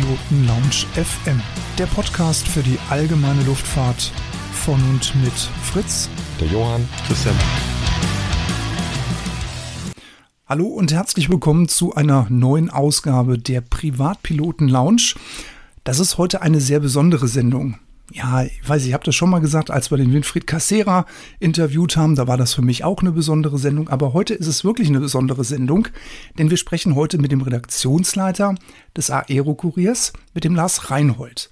Privatpiloten Lounge FM, der Podcast für die allgemeine Luftfahrt von und mit Fritz, der Johann, Christian. Hallo und herzlich willkommen zu einer neuen Ausgabe der Privatpiloten Lounge. Das ist heute eine sehr besondere Sendung ja, ich weiß, ich habe das schon mal gesagt, als wir den Winfried Cassera interviewt haben, da war das für mich auch eine besondere Sendung, aber heute ist es wirklich eine besondere Sendung, denn wir sprechen heute mit dem Redaktionsleiter des Aero-Kuriers, mit dem Lars Reinhold.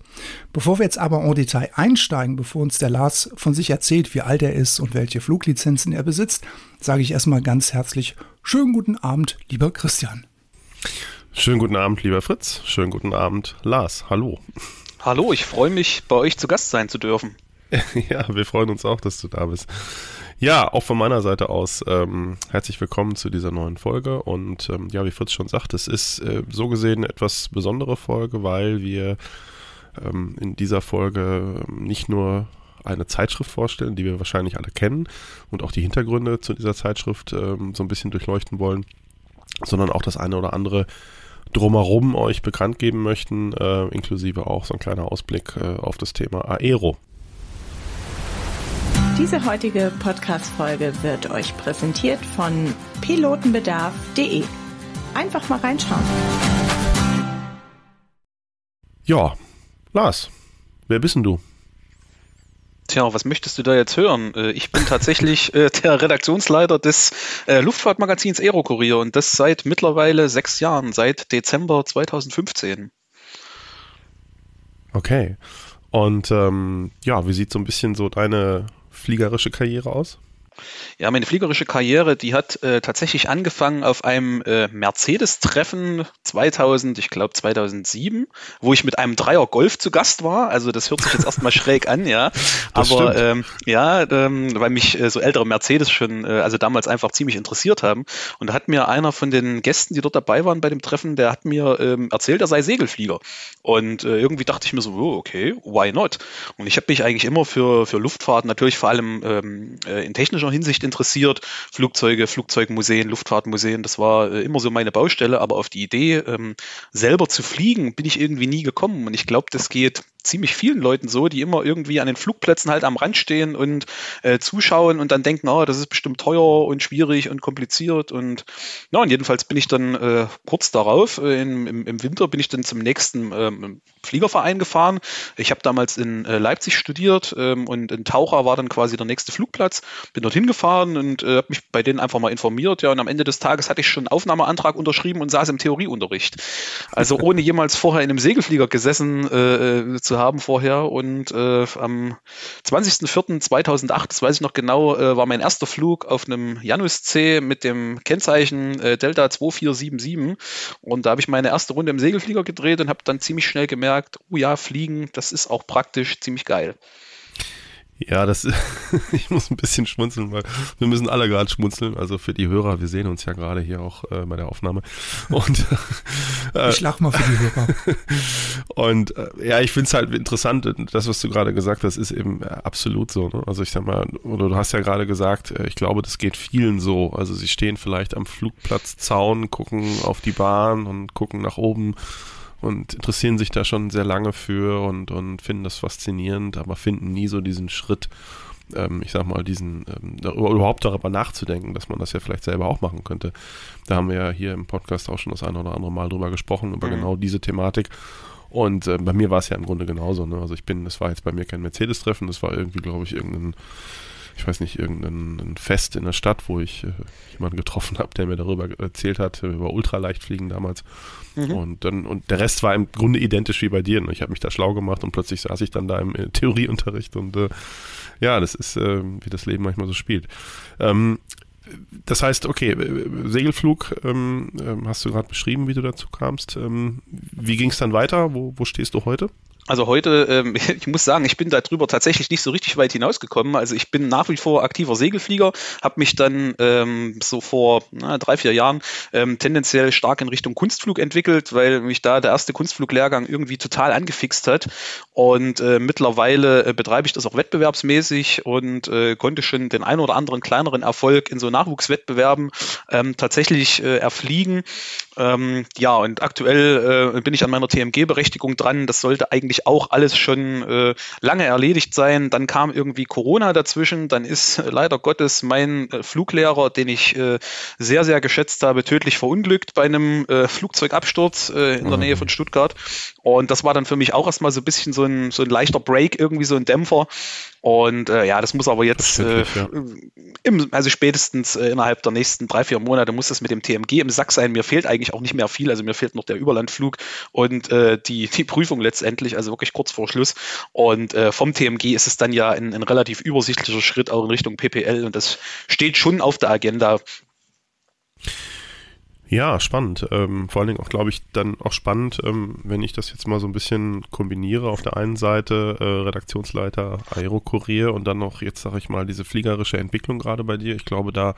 Bevor wir jetzt aber en Detail einsteigen, bevor uns der Lars von sich erzählt, wie alt er ist und welche Fluglizenzen er besitzt, sage ich erstmal ganz herzlich schönen guten Abend, lieber Christian. Schönen guten Abend, lieber Fritz. Schönen guten Abend, Lars. Hallo. Hallo, ich freue mich, bei euch zu Gast sein zu dürfen. ja, wir freuen uns auch, dass du da bist. Ja, auch von meiner Seite aus ähm, herzlich willkommen zu dieser neuen Folge. Und ähm, ja, wie Fritz schon sagt, es ist äh, so gesehen etwas besondere Folge, weil wir ähm, in dieser Folge ähm, nicht nur eine Zeitschrift vorstellen, die wir wahrscheinlich alle kennen und auch die Hintergründe zu dieser Zeitschrift ähm, so ein bisschen durchleuchten wollen, sondern auch das eine oder andere drumherum euch bekannt geben möchten, äh, inklusive auch so ein kleiner Ausblick äh, auf das Thema Aero. Diese heutige Podcast-Folge wird euch präsentiert von pilotenbedarf.de. Einfach mal reinschauen. Ja, Lars, wer bist denn du? Tja, was möchtest du da jetzt hören? Äh, ich bin tatsächlich äh, der Redaktionsleiter des äh, Luftfahrtmagazins Aerokurier und das seit mittlerweile sechs Jahren, seit Dezember 2015. Okay. Und ähm, ja, wie sieht so ein bisschen so deine fliegerische Karriere aus? Ja, meine fliegerische Karriere, die hat äh, tatsächlich angefangen auf einem äh, Mercedes-Treffen 2000, ich glaube 2007, wo ich mit einem Dreier Golf zu Gast war. Also das hört sich jetzt erstmal schräg an, ja. Das Aber ähm, ja, ähm, weil mich äh, so ältere Mercedes schon, äh, also damals einfach ziemlich interessiert haben. Und da hat mir einer von den Gästen, die dort dabei waren bei dem Treffen, der hat mir ähm, erzählt, er sei Segelflieger. Und äh, irgendwie dachte ich mir so, oh, okay, why not? Und ich habe mich eigentlich immer für, für Luftfahrt, natürlich vor allem ähm, äh, in technischer technischer Hinsicht interessiert. Flugzeuge, Flugzeugmuseen, Luftfahrtmuseen, das war äh, immer so meine Baustelle, aber auf die Idee, ähm, selber zu fliegen, bin ich irgendwie nie gekommen. Und ich glaube, das geht ziemlich vielen Leuten so, die immer irgendwie an den Flugplätzen halt am Rand stehen und äh, zuschauen und dann denken, oh, das ist bestimmt teuer und schwierig und kompliziert und ja, und jedenfalls bin ich dann äh, kurz darauf, äh, im, im, Winter bin ich dann zum nächsten ähm, Fliegerverein gefahren. Ich habe damals in äh, Leipzig studiert ähm, und in Taucher war dann quasi der nächste Flugplatz. Bin dorthin gefahren und äh, habe mich bei denen einfach mal informiert. Ja, und am Ende des Tages hatte ich schon einen Aufnahmeantrag unterschrieben und saß im Theorieunterricht. Also ohne jemals vorher in einem Segelflieger gesessen äh, äh zu haben vorher. Und äh, am 20.04.2008, das weiß ich noch genau, äh, war mein erster Flug auf einem Janus C mit dem Kennzeichen äh, Delta 2477. Und da habe ich meine erste Runde im Segelflieger gedreht und habe dann ziemlich schnell gemerkt, oh ja, fliegen, das ist auch praktisch ziemlich geil. Ja, das ich muss ein bisschen schmunzeln, weil wir müssen alle gerade schmunzeln. Also für die Hörer, wir sehen uns ja gerade hier auch äh, bei der Aufnahme. Und äh, ich lach mal für die Hörer. Und äh, ja, ich finde es halt interessant, das, was du gerade gesagt hast, ist eben äh, absolut so. Ne? Also ich sag mal, oder du hast ja gerade gesagt, äh, ich glaube, das geht vielen so. Also sie stehen vielleicht am Flugplatzzaun, gucken auf die Bahn und gucken nach oben und interessieren sich da schon sehr lange für und, und finden das faszinierend, aber finden nie so diesen Schritt, ähm, ich sag mal, diesen, ähm, überhaupt darüber nachzudenken, dass man das ja vielleicht selber auch machen könnte. Da haben wir ja hier im Podcast auch schon das eine oder andere Mal drüber gesprochen, über mhm. genau diese Thematik. Und äh, bei mir war es ja im Grunde genauso. Ne? Also ich bin, das war jetzt bei mir kein Mercedes-Treffen, das war irgendwie, glaube ich, irgendein ich weiß nicht, irgendein Fest in der Stadt, wo ich äh, jemanden getroffen habe, der mir darüber erzählt hat, über Ultraleichtfliegen damals. Mhm. Und dann, und der Rest war im Grunde identisch wie bei dir. Und ich habe mich da schlau gemacht und plötzlich saß ich dann da im äh, Theorieunterricht und äh, ja, das ist, äh, wie das Leben manchmal so spielt. Ähm, das heißt, okay, äh, Segelflug ähm, ähm, hast du gerade beschrieben, wie du dazu kamst. Ähm, wie ging es dann weiter? Wo, wo stehst du heute? Also heute, ähm, ich muss sagen, ich bin darüber tatsächlich nicht so richtig weit hinausgekommen. Also ich bin nach wie vor aktiver Segelflieger, habe mich dann ähm, so vor na, drei, vier Jahren ähm, tendenziell stark in Richtung Kunstflug entwickelt, weil mich da der erste Kunstfluglehrgang irgendwie total angefixt hat. Und äh, mittlerweile äh, betreibe ich das auch wettbewerbsmäßig und äh, konnte schon den ein oder anderen kleineren Erfolg in so Nachwuchswettbewerben ähm, tatsächlich äh, erfliegen. Ähm, ja, und aktuell äh, bin ich an meiner TMG-Berechtigung dran. Das sollte eigentlich auch alles schon äh, lange erledigt sein. Dann kam irgendwie Corona dazwischen. Dann ist äh, leider Gottes mein äh, Fluglehrer, den ich äh, sehr, sehr geschätzt habe, tödlich verunglückt bei einem äh, Flugzeugabsturz in der Nähe mhm. von Stuttgart. Und das war dann für mich auch erstmal so ein bisschen so ein, so ein leichter Break, irgendwie so ein Dämpfer. Und äh, ja, das muss aber jetzt, äh, ja. im, also spätestens äh, innerhalb der nächsten drei, vier Monate muss das mit dem TMG im Sack sein. Mir fehlt eigentlich auch nicht mehr viel. Also mir fehlt noch der Überlandflug und äh, die, die Prüfung letztendlich, also wirklich kurz vor Schluss. Und äh, vom TMG ist es dann ja ein, ein relativ übersichtlicher Schritt auch in Richtung PPL und das steht schon auf der Agenda. Ja, spannend. Ähm, vor allen Dingen auch, glaube ich, dann auch spannend, ähm, wenn ich das jetzt mal so ein bisschen kombiniere. Auf der einen Seite äh, Redaktionsleiter Aerokurier und dann noch, jetzt sage ich mal, diese fliegerische Entwicklung gerade bei dir. Ich glaube, da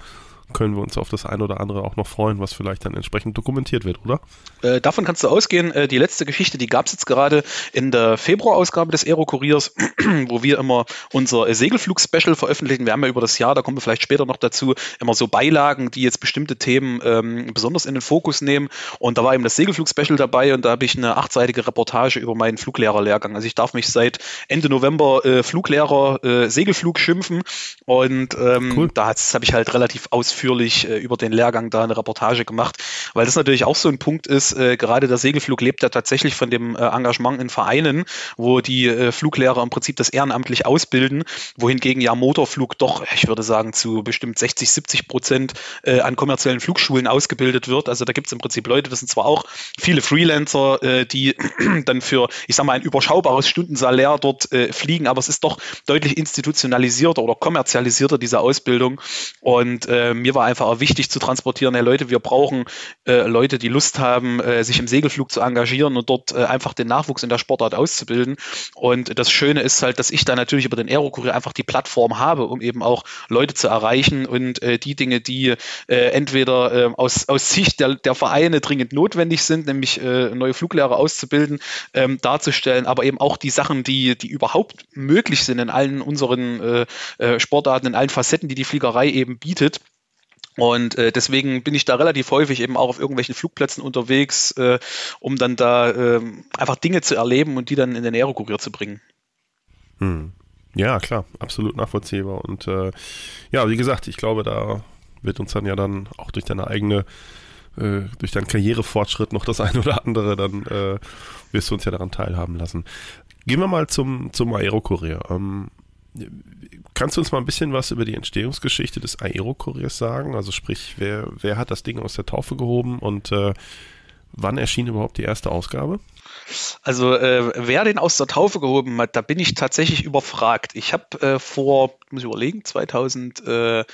können wir uns auf das ein oder andere auch noch freuen, was vielleicht dann entsprechend dokumentiert wird, oder? Äh, davon kannst du ausgehen. Äh, die letzte Geschichte, die gab es jetzt gerade in der Februarausgabe des Aero-Kuriers, wo wir immer unser äh, Segelflug-Special veröffentlichen. Wir haben ja über das Jahr, da kommen wir vielleicht später noch dazu, immer so Beilagen, die jetzt bestimmte Themen ähm, besonders in den Fokus nehmen. Und da war eben das Segelflug-Special dabei und da habe ich eine achtseitige Reportage über meinen Fluglehrerlehrgang. Also ich darf mich seit Ende November äh, Fluglehrer äh, Segelflug schimpfen und ähm, cool. da habe ich halt relativ ausführlich ausführlich äh, über den Lehrgang da eine Reportage gemacht, weil das natürlich auch so ein Punkt ist, äh, gerade der Segelflug lebt ja tatsächlich von dem äh, Engagement in Vereinen, wo die äh, Fluglehrer im Prinzip das ehrenamtlich ausbilden, wohingegen ja Motorflug doch, ich würde sagen, zu bestimmt 60, 70 Prozent äh, an kommerziellen Flugschulen ausgebildet wird. Also da gibt es im Prinzip Leute, das sind zwar auch viele Freelancer, äh, die dann für, ich sag mal, ein überschaubares Stundensalär dort fliegen, aber es ist doch deutlich institutionalisierter oder kommerzialisierter, diese Ausbildung. Und mir mir war einfach auch wichtig zu transportieren, hey Leute, wir brauchen äh, Leute, die Lust haben, äh, sich im Segelflug zu engagieren und dort äh, einfach den Nachwuchs in der Sportart auszubilden. Und das Schöne ist halt, dass ich da natürlich über den Aerokurier einfach die Plattform habe, um eben auch Leute zu erreichen und äh, die Dinge, die äh, entweder äh, aus, aus Sicht der, der Vereine dringend notwendig sind, nämlich äh, neue Fluglehrer auszubilden, ähm, darzustellen, aber eben auch die Sachen, die, die überhaupt möglich sind in allen unseren Sportarten, in allen Facetten, die die Fliegerei eben bietet. Und äh, deswegen bin ich da relativ häufig eben auch auf irgendwelchen Flugplätzen unterwegs, äh, um dann da äh, einfach Dinge zu erleben und die dann in den Aerokurier zu bringen. Hm. Ja, klar, absolut nachvollziehbar. Und äh, ja, wie gesagt, ich glaube, da wird uns dann ja dann auch durch deine eigene, äh, durch deinen Karrierefortschritt noch das eine oder andere, dann äh, wirst du uns ja daran teilhaben lassen. Gehen wir mal zum, zum Aerokurier. Ähm, Kannst du uns mal ein bisschen was über die Entstehungsgeschichte des Aero-Kuriers sagen? Also sprich, wer, wer hat das Ding aus der Taufe gehoben und äh, wann erschien überhaupt die erste Ausgabe? Also äh, wer den aus der Taufe gehoben hat, da bin ich tatsächlich überfragt. Ich habe äh, vor, muss ich überlegen, 2000, äh,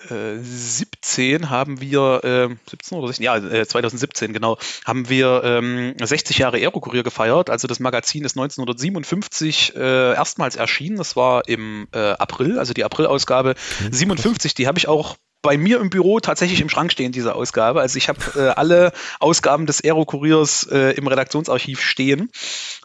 17 haben wir, äh, 17 oder 16, ja, äh, 2017 genau, haben wir ähm, 60 Jahre Aerokurier gefeiert. Also das Magazin ist 1957 äh, erstmals erschienen. Das war im äh, April, also die Aprilausgabe okay, 57. Die habe ich auch bei mir im Büro tatsächlich im Schrank stehen, diese Ausgabe. Also ich habe äh, alle Ausgaben des Aero-Kuriers äh, im Redaktionsarchiv stehen.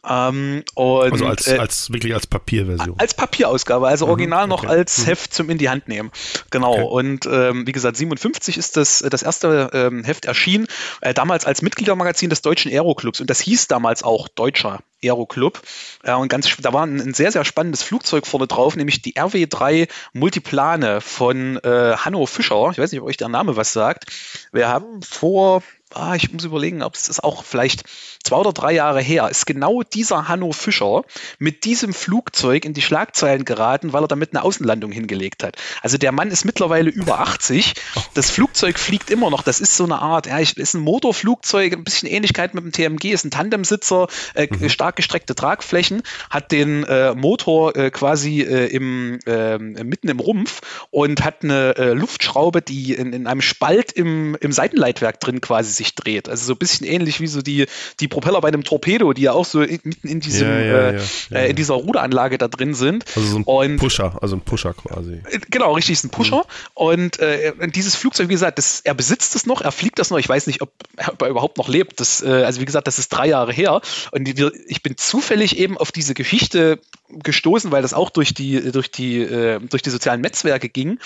Ähm, und, also als, äh, als wirklich als Papierversion. Als Papierausgabe, also mhm, original noch okay. als mhm. Heft zum in die Hand nehmen. Genau. Okay. Und ähm, wie gesagt, 57 ist das, das erste ähm, Heft erschienen, äh, damals als Mitgliedermagazin des Deutschen Aeroclubs. Und das hieß damals auch Deutscher Aeroclub. Äh, und ganz, da war ein, ein, sehr, sehr spannendes Flugzeug vorne drauf, nämlich die RW3 Multiplane von äh, Hanno Fischer. Ich weiß nicht, ob euch der Name was sagt. Wir haben vor ah, ich muss überlegen, ob es ist auch vielleicht zwei oder drei Jahre her, ist genau dieser Hanno Fischer mit diesem Flugzeug in die Schlagzeilen geraten, weil er damit eine Außenlandung hingelegt hat. Also der Mann ist mittlerweile über 80. Das Flugzeug fliegt immer noch. Das ist so eine Art, ja, ist ein Motorflugzeug, ein bisschen Ähnlichkeit mit dem TMG, ist ein Tandemsitzer, äh, mhm. stark gestreckte Tragflächen, hat den äh, Motor äh, quasi äh, im, ähm, mitten im Rumpf und hat eine äh, Luftschraube, die in, in einem Spalt im, im Seitenleitwerk drin quasi sich sich dreht. Also so ein bisschen ähnlich wie so die, die Propeller bei einem Torpedo, die ja auch so mitten in diesem, ja, ja, äh, ja, äh, in dieser Ruderanlage da drin sind. Also so ein und, Pusher, also ein Pusher quasi. Äh, genau, richtig, ist ein Pusher. Mhm. Und äh, dieses Flugzeug, wie gesagt, das, er besitzt es noch, er fliegt das noch. Ich weiß nicht, ob, ob er überhaupt noch lebt. Das, äh, also wie gesagt, das ist drei Jahre her. Und die, ich bin zufällig eben auf diese Geschichte gestoßen, weil das auch durch die, durch die, äh, durch die sozialen Netzwerke ging.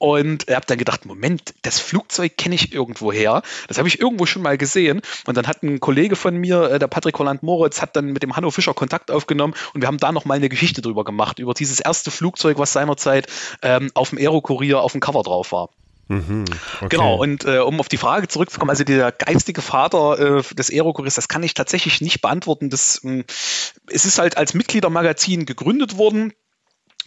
Und ich habe dann gedacht, Moment, das Flugzeug kenne ich irgendwo her. Das habe ich irgendwo schon mal gesehen. Und dann hat ein Kollege von mir, äh, der Patrick Holland Moritz, hat dann mit dem Hanno Fischer Kontakt aufgenommen und wir haben da nochmal eine Geschichte drüber gemacht, über dieses erste Flugzeug, was seinerzeit ähm, auf dem Aero-Kurier auf dem Cover drauf war. Mhm, okay. Genau, und äh, um auf die Frage zurückzukommen, also der geistige Vater äh, des Aerokuriers, das kann ich tatsächlich nicht beantworten. Das, äh, es ist halt als Mitgliedermagazin gegründet worden.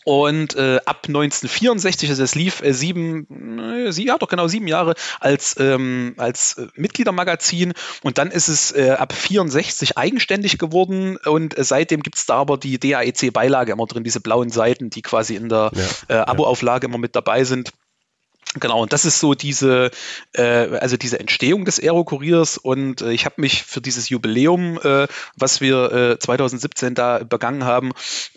Und äh, ab 1964, also es lief äh, sieben, äh, sie, ja doch genau sieben Jahre als, ähm, als äh, Mitgliedermagazin. Und dann ist es äh, ab 64 eigenständig geworden. Und äh, seitdem gibt es da aber die DAEC-Beilage immer drin, diese blauen Seiten, die quasi in der ja, äh, Abo-Auflage immer mit dabei sind. Genau, und das ist so diese, äh, also diese Entstehung des Aero-Kuriers und äh, ich habe mich für dieses Jubiläum, äh, was wir äh, 2017 da begangen haben,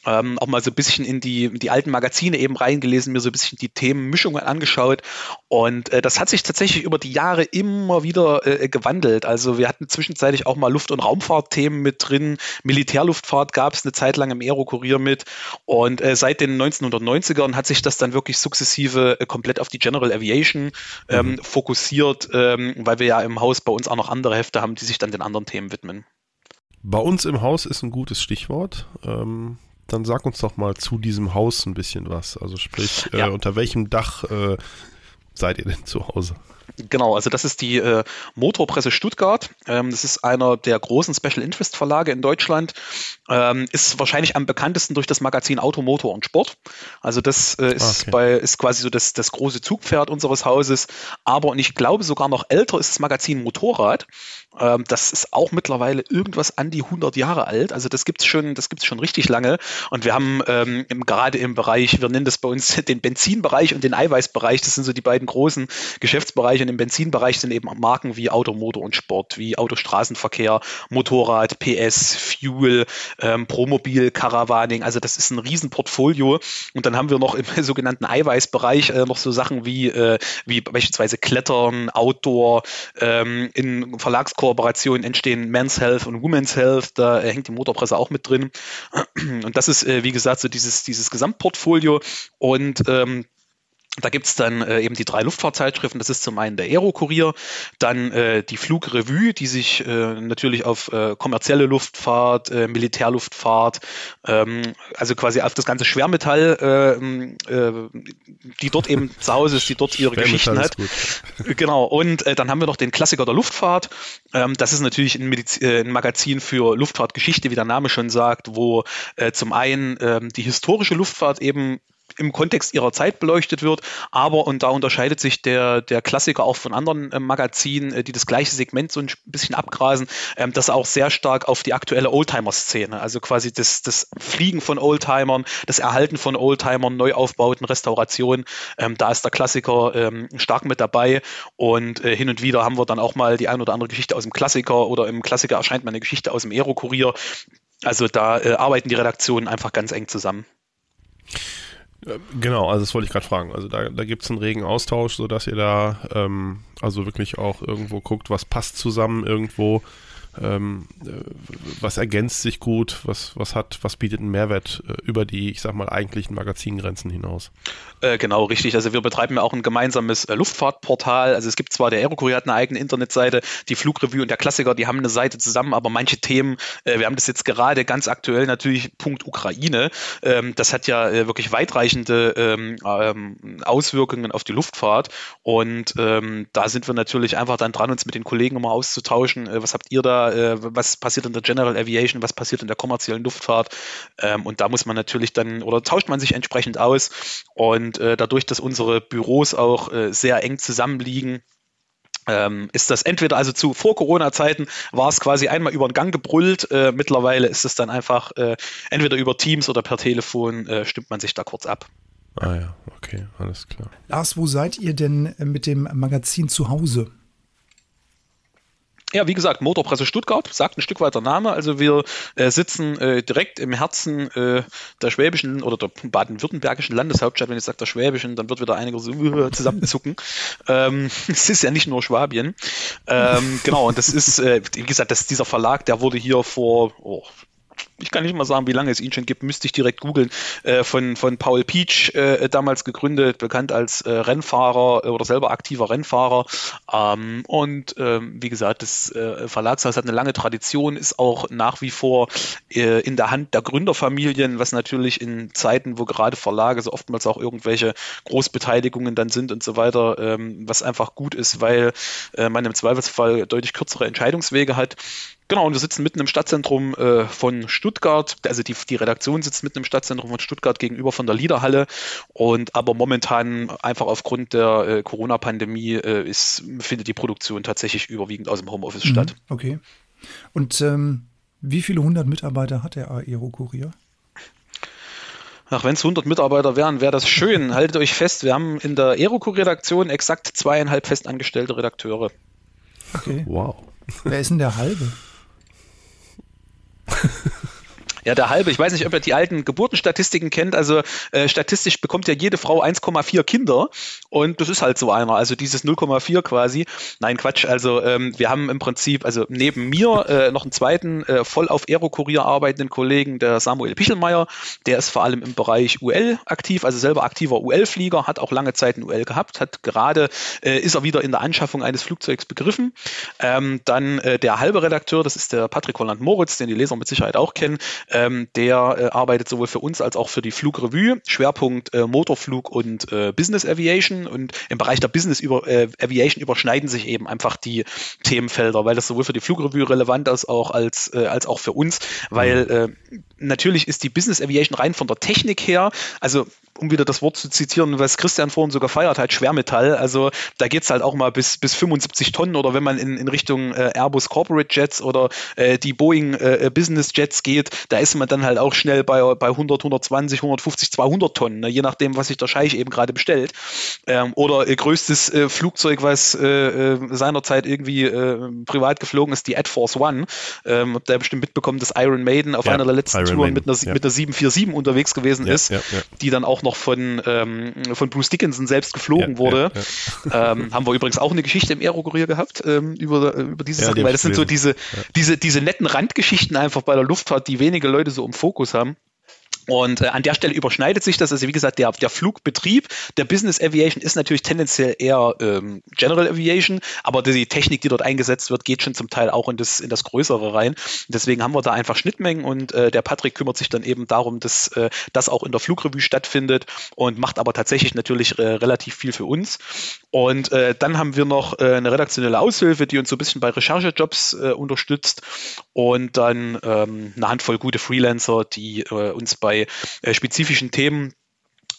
ähm, auch mal so ein bisschen in die, die alten Magazine eben reingelesen, mir so ein bisschen die Themenmischungen angeschaut und äh, das hat sich tatsächlich über die Jahre immer wieder äh, gewandelt. Also wir hatten zwischenzeitlich auch mal Luft- und Raumfahrtthemen mit drin, Militärluftfahrt gab es eine Zeit lang im Aero-Kurier mit und äh, seit den 1990ern hat sich das dann wirklich sukzessive äh, komplett auf die General General Aviation ähm, mhm. fokussiert, ähm, weil wir ja im Haus bei uns auch noch andere Hefte haben, die sich dann den anderen Themen widmen. Bei uns im Haus ist ein gutes Stichwort. Ähm, dann sag uns doch mal zu diesem Haus ein bisschen was. Also sprich, äh, ja. unter welchem Dach äh, seid ihr denn zu Hause? Genau, also das ist die äh, Motorpresse Stuttgart. Ähm, das ist einer der großen Special Interest Verlage in Deutschland. Ähm, ist wahrscheinlich am bekanntesten durch das Magazin Auto, Motor und Sport. Also das äh, ist, okay. bei, ist quasi so das, das große Zugpferd unseres Hauses. Aber, und ich glaube sogar noch älter ist das Magazin Motorrad. Ähm, das ist auch mittlerweile irgendwas an die 100 Jahre alt. Also das gibt's schon, das gibt's schon richtig lange. Und wir haben ähm, im, gerade im Bereich, wir nennen das bei uns den Benzinbereich und den Eiweißbereich. Das sind so die beiden großen Geschäftsbereiche. Und im Benzinbereich sind eben Marken wie Auto, Motor und Sport, wie Autostraßenverkehr, Motorrad, PS, Fuel, ähm, Promobil, Caravaning. Also das ist ein Riesenportfolio. Und dann haben wir noch im sogenannten Eiweißbereich äh, noch so Sachen wie, äh, wie beispielsweise Klettern, Outdoor, ähm, in Verlagskooperationen entstehen Men's Health und Women's Health. Da äh, hängt die Motorpresse auch mit drin. Und das ist, äh, wie gesagt, so dieses, dieses Gesamtportfolio. Und ähm, da gibt's dann äh, eben die drei Luftfahrtzeitschriften. Das ist zum einen der Aero-Kurier, dann äh, die Flugrevue, die sich äh, natürlich auf äh, kommerzielle Luftfahrt, äh, Militärluftfahrt, ähm, also quasi auf das ganze Schwermetall, äh, äh, die dort eben zu Hause ist, die dort ihre Geschichten hat. Genau. Und dann haben wir noch den Klassiker der Luftfahrt. Ähm, das ist natürlich ein, Mediz ein Magazin für Luftfahrtgeschichte, wie der Name schon sagt, wo zum einen äh, die historische Luftfahrt eben im Kontext ihrer Zeit beleuchtet wird. Aber, und da unterscheidet sich der, der Klassiker auch von anderen äh, Magazinen, äh, die das gleiche Segment so ein bisschen abgrasen, ähm, das auch sehr stark auf die aktuelle Oldtimer-Szene, also quasi das, das Fliegen von Oldtimern, das Erhalten von Oldtimern, Neuaufbauten, Restaurationen, ähm, da ist der Klassiker ähm, stark mit dabei. Und äh, hin und wieder haben wir dann auch mal die ein oder andere Geschichte aus dem Klassiker oder im Klassiker erscheint mal eine Geschichte aus dem Aero-Kurier. Also da äh, arbeiten die Redaktionen einfach ganz eng zusammen. Genau, also das wollte ich gerade fragen. Also da, da gibt es einen regen Austausch, sodass ihr da ähm, also wirklich auch irgendwo guckt, was passt zusammen irgendwo ähm, äh, was ergänzt sich gut, was, was hat, was bietet einen Mehrwert äh, über die, ich sag mal, eigentlichen Magazingrenzen hinaus. Äh, genau, richtig. Also wir betreiben ja auch ein gemeinsames äh, Luftfahrtportal. Also es gibt zwar, der Aerokurier hat eine eigene Internetseite, die Flugrevue und der Klassiker, die haben eine Seite zusammen, aber manche Themen, äh, wir haben das jetzt gerade ganz aktuell natürlich Punkt Ukraine. Ähm, das hat ja äh, wirklich weitreichende ähm, ähm, Auswirkungen auf die Luftfahrt und ähm, da sind wir natürlich einfach dann dran, uns mit den Kollegen immer auszutauschen. was habt ihr da äh, was passiert in der General Aviation, was passiert in der kommerziellen Luftfahrt. Ähm, und da muss man natürlich dann oder tauscht man sich entsprechend aus. Und äh, dadurch, dass unsere Büros auch äh, sehr eng zusammenliegen, ähm, ist das entweder also zu vor Corona-Zeiten war es quasi einmal über den Gang gebrüllt, äh, mittlerweile ist es dann einfach äh, entweder über Teams oder per Telefon äh, stimmt man sich da kurz ab. Ah ja, okay, alles klar. Lars, wo seid ihr denn mit dem Magazin zu Hause? Ja, wie gesagt, Motorpresse Stuttgart, sagt ein Stück weit der Name. Also wir äh, sitzen äh, direkt im Herzen äh, der schwäbischen oder der baden-württembergischen Landeshauptstadt. Wenn ich sage der schwäbischen, dann wird wieder einige so uh, zusammenzucken. ähm, es ist ja nicht nur Schwabien. Ähm, genau, und das ist, äh, wie gesagt, das, dieser Verlag, der wurde hier vor oh, ich kann nicht mal sagen, wie lange es ihn schon gibt, müsste ich direkt googeln, äh, von, von Paul Peach äh, damals gegründet, bekannt als äh, Rennfahrer äh, oder selber aktiver Rennfahrer. Ähm, und ähm, wie gesagt, das äh, Verlagshaus hat eine lange Tradition, ist auch nach wie vor äh, in der Hand der Gründerfamilien, was natürlich in Zeiten, wo gerade Verlage so oftmals auch irgendwelche Großbeteiligungen dann sind und so weiter, ähm, was einfach gut ist, weil man im Zweifelsfall deutlich kürzere Entscheidungswege hat. Genau, und wir sitzen mitten im Stadtzentrum von Stuttgart. Also die, die Redaktion sitzt mitten im Stadtzentrum von Stuttgart gegenüber von der Liederhalle. Und aber momentan einfach aufgrund der äh, Corona-Pandemie äh, ist, findet die Produktion tatsächlich überwiegend aus dem Homeoffice mhm, statt. Okay. Und ähm, wie viele hundert Mitarbeiter hat der Aero-Kurier? Ach, wenn es 100 Mitarbeiter wären, wäre das schön. Haltet euch fest, wir haben in der Aero-Redaktion exakt zweieinhalb festangestellte Redakteure. Okay. Wow. Wer ist denn der halbe? Ja, der halbe. Ich weiß nicht, ob ihr die alten Geburtenstatistiken kennt. Also äh, statistisch bekommt ja jede Frau 1,4 Kinder und das ist halt so einer. Also dieses 0,4 quasi. Nein, Quatsch. Also ähm, wir haben im Prinzip, also neben mir äh, noch einen zweiten äh, voll auf Aerokurier arbeitenden Kollegen, der Samuel Pichelmeier. Der ist vor allem im Bereich UL aktiv, also selber aktiver UL-Flieger, hat auch lange Zeit ein UL gehabt, hat gerade äh, ist er wieder in der Anschaffung eines Flugzeugs begriffen. Ähm, dann äh, der halbe Redakteur, das ist der Patrick Holland Moritz, den die Leser mit Sicherheit auch kennen. Ähm, der äh, arbeitet sowohl für uns als auch für die Flugrevue. Schwerpunkt äh, Motorflug und äh, Business Aviation. Und im Bereich der Business über, äh, Aviation überschneiden sich eben einfach die Themenfelder, weil das sowohl für die Flugrevue relevant ist auch als, äh, als auch für uns, weil mhm. äh, natürlich ist die Business Aviation rein von der Technik her, also um wieder das Wort zu zitieren, was Christian vorhin so gefeiert hat, Schwermetall. Also da geht es halt auch mal bis, bis 75 Tonnen oder wenn man in, in Richtung äh, Airbus Corporate Jets oder äh, die Boeing äh, Business Jets geht, da ist man dann halt auch schnell bei, bei 100, 120, 150, 200 Tonnen, ne? je nachdem, was sich der Scheich eben gerade bestellt. Ähm, oder äh, größtes äh, Flugzeug, was äh, seinerzeit irgendwie privat geflogen ist, die Air Force One. Ähm, habt ihr bestimmt mitbekommen, dass Iron Maiden auf ja, einer der letzten Touren mit einer, ja. mit einer 747 unterwegs gewesen ja, ist, die dann auch noch von, ähm, von Bruce Dickinson selbst geflogen ja, wurde. Ja, ja. Ähm, haben wir übrigens auch eine Geschichte im Aerokurier gehabt ähm, über, über diese Sachen, weil das sind so diese, diese, diese netten Randgeschichten einfach bei der Luftfahrt, die wenige Leute so im Fokus haben. Und äh, an der Stelle überschneidet sich das. Also wie gesagt, der, der Flugbetrieb der Business Aviation ist natürlich tendenziell eher ähm, General Aviation, aber die Technik, die dort eingesetzt wird, geht schon zum Teil auch in das, in das Größere rein. Deswegen haben wir da einfach Schnittmengen und äh, der Patrick kümmert sich dann eben darum, dass äh, das auch in der Flugrevue stattfindet und macht aber tatsächlich natürlich äh, relativ viel für uns. Und äh, dann haben wir noch äh, eine redaktionelle Aushilfe, die uns so ein bisschen bei Recherchejobs äh, unterstützt und dann ähm, eine Handvoll gute Freelancer, die äh, uns bei bei äh, spezifischen Themen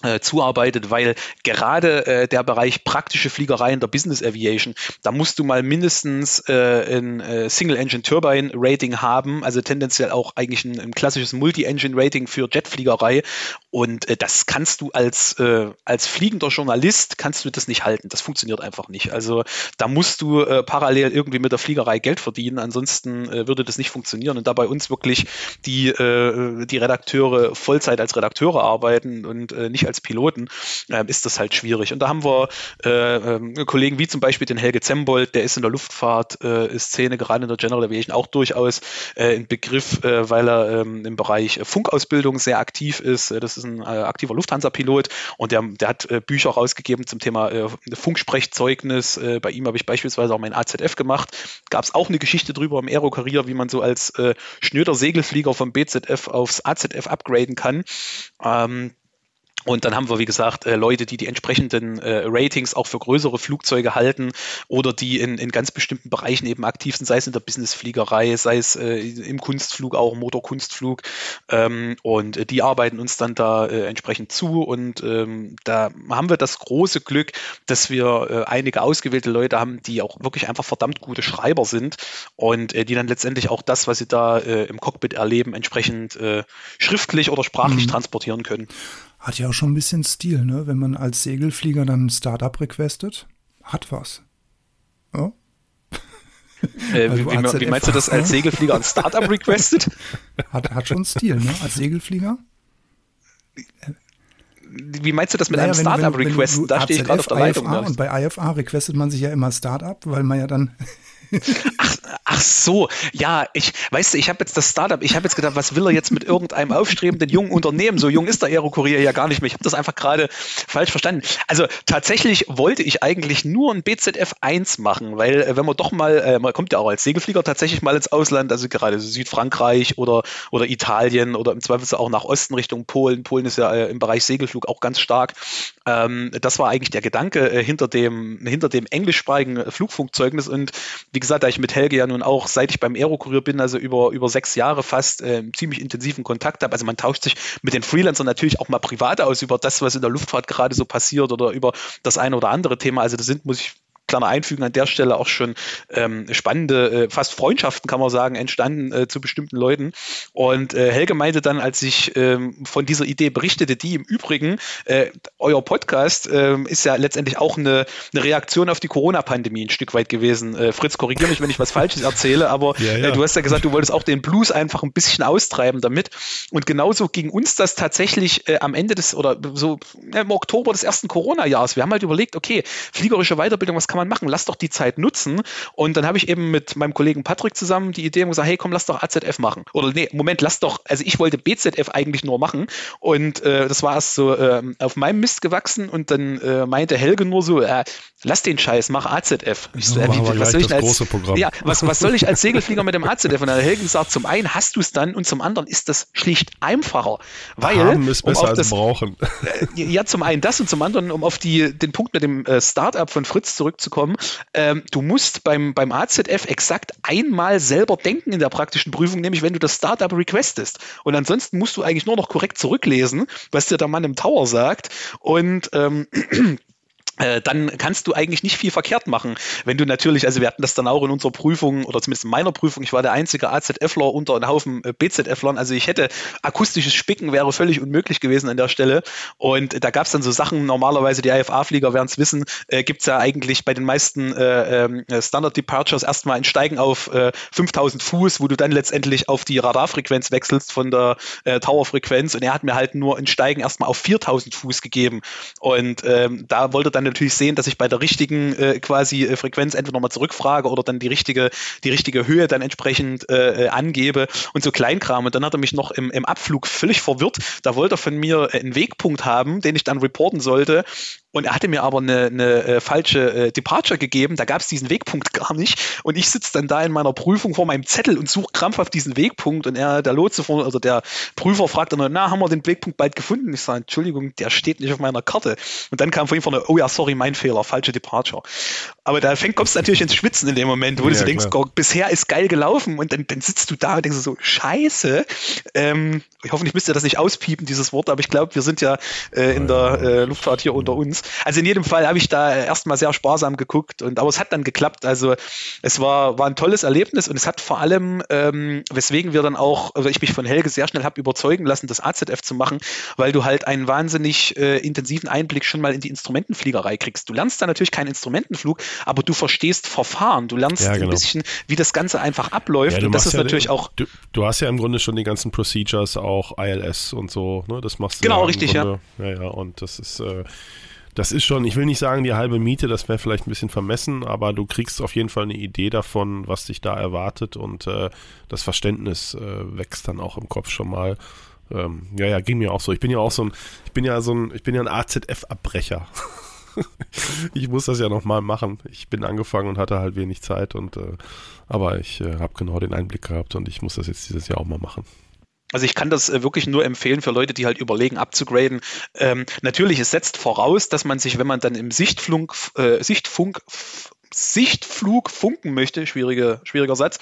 äh, zuarbeitet, weil gerade äh, der Bereich praktische Fliegerei in der Business Aviation, da musst du mal mindestens äh, ein äh, Single Engine Turbine Rating haben, also tendenziell auch eigentlich ein, ein klassisches Multi Engine Rating für Jetfliegerei. Und äh, das kannst du als äh, als fliegender Journalist kannst du das nicht halten, das funktioniert einfach nicht. Also da musst du parallel irgendwie mit der Fliegerei Geld verdienen, ansonsten würde das nicht funktionieren. Und da bei uns wirklich die die Redakteure Vollzeit als Redakteure arbeiten und nicht als Piloten, äh, ist das halt schwierig. Und da haben wir äh, äh, Kollegen wie zum Beispiel den Helge Zembold, der ist in der Luftfahrt-Szene, äh, gerade in der General Aviation, auch durchaus äh, ein Begriff, äh, weil er ähm, im Bereich Funkausbildung sehr aktiv ist. das ist ein aktiver Lufthansa-Pilot und der, der hat Bücher rausgegeben zum Thema Funksprechzeugnis. bei ihm habe ich beispielsweise auch mein AZF gemacht. Gab es auch eine Geschichte drüber im Aero-Karrier, wie man so als schnöder Segelflieger vom BZF aufs AZF upgraden kann. Ähm, und dann haben wir, wie gesagt, äh, Leute, die die entsprechenden äh, Ratings auch für größere Flugzeuge halten oder die in, in ganz bestimmten Bereichen eben aktiv sind, sei es in der Businessfliegerei, sei es äh, im Kunstflug, auch im Motorkunstflug. Ähm, und äh, die arbeiten uns dann da äh, entsprechend zu. Und ähm, da haben wir das große Glück, dass wir äh, einige ausgewählte Leute haben, die auch wirklich einfach verdammt gute Schreiber sind und die dann letztendlich auch das, was sie da im Cockpit erleben, entsprechend schriftlich oder sprachlich mhm. transportieren können. Hat ja auch schon ein bisschen Stil, ne? Wenn man als Segelflieger dann ein Startup requestet. Hat was. Ja? Äh, wie, wie, wie, meinst du das als Segelflieger an Startup requested? Hat, hat schon Stil, ne? Als Segelflieger. Wie meinst du das mit naja, einem Startup requesten? Da stehe ich gerade auf der Leitung. IFA, und bei IFA requestet man sich ja immer Startup, weil man ja dann Ach, ach so, ja, ich, weißt du, ich habe jetzt das Startup, ich habe jetzt gedacht, was will er jetzt mit irgendeinem aufstrebenden jungen Unternehmen? So jung ist der Aerokurier ja gar nicht mehr. Ich habe das einfach gerade falsch verstanden. Also tatsächlich wollte ich eigentlich nur ein BZF 1 machen, weil äh, wenn man doch mal, äh, man kommt ja auch als Segelflieger tatsächlich mal ins Ausland, also gerade Südfrankreich oder, oder Italien oder im Zweifelsfall auch nach Osten Richtung Polen. Polen ist ja äh, im Bereich Segelflug auch ganz stark. Ähm, das war eigentlich der Gedanke äh, hinter dem, hinter dem englischsprachigen Flugfunkzeugnis und wie gesagt, da ich mit Helge ja nun auch, seit ich beim Aerokurier bin, also über, über sechs Jahre fast äh, ziemlich intensiven Kontakt habe. Also man tauscht sich mit den Freelancern natürlich auch mal privat aus über das, was in der Luftfahrt gerade so passiert oder über das eine oder andere Thema. Also das sind, muss ich kleiner Einfügen an der Stelle auch schon ähm, spannende, äh, fast Freundschaften, kann man sagen, entstanden äh, zu bestimmten Leuten. Und äh, Helge meinte dann, als ich ähm, von dieser Idee berichtete, die im Übrigen, äh, euer Podcast äh, ist ja letztendlich auch eine, eine Reaktion auf die Corona-Pandemie ein Stück weit gewesen. Äh, Fritz, korrigiere mich, wenn ich was Falsches erzähle, aber ja, ja. Äh, du hast ja gesagt, du wolltest auch den Blues einfach ein bisschen austreiben damit. Und genauso ging uns das tatsächlich am Ende des oder so im Oktober des ersten Corona-Jahres. Wir haben halt überlegt, okay, fliegerische Weiterbildung, was kann kann man machen? Lass doch die Zeit nutzen. Und dann habe ich eben mit meinem Kollegen Patrick zusammen die Idee gesagt, hey, komm, lass doch AZF machen. Oder nee, Moment, lass doch, also ich wollte BZF eigentlich nur machen. Und äh, das war erst so äh, auf meinem Mist gewachsen und dann äh, meinte Helge nur so, äh, lass den Scheiß, mach AZF. Ich so, ja, wie, was soll ich als, ja, was, was soll ich als Segelflieger mit dem AZF? Und dann hat Helge gesagt, zum einen hast du es dann und zum anderen ist das schlicht einfacher. Weil, Haben ist besser um als das, brauchen. Äh, ja, zum einen das und zum anderen, um auf die, den Punkt mit dem äh, Startup von Fritz zurückzukommen, ähm, du musst beim, beim AZF exakt einmal selber denken in der praktischen Prüfung, nämlich wenn du das Startup requestest. Und ansonsten musst du eigentlich nur noch korrekt zurücklesen, was dir der Mann im Tower sagt. Und ähm, äh, dann kannst du eigentlich nicht viel verkehrt machen. Wenn du natürlich, also wir hatten das dann auch in unserer Prüfung oder zumindest in meiner Prüfung, ich war der einzige AZFler unter einem Haufen äh, BZFlern, also ich hätte akustisches Spicken wäre völlig unmöglich gewesen an der Stelle. Und da gab es dann so Sachen, normalerweise die IFA-Flieger werden es wissen, äh, gibt es ja eigentlich bei den meisten äh, ähm, Standard Departures erstmal ein Steigen auf äh, 5000 Fuß, wo du dann letztendlich auf die Radarfrequenz wechselst von der äh, Towerfrequenz. Und er hat mir halt nur ein Steigen erstmal auf 4000 Fuß gegeben. Und ähm, da wollte dann natürlich sehen, dass ich bei der richtigen äh, quasi äh, Frequenz entweder nochmal zurückfrage oder dann die richtige, die richtige Höhe dann entsprechend äh, äh, angebe und so Kleinkram. Und dann hat er mich noch im, im Abflug völlig verwirrt. Da wollte er von mir einen Wegpunkt haben, den ich dann reporten sollte. Und er hatte mir aber eine, eine äh, falsche äh, Departure gegeben. Da gab es diesen Wegpunkt gar nicht. Und ich sitze dann da in meiner Prüfung vor meinem Zettel und suche krampfhaft diesen Wegpunkt. Und er, der Lotse, vor, also der Prüfer fragt dann, na, haben wir den Wegpunkt bald gefunden? Ich sage, Entschuldigung, der steht nicht auf meiner Karte. Und dann kam von ihm vorne, oh ja, sorry, mein Fehler, falsche Departure. Aber da fängt, kommst du natürlich ins Schwitzen in dem Moment, wo ja, du so denkst, oh, bisher ist geil gelaufen. Und dann, dann sitzt du da und denkst so, scheiße. Ähm, ich hoffe, ich müsste das nicht auspiepen, dieses Wort, aber ich glaube, wir sind ja äh, in der äh, Luftfahrt hier unter uns. Also in jedem Fall habe ich da erstmal sehr sparsam geguckt und aber es hat dann geklappt. Also es war, war ein tolles Erlebnis und es hat vor allem, ähm, weswegen wir dann auch, also ich mich von Helge sehr schnell habe überzeugen lassen, das AZF zu machen, weil du halt einen wahnsinnig äh, intensiven Einblick schon mal in die Instrumentenfliegerei kriegst. Du lernst da natürlich keinen Instrumentenflug, aber du verstehst Verfahren. Du lernst ja, genau. ein bisschen, wie das Ganze einfach abläuft. Ja, und das ist ja natürlich den, auch. Du, du, hast ja im Grunde schon die ganzen Procedures, auch ILS und so, ne? Das machst du genau, richtig, Grunde, ja. Ja, ja, und das ist. Äh, das ist schon, ich will nicht sagen die halbe Miete, das wäre vielleicht ein bisschen vermessen, aber du kriegst auf jeden Fall eine Idee davon, was dich da erwartet und äh, das Verständnis äh, wächst dann auch im Kopf schon mal. Ähm, ja, ja, ging mir auch so. Ich bin ja auch so ein, ich bin ja so ein, ich bin ja ein AZF-Abbrecher. ich muss das ja nochmal machen. Ich bin angefangen und hatte halt wenig Zeit und äh, aber ich äh, habe genau den Einblick gehabt und ich muss das jetzt dieses Jahr auch mal machen. Also ich kann das äh, wirklich nur empfehlen für Leute, die halt überlegen, abzugraden. Ähm, natürlich, es setzt voraus, dass man sich, wenn man dann im Sichtflug, äh, Sichtfunk Sichtflug funken möchte, schwierige, schwieriger Satz,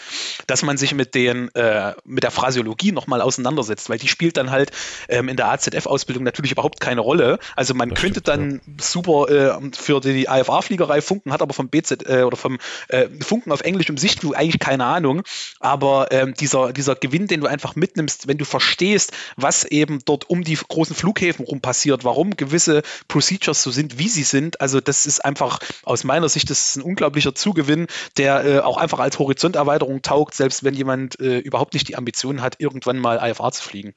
dass man sich mit den äh, mit der Phrasiologie nochmal auseinandersetzt, weil die spielt dann halt ähm, in der AZF-Ausbildung natürlich überhaupt keine Rolle. Also man das könnte stimmt, dann ja. super äh, für die IFA-Fliegerei funken, hat aber vom BZ äh, oder vom äh, Funken auf Englisch im Sichtflug eigentlich keine Ahnung. Aber ähm, dieser, dieser Gewinn, den du einfach mitnimmst, wenn du verstehst, was eben dort um die großen Flughäfen rum passiert, warum gewisse Procedures so sind, wie sie sind, also das ist einfach aus meiner Sicht das ist ein unglaublich unglaublicher Zugewinn, der äh, auch einfach als Horizonterweiterung taugt, selbst wenn jemand äh, überhaupt nicht die Ambition hat, irgendwann mal IFA zu fliegen.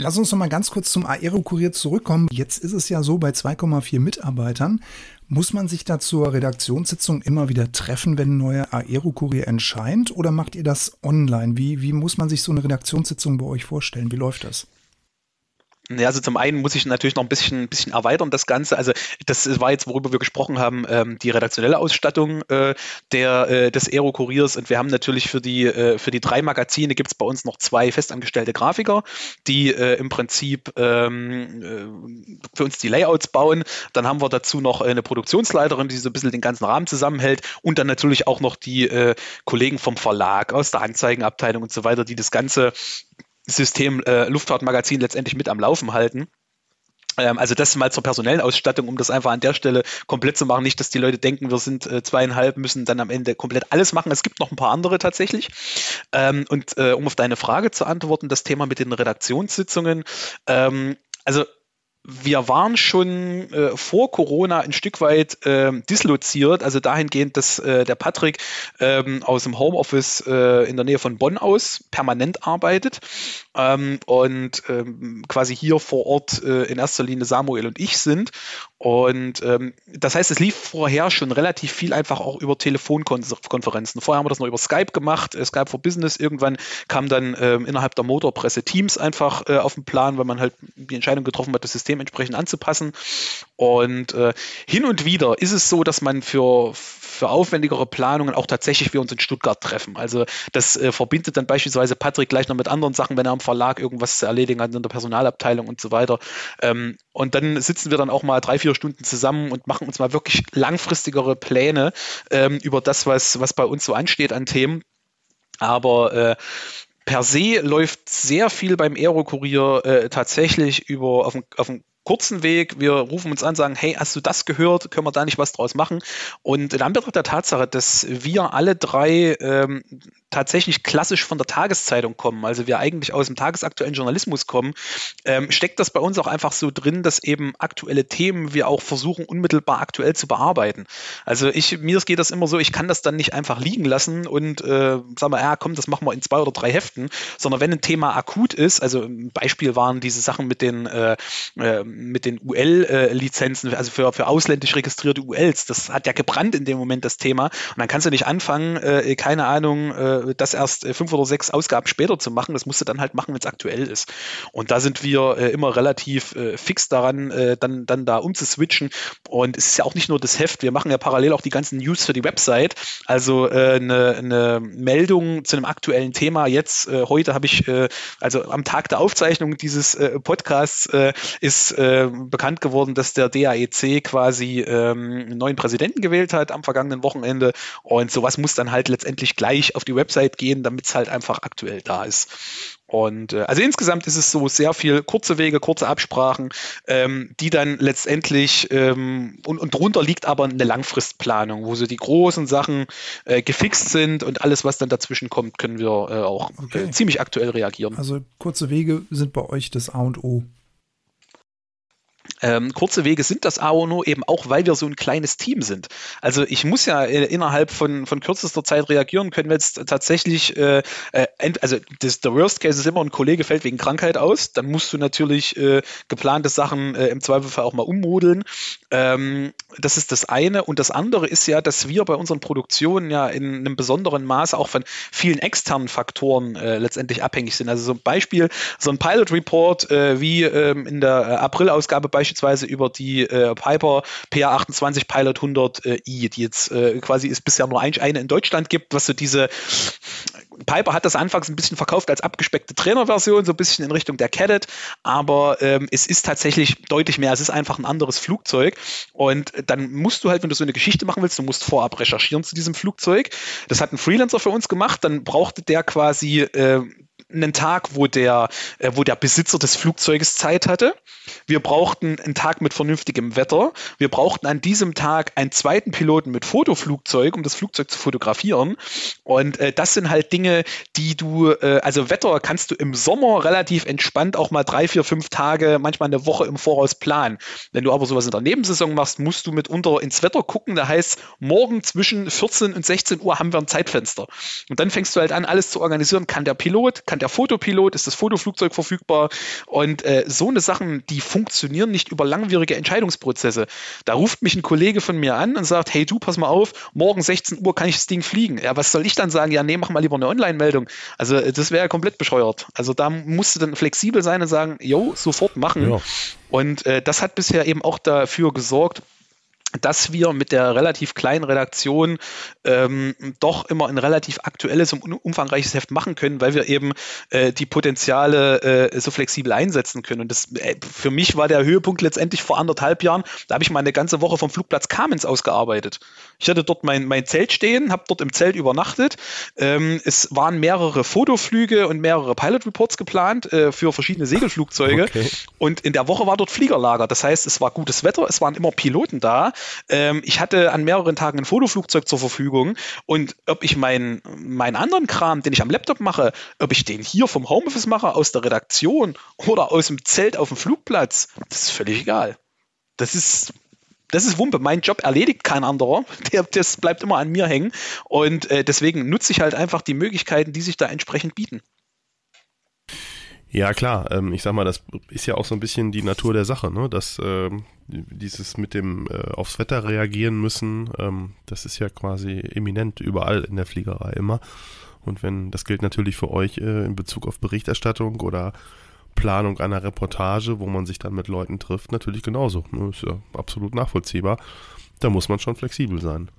Lass uns noch mal ganz kurz zum Aerokurier zurückkommen. Jetzt ist es ja so, bei 2,4 Mitarbeitern muss man sich da zur Redaktionssitzung immer wieder treffen, wenn ein neuer Aerokurier entscheidet? Oder macht ihr das online? Wie, wie muss man sich so eine Redaktionssitzung bei euch vorstellen? Wie läuft das? Ja, also zum einen muss ich natürlich noch ein bisschen, ein bisschen erweitern, das Ganze. Also das war jetzt, worüber wir gesprochen haben, ähm, die redaktionelle Ausstattung äh, der, äh, des Aero-Kuriers. Und wir haben natürlich für die, äh, für die drei Magazine gibt es bei uns noch zwei festangestellte Grafiker, die äh, im Prinzip ähm, äh, für uns die Layouts bauen. Dann haben wir dazu noch eine Produktionsleiterin, die so ein bisschen den ganzen Rahmen zusammenhält. Und dann natürlich auch noch die äh, Kollegen vom Verlag, aus der Anzeigenabteilung und so weiter, die das Ganze System äh, Luftfahrtmagazin letztendlich mit am Laufen halten. Ähm, also das mal zur personellen Ausstattung, um das einfach an der Stelle komplett zu machen. Nicht, dass die Leute denken, wir sind äh, zweieinhalb, müssen dann am Ende komplett alles machen. Es gibt noch ein paar andere tatsächlich. Ähm, und äh, um auf deine Frage zu antworten, das Thema mit den Redaktionssitzungen. Ähm, also wir waren schon äh, vor Corona ein Stück weit äh, disloziert, also dahingehend, dass äh, der Patrick ähm, aus dem Homeoffice äh, in der Nähe von Bonn aus permanent arbeitet ähm, und ähm, quasi hier vor Ort äh, in erster Linie Samuel und ich sind. Und ähm, das heißt, es lief vorher schon relativ viel einfach auch über Telefonkonferenzen. Vorher haben wir das noch über Skype gemacht, äh, Skype for Business. Irgendwann kam dann ähm, innerhalb der Motorpresse Teams einfach äh, auf den Plan, weil man halt die Entscheidung getroffen hat, das System entsprechend anzupassen. Und äh, hin und wieder ist es so, dass man für, für aufwendigere Planungen auch tatsächlich wir uns in Stuttgart treffen. Also das äh, verbindet dann beispielsweise Patrick gleich noch mit anderen Sachen, wenn er am Verlag irgendwas zu erledigen hat in der Personalabteilung und so weiter. Ähm, und dann sitzen wir dann auch mal drei, vier Stunden zusammen und machen uns mal wirklich langfristigere Pläne ähm, über das, was, was bei uns so ansteht an Themen. Aber äh, per se läuft sehr viel beim Aerokurier äh, tatsächlich über auf, auf einen kurzen Weg. Wir rufen uns an, sagen, hey, hast du das gehört? Können wir da nicht was draus machen? Und in Anbetracht der Tatsache, dass wir alle drei ähm, tatsächlich klassisch von der Tageszeitung kommen, also wir eigentlich aus dem tagesaktuellen Journalismus kommen, ähm, steckt das bei uns auch einfach so drin, dass eben aktuelle Themen wir auch versuchen, unmittelbar aktuell zu bearbeiten. Also ich, mir geht das immer so, ich kann das dann nicht einfach liegen lassen und äh, sagen wir, ja, komm, das machen wir in zwei oder drei Heften, sondern wenn ein Thema akut ist, also ein Beispiel waren diese Sachen mit den, äh, äh mit den UL-Lizenzen, also für, für ausländisch registrierte ULs, das hat ja gebrannt in dem Moment das Thema. Und dann kannst du nicht anfangen, äh, keine Ahnung, äh, das erst äh, fünf oder sechs Ausgaben später zu machen. Das musst du dann halt machen, wenn es aktuell ist. Und da sind wir äh, immer relativ äh, fix daran, äh, dann, dann da umzuswitchen. Und es ist ja auch nicht nur das Heft, wir machen ja parallel auch die ganzen News für die Website. Also eine, eine Meldung zu einem aktuellen Thema. Jetzt, heute habe ich, also am Tag der Aufzeichnung dieses Podcasts ist äh, bekannt geworden, dass der DAEC quasi ähm, einen neuen Präsidenten gewählt hat am vergangenen Wochenende. Und sowas muss dann halt letztendlich gleich auf die Website gehen, damit es halt einfach aktuell da ist. Und äh, also insgesamt ist es so sehr viel kurze Wege, kurze Absprachen, ähm, die dann letztendlich ähm, und, und drunter liegt aber eine Langfristplanung, wo so die großen Sachen äh, gefixt sind und alles, was dann dazwischen kommt, können wir äh, auch okay. äh, ziemlich aktuell reagieren. Also kurze Wege sind bei euch das A und O. Ähm, kurze Wege sind das nur eben auch, weil wir so ein kleines Team sind. Also ich muss ja äh, innerhalb von, von kürzester Zeit reagieren, können wir jetzt tatsächlich, äh, äh, also das, der Worst Case ist immer, ein Kollege fällt wegen Krankheit aus, dann musst du natürlich äh, geplante Sachen äh, im Zweifelsfall auch mal ummodeln. Ähm, das ist das eine. Und das andere ist ja, dass wir bei unseren Produktionen ja in einem besonderen Maße auch von vielen externen Faktoren äh, letztendlich abhängig sind. Also so ein Beispiel, so ein Pilot Report wie ähm, in der April-Ausgabe beispielsweise über die äh, Piper PA28 Pilot 100i, äh, die jetzt äh, quasi es bisher nur eigentlich eine in Deutschland gibt, was so diese Piper hat das anfangs ein bisschen verkauft als abgespeckte Trainerversion, so ein bisschen in Richtung der Cadet, aber ähm, es ist tatsächlich deutlich mehr. Es ist einfach ein anderes Flugzeug und dann musst du halt, wenn du so eine Geschichte machen willst, du musst vorab recherchieren zu diesem Flugzeug. Das hat ein Freelancer für uns gemacht, dann brauchte der quasi äh, einen Tag, wo der, äh, wo der Besitzer des Flugzeuges Zeit hatte. Wir brauchten einen Tag mit vernünftigem Wetter. Wir brauchten an diesem Tag einen zweiten Piloten mit Fotoflugzeug, um das Flugzeug zu fotografieren. Und äh, das sind halt Dinge, die du, äh, also Wetter kannst du im Sommer relativ entspannt auch mal drei, vier, fünf Tage, manchmal eine Woche im Voraus planen. Wenn du aber sowas in der Nebensaison machst, musst du mitunter ins Wetter gucken. Da heißt, morgen zwischen 14 und 16 Uhr haben wir ein Zeitfenster. Und dann fängst du halt an, alles zu organisieren. Kann der Pilot, kann der Fotopilot, ist das Fotoflugzeug verfügbar? Und äh, so eine Sachen, die funktionieren nicht über langwierige Entscheidungsprozesse. Da ruft mich ein Kollege von mir an und sagt, hey du, pass mal auf, morgen 16 Uhr kann ich das Ding fliegen. Ja, was soll ich dann sagen? Ja, nee, mach mal lieber eine Online-Meldung. Also äh, das wäre ja komplett bescheuert. Also da musst du dann flexibel sein und sagen, jo, sofort machen. Ja. Und äh, das hat bisher eben auch dafür gesorgt, dass wir mit der relativ kleinen Redaktion ähm, doch immer ein relativ aktuelles und umfangreiches Heft machen können, weil wir eben äh, die Potenziale äh, so flexibel einsetzen können. Und das äh, für mich war der Höhepunkt letztendlich vor anderthalb Jahren. Da habe ich mal eine ganze Woche vom Flugplatz Kamenz ausgearbeitet. Ich hatte dort mein, mein Zelt stehen, habe dort im Zelt übernachtet. Ähm, es waren mehrere Fotoflüge und mehrere Pilot Reports geplant äh, für verschiedene Segelflugzeuge. Okay. Und in der Woche war dort Fliegerlager. Das heißt, es war gutes Wetter, es waren immer Piloten da. Ähm, ich hatte an mehreren Tagen ein Fotoflugzeug zur Verfügung und ob ich meinen mein anderen Kram, den ich am Laptop mache, ob ich den hier vom Homeoffice mache, aus der Redaktion oder aus dem Zelt auf dem Flugplatz, das ist völlig egal. Das ist das ist Wumpe. Mein Job erledigt kein anderer. Der, das bleibt immer an mir hängen. Und äh, deswegen nutze ich halt einfach die Möglichkeiten, die sich da entsprechend bieten. Ja, klar. Ähm, ich sag mal, das ist ja auch so ein bisschen die Natur der Sache, ne? Dass ähm, dieses mit dem äh, aufs Wetter reagieren müssen, ähm, das ist ja quasi eminent überall in der Fliegerei immer. Und wenn, das gilt natürlich für euch äh, in Bezug auf Berichterstattung oder Planung einer Reportage, wo man sich dann mit Leuten trifft, natürlich genauso. Ne? Ist ja absolut nachvollziehbar. Da muss man schon flexibel sein.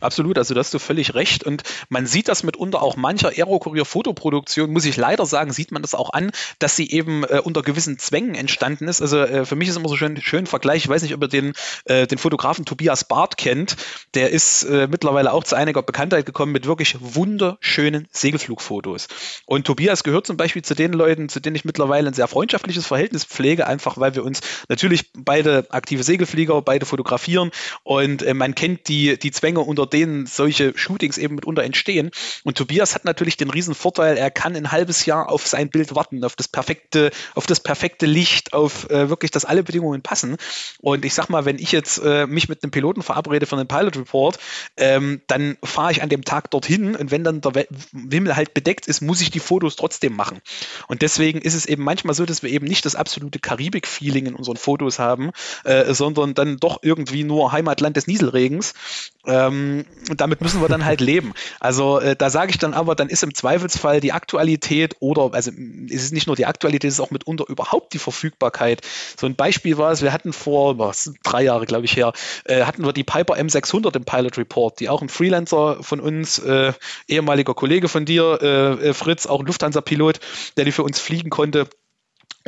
Absolut, also da hast du völlig recht. Und man sieht das mitunter auch mancher Aerokurier-Fotoproduktion, muss ich leider sagen, sieht man das auch an, dass sie eben äh, unter gewissen Zwängen entstanden ist. Also äh, für mich ist immer so schön, schön Vergleich, ich weiß nicht, ob ihr den, äh, den Fotografen Tobias Barth kennt, der ist äh, mittlerweile auch zu einiger Bekanntheit gekommen mit wirklich wunderschönen Segelflugfotos. Und Tobias gehört zum Beispiel zu den Leuten, zu denen ich mittlerweile ein sehr freundschaftliches Verhältnis pflege, einfach weil wir uns natürlich beide aktive Segelflieger, beide fotografieren und äh, man kennt die, die Zwänge unter denen solche Shootings eben mitunter entstehen. Und Tobias hat natürlich den riesen Vorteil, er kann ein halbes Jahr auf sein Bild warten, auf das perfekte, auf das perfekte Licht, auf äh, wirklich, dass alle Bedingungen passen. Und ich sag mal, wenn ich jetzt äh, mich mit einem Piloten verabrede für einen Pilot Report, ähm, dann fahre ich an dem Tag dorthin und wenn dann der Himmel halt bedeckt ist, muss ich die Fotos trotzdem machen. Und deswegen ist es eben manchmal so, dass wir eben nicht das absolute Karibik-Feeling in unseren Fotos haben, äh, sondern dann doch irgendwie nur Heimatland des Nieselregens. Ähm, und damit müssen wir dann halt leben. Also äh, da sage ich dann aber, dann ist im Zweifelsfall die Aktualität oder, also es ist nicht nur die Aktualität, es ist auch mitunter überhaupt die Verfügbarkeit. So ein Beispiel war es, wir hatten vor, was, drei Jahre glaube ich her, äh, hatten wir die Piper M600 im Pilot Report, die auch ein Freelancer von uns, äh, ehemaliger Kollege von dir, äh, äh, Fritz, auch ein Lufthansa-Pilot, der die für uns fliegen konnte,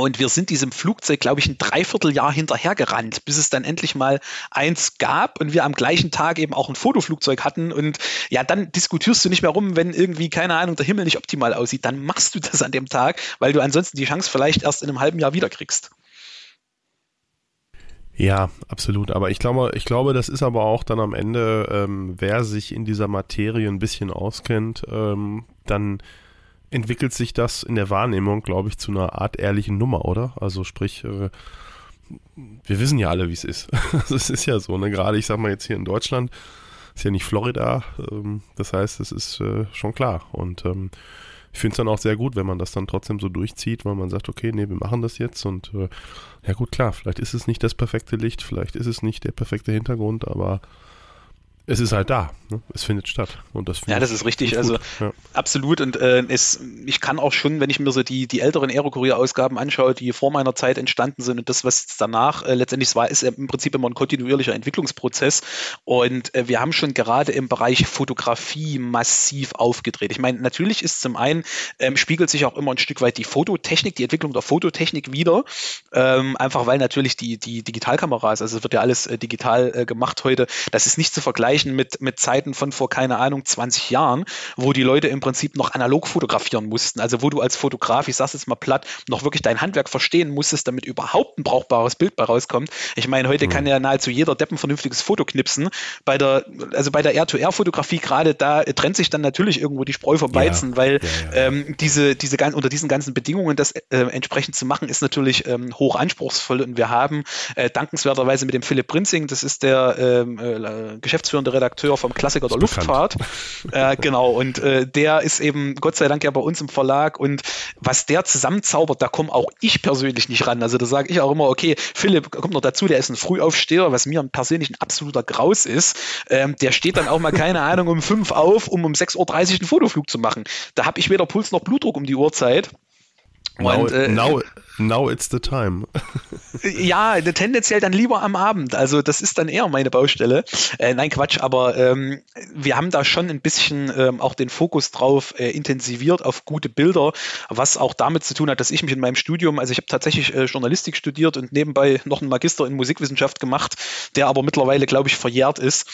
und wir sind diesem Flugzeug, glaube ich, ein Dreivierteljahr hinterhergerannt, bis es dann endlich mal eins gab und wir am gleichen Tag eben auch ein Fotoflugzeug hatten. Und ja, dann diskutierst du nicht mehr rum, wenn irgendwie, keine Ahnung, der Himmel nicht optimal aussieht. Dann machst du das an dem Tag, weil du ansonsten die Chance vielleicht erst in einem halben Jahr wiederkriegst. Ja, absolut. Aber ich glaube, ich glaube, das ist aber auch dann am Ende, ähm, wer sich in dieser Materie ein bisschen auskennt, ähm, dann entwickelt sich das in der Wahrnehmung, glaube ich, zu einer Art ehrlichen Nummer, oder? Also sprich, äh, wir wissen ja alle, wie es ist. Also es ist ja so, ne? Gerade ich sag mal jetzt hier in Deutschland, ist ja nicht Florida, ähm, das heißt, es ist äh, schon klar. Und ähm, ich finde es dann auch sehr gut, wenn man das dann trotzdem so durchzieht, weil man sagt, okay, nee, wir machen das jetzt und äh, ja gut, klar, vielleicht ist es nicht das perfekte Licht, vielleicht ist es nicht der perfekte Hintergrund, aber es ist halt da. Ne? Es findet statt. Und das ja, das ist richtig. Also ja. absolut. Und äh, es, ich kann auch schon, wenn ich mir so die, die älteren Aerokurier-Ausgaben anschaue, die vor meiner Zeit entstanden sind und das, was danach äh, letztendlich war, ist im Prinzip immer ein kontinuierlicher Entwicklungsprozess. Und äh, wir haben schon gerade im Bereich Fotografie massiv aufgedreht. Ich meine, natürlich ist zum einen, ähm, spiegelt sich auch immer ein Stück weit die Fototechnik, die Entwicklung der Fototechnik wieder. Ähm, einfach weil natürlich die, die Digitalkameras, also es wird ja alles äh, digital äh, gemacht heute, das ist nicht zu vergleichen vergleichen mit, mit Zeiten von vor, keine Ahnung, 20 Jahren, wo die Leute im Prinzip noch analog fotografieren mussten. Also wo du als Fotograf, ich sag's jetzt mal platt, noch wirklich dein Handwerk verstehen musstest, damit überhaupt ein brauchbares Bild bei rauskommt. Ich meine, heute mhm. kann ja nahezu jeder Depp ein vernünftiges Foto knipsen. Bei der, also bei der R2R-Fotografie gerade, da trennt sich dann natürlich irgendwo die Spreu vom Weizen, ja. weil ja, ja, ähm, diese, diese unter diesen ganzen Bedingungen das äh, entsprechend zu machen, ist natürlich ähm, hoch anspruchsvoll. Und wir haben äh, dankenswerterweise mit dem Philipp Prinzing, das ist der ähm, äh, geschäftsführende Redakteur vom Klassiker der Luftfahrt. Äh, genau, und äh, der ist eben Gott sei Dank ja bei uns im Verlag und was der zusammenzaubert, da komme auch ich persönlich nicht ran. Also da sage ich auch immer, okay, Philipp kommt noch dazu, der ist ein Frühaufsteher, was mir persönlich ein absoluter Graus ist. Ähm, der steht dann auch mal, keine Ahnung, um fünf auf, um um 6.30 Uhr einen Fotoflug zu machen. Da habe ich weder Puls noch Blutdruck um die Uhrzeit. Now, und, äh, now, now it's the time. ja, tendenziell dann lieber am Abend. Also das ist dann eher meine Baustelle. Äh, nein, Quatsch, aber ähm, wir haben da schon ein bisschen ähm, auch den Fokus drauf äh, intensiviert auf gute Bilder, was auch damit zu tun hat, dass ich mich in meinem Studium, also ich habe tatsächlich äh, Journalistik studiert und nebenbei noch einen Magister in Musikwissenschaft gemacht, der aber mittlerweile, glaube ich, verjährt ist.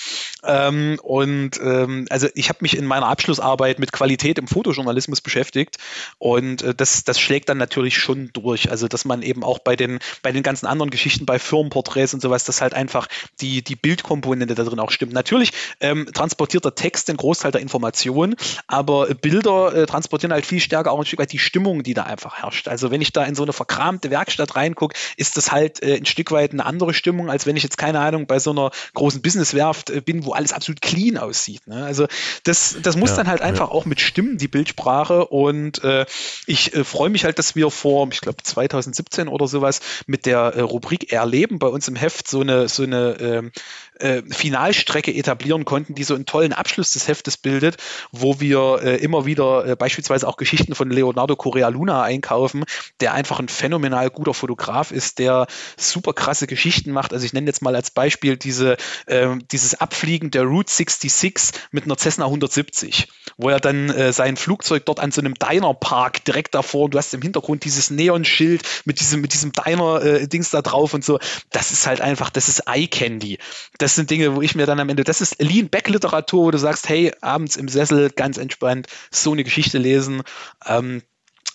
Ähm, und ähm, also ich habe mich in meiner Abschlussarbeit mit Qualität im Fotojournalismus beschäftigt und äh, das, das schlägt dann dann natürlich schon durch. Also, dass man eben auch bei den, bei den ganzen anderen Geschichten, bei Firmenporträts und sowas, dass halt einfach die, die Bildkomponente da drin auch stimmt. Natürlich ähm, transportiert der Text den Großteil der Informationen, aber Bilder äh, transportieren halt viel stärker auch ein Stück weit die Stimmung, die da einfach herrscht. Also, wenn ich da in so eine verkramte Werkstatt reingucke, ist das halt äh, ein Stück weit eine andere Stimmung, als wenn ich jetzt, keine Ahnung, bei so einer großen Businesswerft äh, bin, wo alles absolut clean aussieht. Ne? Also, das, das muss ja, dann halt einfach ja. auch mit Stimmen, die Bildsprache. Und äh, ich äh, freue mich halt, dass wir vor, ich glaube 2017 oder sowas, mit der äh, Rubrik Erleben bei uns im Heft so eine, so eine ähm, äh, Finalstrecke etablieren konnten, die so einen tollen Abschluss des Heftes bildet, wo wir äh, immer wieder äh, beispielsweise auch Geschichten von Leonardo Correa Luna einkaufen, der einfach ein phänomenal guter Fotograf ist, der super krasse Geschichten macht. Also ich nenne jetzt mal als Beispiel diese, äh, dieses Abfliegen der Route 66 mit einer Cessna 170, wo er dann äh, sein Flugzeug dort an so einem Diner-Park direkt davor, du hast im Hintergrund dieses Neonschild mit diesem, mit diesem Diner-Dings da drauf und so. Das ist halt einfach, das ist Eye Candy. Das das sind Dinge, wo ich mir dann am Ende, das ist Lean-Back-Literatur, wo du sagst, hey, abends im Sessel, ganz entspannt, so eine Geschichte lesen. Ähm,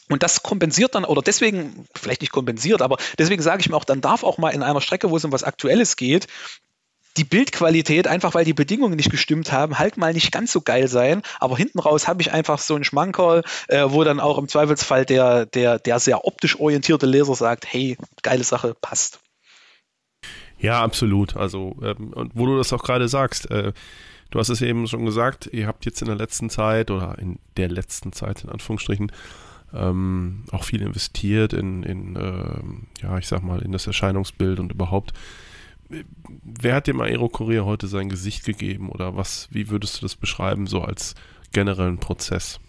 und das kompensiert dann, oder deswegen, vielleicht nicht kompensiert, aber deswegen sage ich mir auch, dann darf auch mal in einer Strecke, wo es um was Aktuelles geht, die Bildqualität, einfach weil die Bedingungen nicht gestimmt haben, halt mal nicht ganz so geil sein. Aber hinten raus habe ich einfach so einen Schmankerl, äh, wo dann auch im Zweifelsfall der, der, der sehr optisch orientierte Leser sagt, hey, geile Sache, passt. Ja, absolut. Also, ähm, und wo du das auch gerade sagst, äh, du hast es eben schon gesagt, ihr habt jetzt in der letzten Zeit oder in der letzten Zeit in Anführungsstrichen ähm, auch viel investiert in, in äh, ja, ich sag mal, in das Erscheinungsbild und überhaupt. Wer hat dem Aero Korea heute sein Gesicht gegeben oder was, wie würdest du das beschreiben, so als generellen Prozess?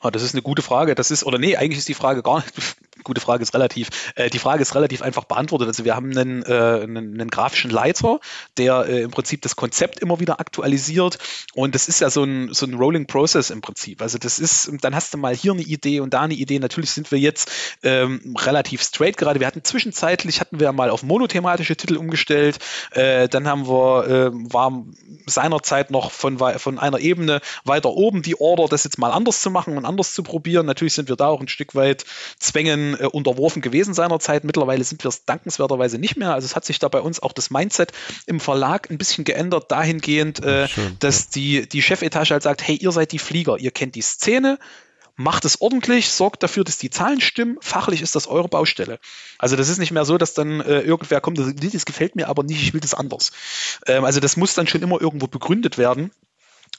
Ah, das ist eine gute Frage. Das ist, oder nee, eigentlich ist die Frage gar nicht, gute Frage ist relativ. Äh, die Frage ist relativ einfach beantwortet. Also wir haben einen, äh, einen, einen grafischen Leiter, der äh, im Prinzip das Konzept immer wieder aktualisiert. Und das ist ja so ein, so ein Rolling Process im Prinzip. Also das ist, dann hast du mal hier eine Idee und da eine Idee. Natürlich sind wir jetzt ähm, relativ straight gerade. Wir hatten zwischenzeitlich, hatten wir mal auf monothematische Titel umgestellt. Äh, dann haben wir, äh, war seinerzeit noch von, von einer Ebene weiter oben die Order, das jetzt mal anders zu machen und anders zu probieren. Natürlich sind wir da auch ein Stück weit Zwängen äh, unterworfen gewesen seinerzeit. Mittlerweile sind wir es dankenswerterweise nicht mehr. Also es hat sich da bei uns auch das Mindset im Verlag ein bisschen geändert, dahingehend, äh, dass die, die Chefetage halt sagt, hey, ihr seid die Flieger, ihr kennt die Szene, macht es ordentlich, sorgt dafür, dass die Zahlen stimmen. Fachlich ist das eure Baustelle. Also das ist nicht mehr so, dass dann äh, irgendwer kommt, das, das gefällt mir aber nicht, ich will das anders. Ähm, also das muss dann schon immer irgendwo begründet werden.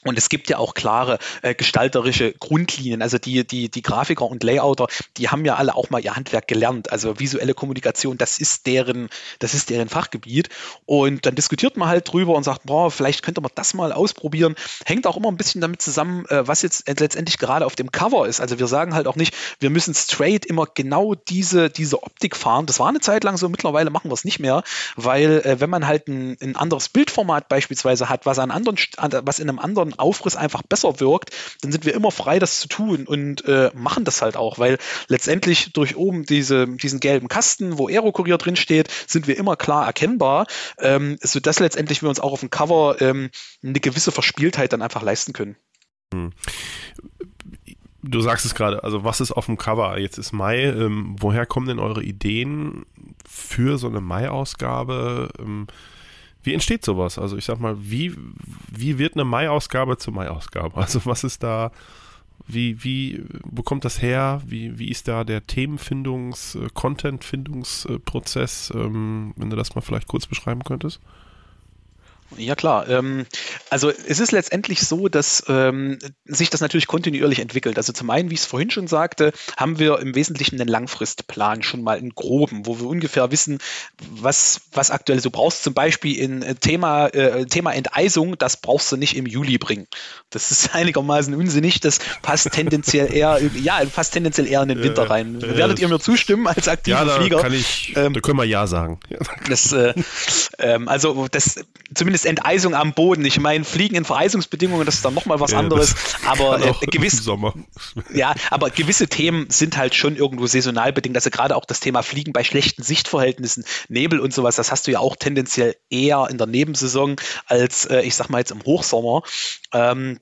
Und es gibt ja auch klare äh, gestalterische Grundlinien. Also die, die, die Grafiker und Layouter, die haben ja alle auch mal ihr Handwerk gelernt. Also visuelle Kommunikation, das ist deren, das ist deren Fachgebiet. Und dann diskutiert man halt drüber und sagt, boah, vielleicht könnte man das mal ausprobieren. Hängt auch immer ein bisschen damit zusammen, äh, was jetzt letztendlich gerade auf dem Cover ist. Also wir sagen halt auch nicht, wir müssen straight immer genau diese, diese Optik fahren. Das war eine Zeit lang so, mittlerweile machen wir es nicht mehr, weil äh, wenn man halt ein, ein anderes Bildformat beispielsweise hat, was an anderen, was in einem anderen Aufriss einfach besser wirkt, dann sind wir immer frei, das zu tun und äh, machen das halt auch, weil letztendlich durch oben diese, diesen gelben Kasten, wo Aero-Kurier drin steht, sind wir immer klar erkennbar, ähm, sodass letztendlich wir uns auch auf dem Cover ähm, eine gewisse Verspieltheit dann einfach leisten können. Hm. Du sagst es gerade, also was ist auf dem Cover? Jetzt ist Mai. Ähm, woher kommen denn eure Ideen für so eine Mai-Ausgabe? Ähm, wie entsteht sowas? Also ich sag mal, wie, wie wird eine Mai-Ausgabe zur Mai-Ausgabe? Also was ist da, wie, wie bekommt das her? Wie, wie ist da der Themenfindungs-, Content-Findungsprozess? Ähm, wenn du das mal vielleicht kurz beschreiben könntest? Ja klar. Ähm, also es ist letztendlich so, dass ähm, sich das natürlich kontinuierlich entwickelt. Also zum einen, wie ich es vorhin schon sagte, haben wir im Wesentlichen einen Langfristplan schon mal in groben, wo wir ungefähr wissen, was, was aktuell so brauchst. Zum Beispiel in äh, Thema, äh, Thema Enteisung, das brauchst du nicht im Juli bringen. Das ist einigermaßen unsinnig. Das passt tendenziell eher, ja, passt tendenziell eher in den Winter rein. Äh, Werdet ihr mir zustimmen als aktiver ja, da Flieger? Kann ich, ähm, da können wir ja sagen. Das, äh, ähm, also das zumindest ist Enteisung am Boden. Ich meine, Fliegen in Vereisungsbedingungen, das ist dann nochmal was ja, anderes. Aber äh, gewiss, ja, aber gewisse Themen sind halt schon irgendwo saisonal bedingt. Also gerade auch das Thema Fliegen bei schlechten Sichtverhältnissen, Nebel und sowas, das hast du ja auch tendenziell eher in der Nebensaison als, äh, ich sag mal jetzt im Hochsommer. Ähm,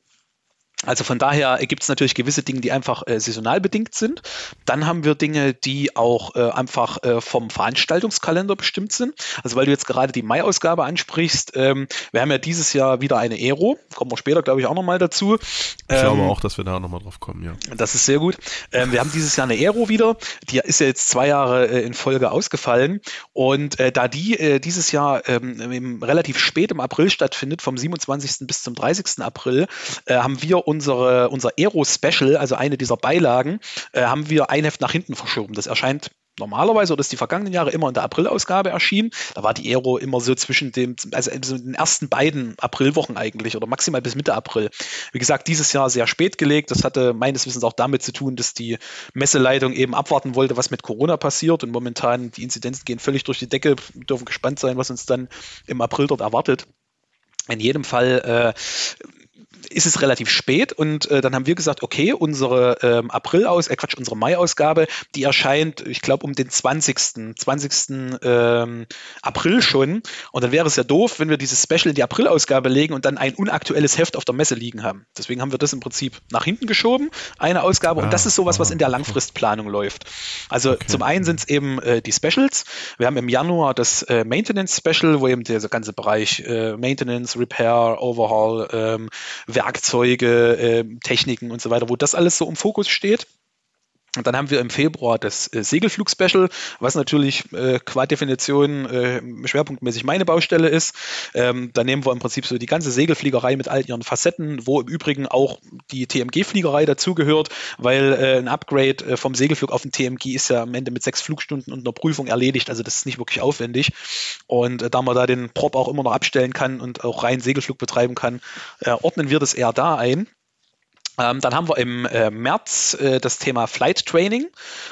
also von daher gibt es natürlich gewisse Dinge, die einfach äh, saisonal bedingt sind. Dann haben wir Dinge, die auch äh, einfach äh, vom Veranstaltungskalender bestimmt sind. Also weil du jetzt gerade die Mai-Ausgabe ansprichst, ähm, wir haben ja dieses Jahr wieder eine Aero, kommen wir später, glaube ich, auch nochmal dazu. Ich ähm, glaube auch, dass wir da nochmal drauf kommen, ja. Das ist sehr gut. Ähm, wir haben dieses Jahr eine Aero wieder, die ist ja jetzt zwei Jahre äh, in Folge ausgefallen. Und äh, da die äh, dieses Jahr ähm, relativ spät im April stattfindet, vom 27. bis zum 30. April, haben wir unsere, unser Aero-Special, also eine dieser Beilagen, äh, haben wir ein Heft nach hinten verschoben. Das erscheint normalerweise oder ist die vergangenen Jahre immer in der Aprilausgabe erschienen. Da war die Aero immer so zwischen dem, also den ersten beiden Aprilwochen eigentlich oder maximal bis Mitte April. Wie gesagt, dieses Jahr sehr spät gelegt. Das hatte meines Wissens auch damit zu tun, dass die Messeleitung eben abwarten wollte, was mit Corona passiert und momentan die Inzidenzen gehen völlig durch die Decke, Wir dürfen gespannt sein, was uns dann im April dort erwartet. In jedem Fall äh, ist es relativ spät und äh, dann haben wir gesagt, okay, unsere ähm, April aus, äh, Quatsch, unsere Mai-Ausgabe, die erscheint, ich glaube, um den 20. 20. Ähm, April schon. Und dann wäre es ja doof, wenn wir dieses Special in die April-Ausgabe legen und dann ein unaktuelles Heft auf der Messe liegen haben. Deswegen haben wir das im Prinzip nach hinten geschoben, eine Ausgabe. Ah, und das ist sowas, was in der Langfristplanung läuft. Also okay. zum einen sind es eben äh, die Specials. Wir haben im Januar das äh, Maintenance Special, wo eben der ganze Bereich äh, Maintenance, Repair, Overhaul, ähm, Werkzeuge, äh, Techniken und so weiter, wo das alles so im Fokus steht. Und dann haben wir im Februar das äh, Segelflug-Special, was natürlich äh, qua Definition äh, schwerpunktmäßig meine Baustelle ist. Ähm, da nehmen wir im Prinzip so die ganze Segelfliegerei mit all ihren Facetten, wo im Übrigen auch die TMG-Fliegerei dazugehört, weil äh, ein Upgrade äh, vom Segelflug auf den TMG ist ja am Ende mit sechs Flugstunden und einer Prüfung erledigt. Also das ist nicht wirklich aufwendig. Und äh, da man da den Prop auch immer noch abstellen kann und auch rein Segelflug betreiben kann, äh, ordnen wir das eher da ein. Ähm, dann haben wir im äh, März äh, das Thema Flight Training,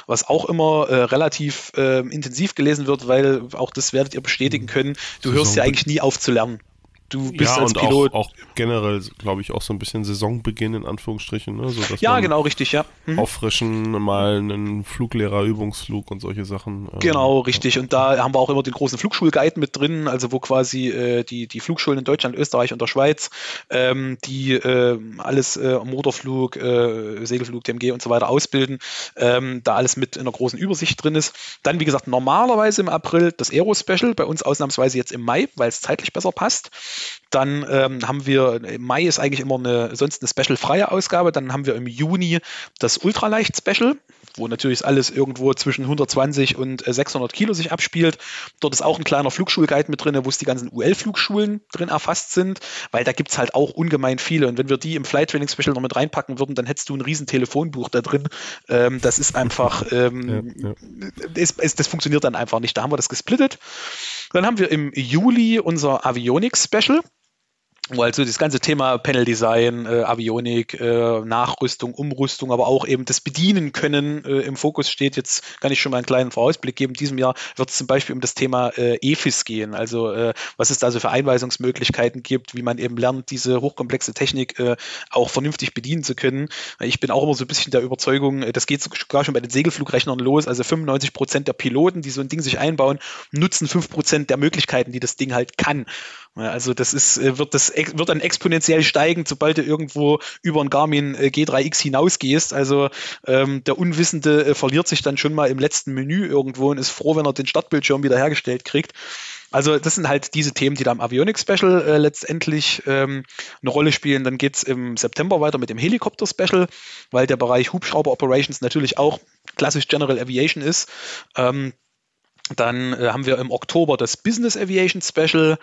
was auch immer äh, relativ äh, intensiv gelesen wird, weil auch das werdet ihr bestätigen mhm. können. Du hörst ja eigentlich nie auf zu lernen. Du bist ja, als und Pilot. Auch, auch generell, glaube ich, auch so ein bisschen Saisonbeginn in Anführungsstrichen. Ne? So, ja, genau, richtig, ja. Mhm. Auffrischen, mal einen Fluglehrer, Übungsflug und solche Sachen. Ähm, genau, richtig. Ja. Und da haben wir auch immer den großen Flugschulguide mit drin, also wo quasi äh, die, die Flugschulen in Deutschland, Österreich und der Schweiz, ähm, die äh, alles äh, Motorflug, äh, Segelflug, TMG und so weiter ausbilden, ähm, da alles mit in einer großen Übersicht drin ist. Dann, wie gesagt, normalerweise im April das Aero-Special, bei uns ausnahmsweise jetzt im Mai, weil es zeitlich besser passt. Dann ähm, haben wir, im Mai ist eigentlich immer eine, sonst eine Special-freie Ausgabe. Dann haben wir im Juni das Ultraleicht-Special, wo natürlich alles irgendwo zwischen 120 und 600 äh, Kilo sich abspielt. Dort ist auch ein kleiner Flugschulguide mit drin, wo es die ganzen UL-Flugschulen drin erfasst sind, weil da gibt es halt auch ungemein viele. Und wenn wir die im Flight Training Special noch mit reinpacken würden, dann hättest du ein riesen Telefonbuch da drin. Ähm, das ist einfach, ähm, ja, ja. Es, es, das funktioniert dann einfach nicht. Da haben wir das gesplittet. Dann haben wir im Juli unser Avionics Special. Wo also das ganze Thema Panel Design, äh, Avionik, äh, Nachrüstung, Umrüstung, aber auch eben das Bedienen können äh, im Fokus steht. Jetzt kann ich schon mal einen kleinen Vorausblick geben. In diesem Jahr wird es zum Beispiel um das Thema äh, EFIS gehen, also äh, was es da so für Einweisungsmöglichkeiten gibt, wie man eben lernt, diese hochkomplexe Technik äh, auch vernünftig bedienen zu können. Ich bin auch immer so ein bisschen der Überzeugung, äh, das geht sogar schon bei den Segelflugrechnern los. Also 95 Prozent der Piloten, die so ein Ding sich einbauen, nutzen 5 Prozent der Möglichkeiten, die das Ding halt kann. Also das ist, äh, wird, das, wird dann exponentiell steigen, sobald du irgendwo über ein Garmin äh, G3X hinausgehst. Also ähm, der Unwissende äh, verliert sich dann schon mal im letzten Menü irgendwo und ist froh, wenn er den Startbildschirm wieder hergestellt kriegt. Also das sind halt diese Themen, die da im Avionics Special äh, letztendlich ähm, eine Rolle spielen. Dann geht es im September weiter mit dem Helikopter Special, weil der Bereich Hubschrauber Operations natürlich auch klassisch General Aviation ist. Ähm, dann äh, haben wir im Oktober das Business Aviation Special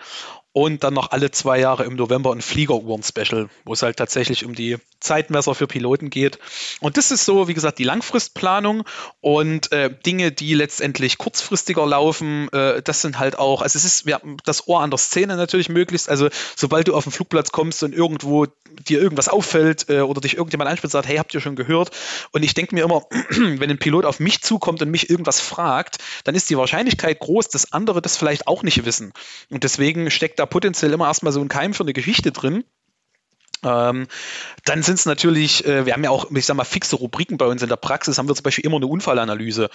und dann noch alle zwei Jahre im November ein Fliegeruhren-Special, wo es halt tatsächlich um die Zeitmesser für Piloten geht. Und das ist so, wie gesagt, die Langfristplanung und äh, Dinge, die letztendlich kurzfristiger laufen, äh, das sind halt auch, also es ist ja, das Ohr an der Szene natürlich möglichst. Also sobald du auf den Flugplatz kommst und irgendwo dir irgendwas auffällt äh, oder dich irgendjemand anspricht und sagt, hey, habt ihr schon gehört? Und ich denke mir immer, wenn ein Pilot auf mich zukommt und mich irgendwas fragt, dann ist die Wahrscheinlichkeit groß, dass andere das vielleicht auch nicht wissen. Und deswegen steckt da potenziell immer erstmal so ein Keim für eine Geschichte drin. Ähm, dann sind es natürlich, äh, wir haben ja auch, ich sag mal, fixe Rubriken bei uns in der Praxis, haben wir zum Beispiel immer eine Unfallanalyse.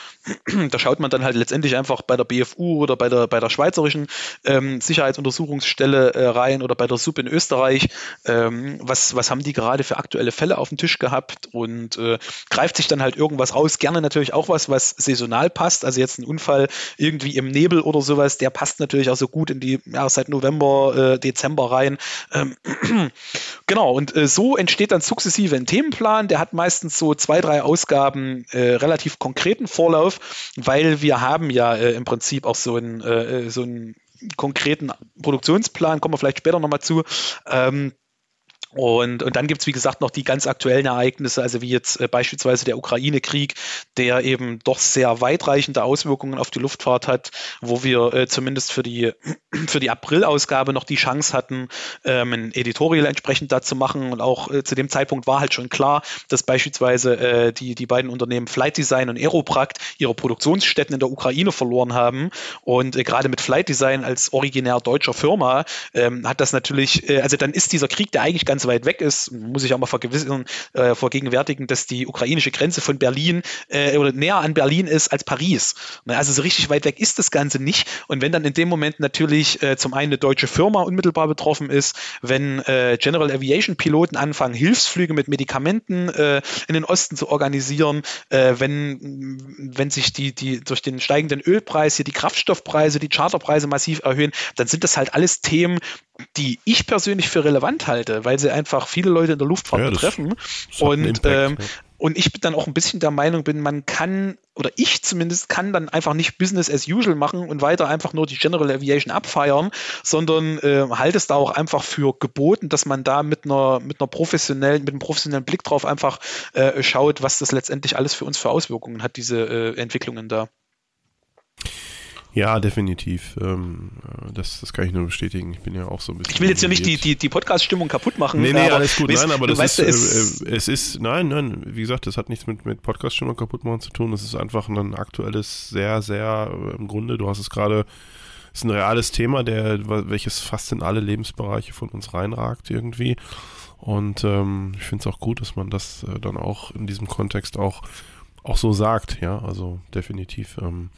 da schaut man dann halt letztendlich einfach bei der BFU oder bei der, bei der Schweizerischen ähm, Sicherheitsuntersuchungsstelle äh, rein oder bei der SUB in Österreich, ähm, was, was haben die gerade für aktuelle Fälle auf dem Tisch gehabt und äh, greift sich dann halt irgendwas raus. Gerne natürlich auch was, was saisonal passt. Also jetzt ein Unfall irgendwie im Nebel oder sowas, der passt natürlich auch so gut in die Jahreszeit November, äh, Dezember rein. Genau, und äh, so entsteht dann sukzessive ein Themenplan. Der hat meistens so zwei, drei Ausgaben äh, relativ konkreten Vorlauf, weil wir haben ja äh, im Prinzip auch so einen, äh, so einen konkreten Produktionsplan, kommen wir vielleicht später nochmal zu. Ähm, und, und dann gibt's wie gesagt, noch die ganz aktuellen Ereignisse, also wie jetzt äh, beispielsweise der Ukraine-Krieg, der eben doch sehr weitreichende Auswirkungen auf die Luftfahrt hat, wo wir äh, zumindest für die, für die April-Ausgabe noch die Chance hatten, ähm, ein Editorial entsprechend dazu machen. Und auch äh, zu dem Zeitpunkt war halt schon klar, dass beispielsweise äh, die, die beiden Unternehmen Flight Design und Aeroprakt ihre Produktionsstätten in der Ukraine verloren haben. Und äh, gerade mit Flight Design als originär deutscher Firma ähm, hat das natürlich, äh, also dann ist dieser Krieg, der eigentlich ganz ganz weit weg ist, muss ich auch mal vergewissern, äh, vergegenwärtigen, dass die ukrainische Grenze von Berlin äh, oder näher an Berlin ist als Paris. Ne, also so richtig weit weg ist das Ganze nicht. Und wenn dann in dem Moment natürlich äh, zum einen eine deutsche Firma unmittelbar betroffen ist, wenn äh, General Aviation Piloten anfangen, Hilfsflüge mit Medikamenten äh, in den Osten zu organisieren, äh, wenn, wenn sich die, die durch den steigenden Ölpreis hier die Kraftstoffpreise, die Charterpreise massiv erhöhen, dann sind das halt alles Themen, die ich persönlich für relevant halte, weil sie einfach viele Leute in der Luftfahrt ja, betreffen. und, ähm, und ich bin dann auch ein bisschen der Meinung bin, man kann, oder ich zumindest kann dann einfach nicht Business as usual machen und weiter einfach nur die General Aviation abfeiern, sondern äh, halte es da auch einfach für geboten, dass man da mit einer, mit einer professionellen, mit einem professionellen Blick drauf einfach äh, schaut, was das letztendlich alles für uns für Auswirkungen hat, diese äh, Entwicklungen da. Ja, definitiv. Ähm, das, das kann ich nur bestätigen. Ich bin ja auch so ein bisschen. Ich will jetzt hier nicht die, die, die Podcast-Stimmung kaputt machen. Nee, nee, alles gut. Nein, aber das ist, es, äh, es ist, nein, nein, wie gesagt, das hat nichts mit, mit Podcast-Stimmung kaputt machen zu tun. Das ist einfach ein aktuelles, sehr, sehr, äh, im Grunde, du hast es gerade, ist ein reales Thema, der, welches fast in alle Lebensbereiche von uns reinragt irgendwie. Und ähm, ich finde es auch gut, dass man das äh, dann auch in diesem Kontext auch, auch so sagt, ja, also definitiv. Ähm,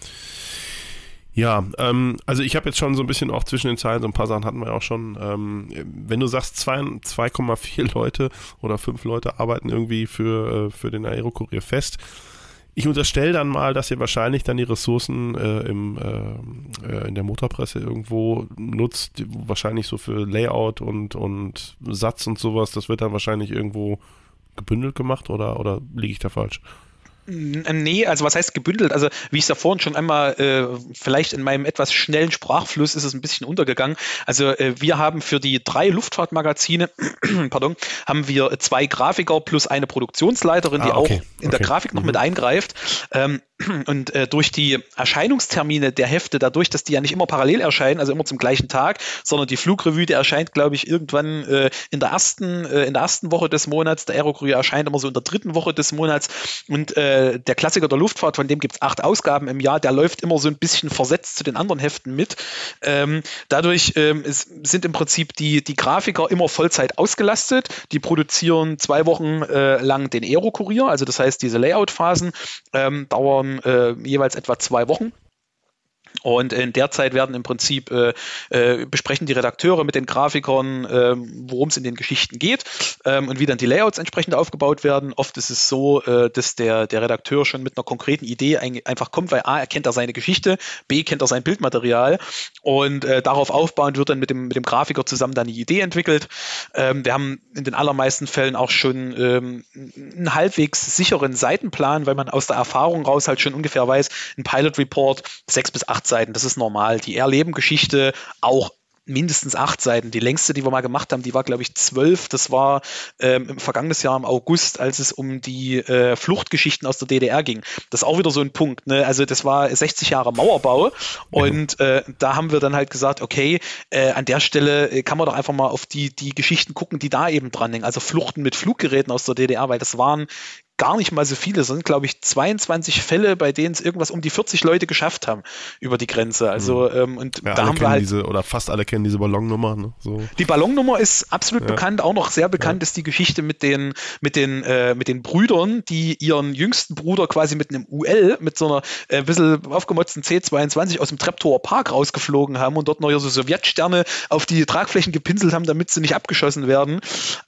ja, ähm, also ich habe jetzt schon so ein bisschen auch zwischen den Zeilen, so ein paar Sachen hatten wir auch schon. Ähm, wenn du sagst, 2,4 Leute oder 5 Leute arbeiten irgendwie für, äh, für den Aerokurier fest, ich unterstelle dann mal, dass ihr wahrscheinlich dann die Ressourcen äh, im, äh, äh in der Motorpresse irgendwo nutzt, wahrscheinlich so für Layout und, und Satz und sowas. Das wird dann wahrscheinlich irgendwo gebündelt gemacht oder, oder liege ich da falsch? Nee, also was heißt gebündelt? Also wie ich es ja vorhin schon einmal, äh, vielleicht in meinem etwas schnellen Sprachfluss ist es ein bisschen untergegangen. Also äh, wir haben für die drei Luftfahrtmagazine, pardon, haben wir zwei Grafiker plus eine Produktionsleiterin, die ah, okay. auch in okay. der Grafik noch mhm. mit eingreift. Ähm, und äh, durch die Erscheinungstermine der Hefte, dadurch, dass die ja nicht immer parallel erscheinen, also immer zum gleichen Tag, sondern die Flugrevue, die erscheint, glaube ich, irgendwann äh, in der ersten äh, in der ersten Woche des Monats, der Aerokurier erscheint immer so in der dritten Woche des Monats. Und äh, der Klassiker der Luftfahrt, von dem gibt es acht Ausgaben im Jahr, der läuft immer so ein bisschen versetzt zu den anderen Heften mit. Ähm, dadurch ähm, sind im Prinzip die, die Grafiker immer Vollzeit ausgelastet, die produzieren zwei Wochen äh, lang den Aerokurier, also das heißt, diese Layout-Phasen ähm, dauern äh, jeweils etwa zwei Wochen. Und in der Zeit werden im Prinzip äh, äh, besprechen die Redakteure mit den Grafikern, äh, worum es in den Geschichten geht ähm, und wie dann die Layouts entsprechend aufgebaut werden. Oft ist es so, äh, dass der, der Redakteur schon mit einer konkreten Idee ein, einfach kommt, weil A, er kennt er seine Geschichte, B, kennt er sein Bildmaterial und äh, darauf aufbauend wird dann mit dem, mit dem Grafiker zusammen dann die Idee entwickelt. Ähm, wir haben in den allermeisten Fällen auch schon ähm, einen halbwegs sicheren Seitenplan, weil man aus der Erfahrung raus halt schon ungefähr weiß, ein Pilot Report sechs bis acht Seiten, das ist normal. Die Erleben-Geschichte auch mindestens acht Seiten. Die längste, die wir mal gemacht haben, die war, glaube ich, zwölf. Das war ähm, im vergangenen Jahr im August, als es um die äh, Fluchtgeschichten aus der DDR ging. Das ist auch wieder so ein Punkt. Ne? Also das war 60 Jahre Mauerbau und äh, da haben wir dann halt gesagt, okay, äh, an der Stelle äh, kann man doch einfach mal auf die, die Geschichten gucken, die da eben dran hängen. Also Fluchten mit Fluggeräten aus der DDR, weil das waren gar nicht mal so viele. Sind, glaube ich, 22 Fälle, bei denen es irgendwas um die 40 Leute geschafft haben über die Grenze. Also, mhm. ähm, und ja, da haben wir halt. Diese, oder fast alle kennen diese Ballonnummer. Ne? So. Die Ballonnummer ist absolut ja. bekannt. Auch noch sehr bekannt ja. ist die Geschichte mit den, mit den, äh, mit den Brüdern, die ihren jüngsten Bruder quasi mit einem UL, mit so einer äh, bisschen aufgemotzten C22 aus dem Treptower Park rausgeflogen haben und dort noch so Sowjetsterne auf die Tragflächen gepinselt haben, damit sie nicht abgeschossen werden.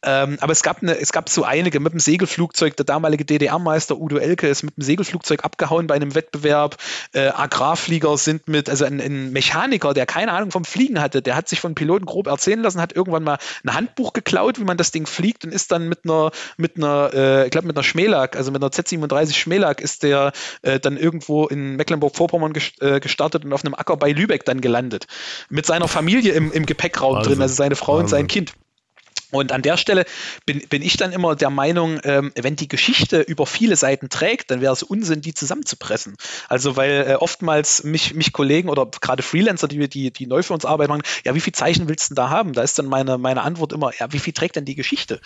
Ähm, aber es gab, eine, es gab so einige mit dem Segelflugzeug, der damalige ehemalige DDR-Meister Udo Elke ist mit dem Segelflugzeug abgehauen bei einem Wettbewerb. Äh, Agrarflieger sind mit, also ein, ein, Mechaniker, der keine Ahnung vom Fliegen hatte, der hat sich von Piloten grob erzählen lassen, hat irgendwann mal ein Handbuch geklaut, wie man das Ding fliegt und ist dann mit einer, mit einer, äh, ich glaube mit einer Schmelag, also mit einer Z37 Schmelag ist der äh, dann irgendwo in Mecklenburg-Vorpommern äh, gestartet und auf einem Acker bei Lübeck dann gelandet. Mit seiner Familie im, im Gepäckraum Wahnsinn. drin, also seine Frau Wahnsinn. und sein Kind. Und an der Stelle bin, bin ich dann immer der Meinung, ähm, wenn die Geschichte über viele Seiten trägt, dann wäre es Unsinn, die zusammenzupressen. Also weil äh, oftmals mich, mich Kollegen oder gerade Freelancer, die, die, die neu für uns arbeiten, machen, ja, wie viel Zeichen willst du denn da haben? Da ist dann meine, meine Antwort immer, ja, wie viel trägt denn die Geschichte?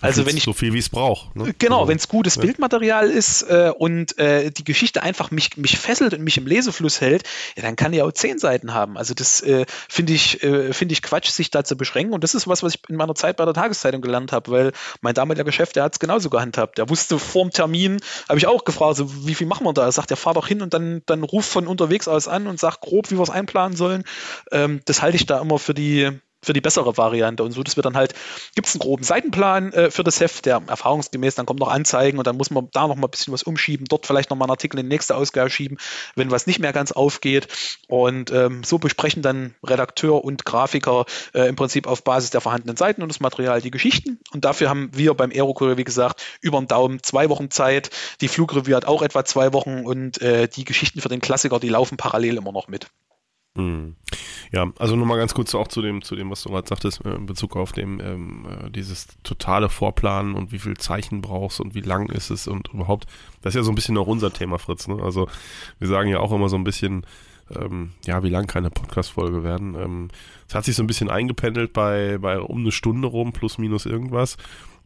Also wenn ich so viel wie es braucht. Ne? Genau, also, wenn es gutes ja. Bildmaterial ist äh, und äh, die Geschichte einfach mich, mich fesselt und mich im Lesefluss hält, ja, dann kann die auch zehn Seiten haben. Also das äh, finde ich, äh, finde ich Quatsch, sich da zu beschränken. Und das ist was, was ich in meiner Zeit bei der Tageszeitung gelernt habe, weil mein damaliger Geschäft, der hat es genauso gehandhabt. Der wusste vor dem Termin, habe ich auch gefragt, so, wie viel machen wir da? Er sagt, ja, fahr doch hin und dann, dann ruf von unterwegs aus an und sag grob, wie wir es einplanen sollen. Ähm, das halte ich da immer für die, für die bessere Variante. Und so, dass wir dann halt, gibt es einen groben Seitenplan äh, für das Heft, der erfahrungsgemäß, dann kommt noch Anzeigen und dann muss man da noch mal ein bisschen was umschieben, dort vielleicht noch mal einen Artikel in die nächste Ausgabe schieben, wenn was nicht mehr ganz aufgeht. Und ähm, so besprechen dann Redakteur und Grafiker äh, im Prinzip auf Basis der vorhandenen Seiten und das Material die Geschichten. Und dafür haben wir beim Aerokurier, wie gesagt, über den Daumen zwei Wochen Zeit. Die Flugrevue hat auch etwa zwei Wochen und äh, die Geschichten für den Klassiker, die laufen parallel immer noch mit. Hm. Ja, also nochmal ganz kurz auch zu dem, zu dem, was du gerade sagtest, äh, in Bezug auf dem, ähm, äh, dieses totale Vorplanen und wie viel Zeichen brauchst und wie lang ist es und überhaupt. Das ist ja so ein bisschen auch unser Thema, Fritz. Ne? Also wir sagen ja auch immer so ein bisschen, ähm, ja, wie lang keine Podcast-Folge werden. Ähm, es hat sich so ein bisschen eingependelt bei, bei um eine Stunde rum, plus minus irgendwas.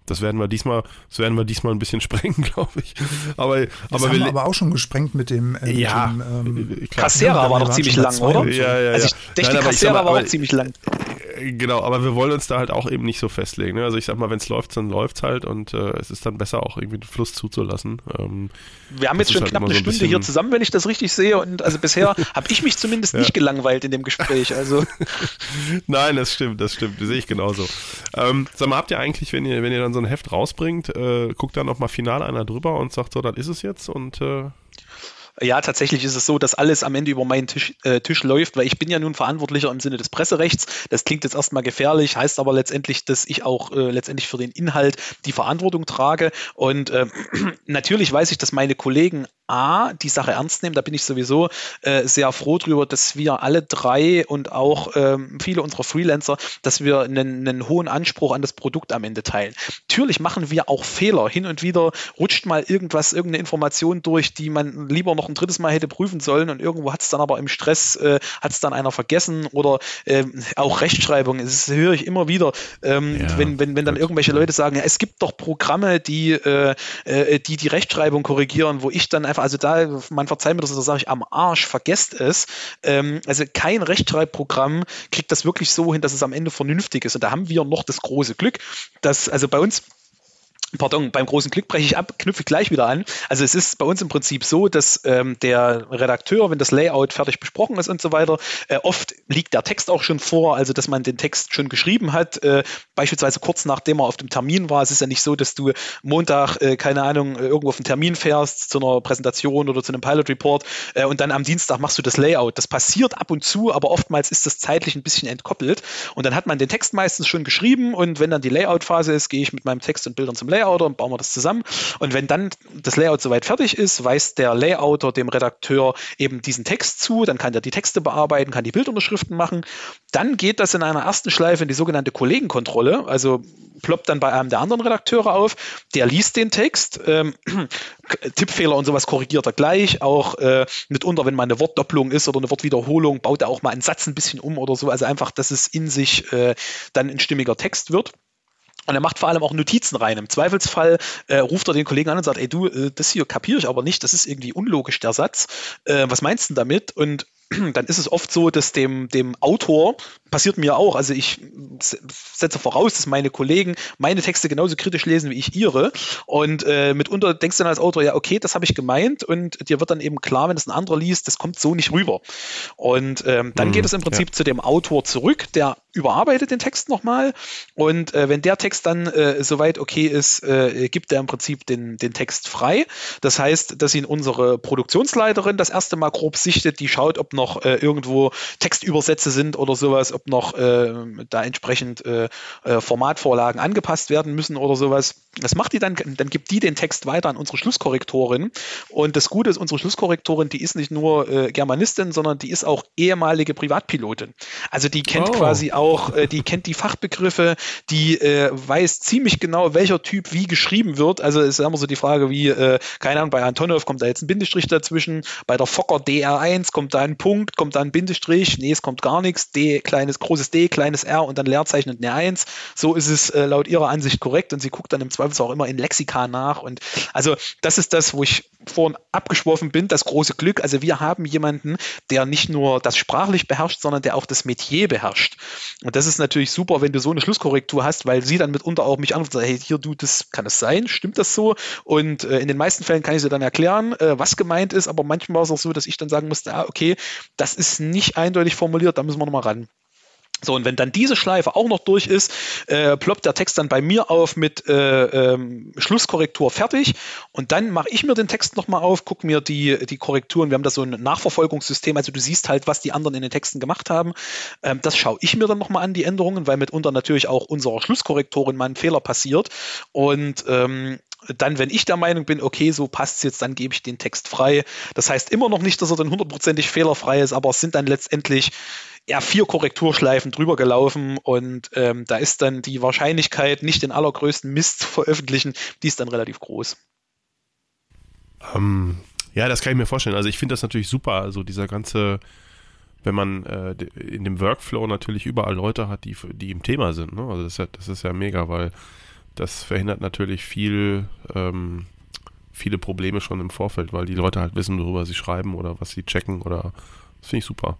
Das werden wir diesmal, das werden wir diesmal ein bisschen sprengen, glaube ich. Aber, das aber haben wir aber auch schon gesprengt mit dem. Äh, ja, dem, ähm, Cassera war noch ziemlich lang, oder? Ja, ja, also ich denke, Nein, Cassera war auch ziemlich lang. Äh, genau, aber wir wollen uns da halt auch eben nicht so festlegen. Ne? Also ich sag mal, wenn es läuft, dann läuft es halt und äh, es ist dann besser auch irgendwie den Fluss zuzulassen. Ähm, wir haben jetzt schon halt knapp eine so Stunde ein hier zusammen, wenn ich das richtig sehe. Und also bisher habe ich mich zumindest ja. nicht gelangweilt in dem Gespräch. Also. Nein, das stimmt, das stimmt. Das sehe ich genauso. Ähm, sag mal, habt ihr eigentlich, wenn ihr, wenn ihr dann so ein Heft rausbringt, äh, guckt da nochmal final einer drüber und sagt so, das ist es jetzt und äh ja, tatsächlich ist es so, dass alles am Ende über meinen Tisch, äh, Tisch läuft, weil ich bin ja nun Verantwortlicher im Sinne des Presserechts. Das klingt jetzt erstmal gefährlich, heißt aber letztendlich, dass ich auch äh, letztendlich für den Inhalt die Verantwortung trage. Und äh, natürlich weiß ich, dass meine Kollegen A, die Sache ernst nehmen. Da bin ich sowieso äh, sehr froh drüber, dass wir alle drei und auch ähm, viele unserer Freelancer, dass wir einen, einen, hohen Anspruch an das Produkt am Ende teilen. Natürlich machen wir auch Fehler. Hin und wieder rutscht mal irgendwas, irgendeine Information durch, die man lieber noch ein drittes Mal hätte prüfen sollen und irgendwo hat es dann aber im Stress, äh, hat es dann einer vergessen oder äh, auch Rechtschreibung. Das höre ich immer wieder, ähm, ja, wenn, wenn, wenn dann irgendwelche Leute sagen, ja, es gibt doch Programme, die, äh, äh, die die Rechtschreibung korrigieren, wo ich dann einfach, also da, man verzeiht mir das, da sage ich am Arsch, vergesst es. Ähm, also kein Rechtschreibprogramm kriegt das wirklich so hin, dass es am Ende vernünftig ist. Und da haben wir noch das große Glück, dass, also bei uns Pardon, beim großen Glück breche ich ab, knüpfe gleich wieder an. Also es ist bei uns im Prinzip so, dass ähm, der Redakteur, wenn das Layout fertig besprochen ist und so weiter, äh, oft liegt der Text auch schon vor, also dass man den Text schon geschrieben hat, äh, beispielsweise kurz nachdem er auf dem Termin war. Es ist ja nicht so, dass du Montag, äh, keine Ahnung, irgendwo auf einen Termin fährst zu einer Präsentation oder zu einem Pilot Report äh, und dann am Dienstag machst du das Layout. Das passiert ab und zu, aber oftmals ist das zeitlich ein bisschen entkoppelt und dann hat man den Text meistens schon geschrieben und wenn dann die Layout-Phase ist, gehe ich mit meinem Text und Bildern zum Layout Layouter und bauen wir das zusammen. Und wenn dann das Layout soweit fertig ist, weist der Layouter dem Redakteur eben diesen Text zu, dann kann der die Texte bearbeiten, kann die Bildunterschriften machen. Dann geht das in einer ersten Schleife in die sogenannte Kollegenkontrolle, also ploppt dann bei einem der anderen Redakteure auf, der liest den Text, ähm, Tippfehler und sowas korrigiert er gleich, auch äh, mitunter, wenn mal eine Wortdoppelung ist oder eine Wortwiederholung, baut er auch mal einen Satz ein bisschen um oder so, also einfach, dass es in sich äh, dann ein stimmiger Text wird. Und er macht vor allem auch Notizen rein. Im Zweifelsfall äh, ruft er den Kollegen an und sagt, ey du, äh, das hier kapiere ich aber nicht, das ist irgendwie unlogisch, der Satz. Äh, was meinst du damit? Und dann ist es oft so, dass dem, dem Autor, passiert mir auch, also ich setze voraus, dass meine Kollegen meine Texte genauso kritisch lesen wie ich ihre. Und äh, mitunter denkst du dann als Autor, ja, okay, das habe ich gemeint und dir wird dann eben klar, wenn es ein anderer liest, das kommt so nicht rüber. Und ähm, dann mhm, geht es im Prinzip ja. zu dem Autor zurück, der überarbeitet den Text nochmal und äh, wenn der Text dann äh, soweit okay ist, äh, gibt er im Prinzip den, den Text frei. Das heißt, dass ihn unsere Produktionsleiterin das erste Mal grob sichtet, die schaut, ob noch äh, irgendwo Textübersätze sind oder sowas, ob noch äh, da entsprechend äh, äh, Formatvorlagen angepasst werden müssen oder sowas. Das macht die dann, dann gibt die den Text weiter an unsere Schlusskorrektorin. Und das Gute ist, unsere Schlusskorrektorin, die ist nicht nur äh, Germanistin, sondern die ist auch ehemalige Privatpilotin. Also die kennt oh. quasi auch, äh, die kennt die Fachbegriffe, die weiß ziemlich genau, welcher Typ wie geschrieben wird. Also ist immer so die Frage, wie, keine Ahnung, bei Antonov kommt da jetzt ein Bindestrich dazwischen, bei der Fokker DR1 kommt da ein Punkt, kommt da ein Bindestrich, nee, es kommt gar nichts, D, kleines, großes D, kleines R und dann Leerzeichen und eine 1. So ist es äh, laut ihrer Ansicht korrekt und sie guckt dann im Zweifel Zweifelsfall auch immer in Lexika nach. Und also das ist das, wo ich vorhin abgeschworfen bin, das große Glück. Also wir haben jemanden, der nicht nur das sprachlich beherrscht, sondern der auch das Metier beherrscht. Und das ist natürlich super, wenn du so eine Schlusskorrektur hast, weil sie dann mitunter auch mich anruft und sagt, hey, hier du, das kann es sein, stimmt das so? Und äh, in den meisten Fällen kann ich sie dann erklären, äh, was gemeint ist, aber manchmal ist es auch so, dass ich dann sagen musste, ah, okay, das ist nicht eindeutig formuliert, da müssen wir nochmal ran. So, und wenn dann diese Schleife auch noch durch ist, äh, ploppt der Text dann bei mir auf mit äh, ähm, Schlusskorrektur fertig. Und dann mache ich mir den Text nochmal auf, gucke mir die, die Korrekturen. Wir haben da so ein Nachverfolgungssystem, also du siehst halt, was die anderen in den Texten gemacht haben. Ähm, das schaue ich mir dann nochmal an, die Änderungen, weil mitunter natürlich auch unserer Schlusskorrektorin mal ein Fehler passiert. Und ähm, dann, wenn ich der Meinung bin, okay, so passt es jetzt, dann gebe ich den Text frei. Das heißt immer noch nicht, dass er dann hundertprozentig fehlerfrei ist, aber es sind dann letztendlich ja, vier Korrekturschleifen drüber gelaufen und ähm, da ist dann die Wahrscheinlichkeit, nicht den allergrößten Mist zu veröffentlichen, die ist dann relativ groß. Ähm, ja, das kann ich mir vorstellen. Also ich finde das natürlich super, also dieser ganze, wenn man äh, in dem Workflow natürlich überall Leute hat, die, die im Thema sind. Ne? Also das ist, ja, das ist ja mega, weil das verhindert natürlich viel, ähm, viele Probleme schon im Vorfeld, weil die Leute halt wissen, worüber sie schreiben oder was sie checken oder das finde ich super.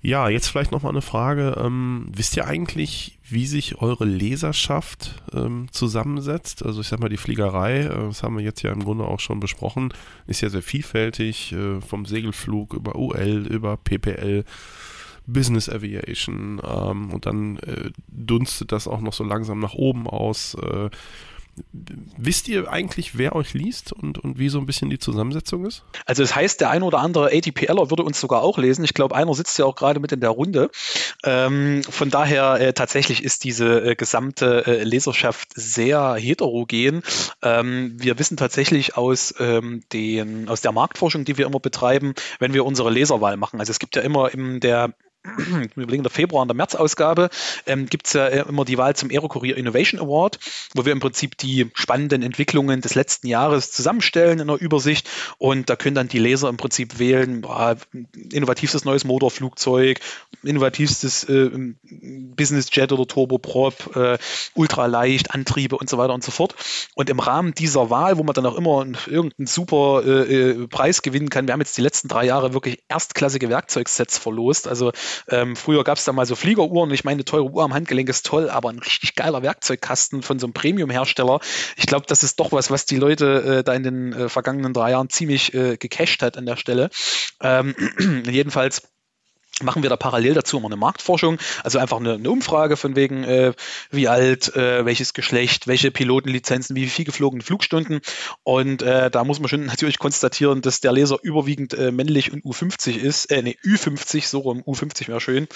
Ja, jetzt vielleicht nochmal eine Frage. Ähm, wisst ihr eigentlich, wie sich eure Leserschaft ähm, zusammensetzt? Also ich sag mal, die Fliegerei, äh, das haben wir jetzt ja im Grunde auch schon besprochen, ist ja sehr vielfältig, äh, vom Segelflug über UL, über PPL, Business Aviation ähm, und dann äh, dunstet das auch noch so langsam nach oben aus. Äh, Wisst ihr eigentlich, wer euch liest und, und wie so ein bisschen die Zusammensetzung ist? Also es das heißt, der ein oder andere ATPLer würde uns sogar auch lesen. Ich glaube, einer sitzt ja auch gerade mit in der Runde. Ähm, von daher äh, tatsächlich ist diese äh, gesamte äh, Leserschaft sehr heterogen. Ähm, wir wissen tatsächlich aus, ähm, den, aus der Marktforschung, die wir immer betreiben, wenn wir unsere Leserwahl machen. Also es gibt ja immer in der überlegen, der Februar und der März-Ausgabe ähm, gibt es ja immer die Wahl zum Aerocourier Innovation Award, wo wir im Prinzip die spannenden Entwicklungen des letzten Jahres zusammenstellen in einer Übersicht und da können dann die Leser im Prinzip wählen, boah, innovativstes neues Motorflugzeug, innovativstes äh, Business Jet oder Turboprop, äh, ultraleicht, Antriebe und so weiter und so fort. Und im Rahmen dieser Wahl, wo man dann auch immer irgendeinen super äh, äh, Preis gewinnen kann, wir haben jetzt die letzten drei Jahre wirklich erstklassige Werkzeugsets verlost, also ähm, früher gab es da mal so Fliegeruhren. Ich meine, eine teure Uhr am Handgelenk ist toll, aber ein richtig geiler Werkzeugkasten von so einem Premium-Hersteller. Ich glaube, das ist doch was, was die Leute äh, da in den äh, vergangenen drei Jahren ziemlich äh, gecached hat an der Stelle. Ähm, jedenfalls machen wir da parallel dazu immer eine Marktforschung, also einfach eine, eine Umfrage von wegen, äh, wie alt, äh, welches Geschlecht, welche Pilotenlizenzen, wie viel geflogene Flugstunden. Und äh, da muss man schon natürlich konstatieren, dass der Leser überwiegend äh, männlich und U50 ist, äh, nee, Ü50, so rum, U50 wäre schön.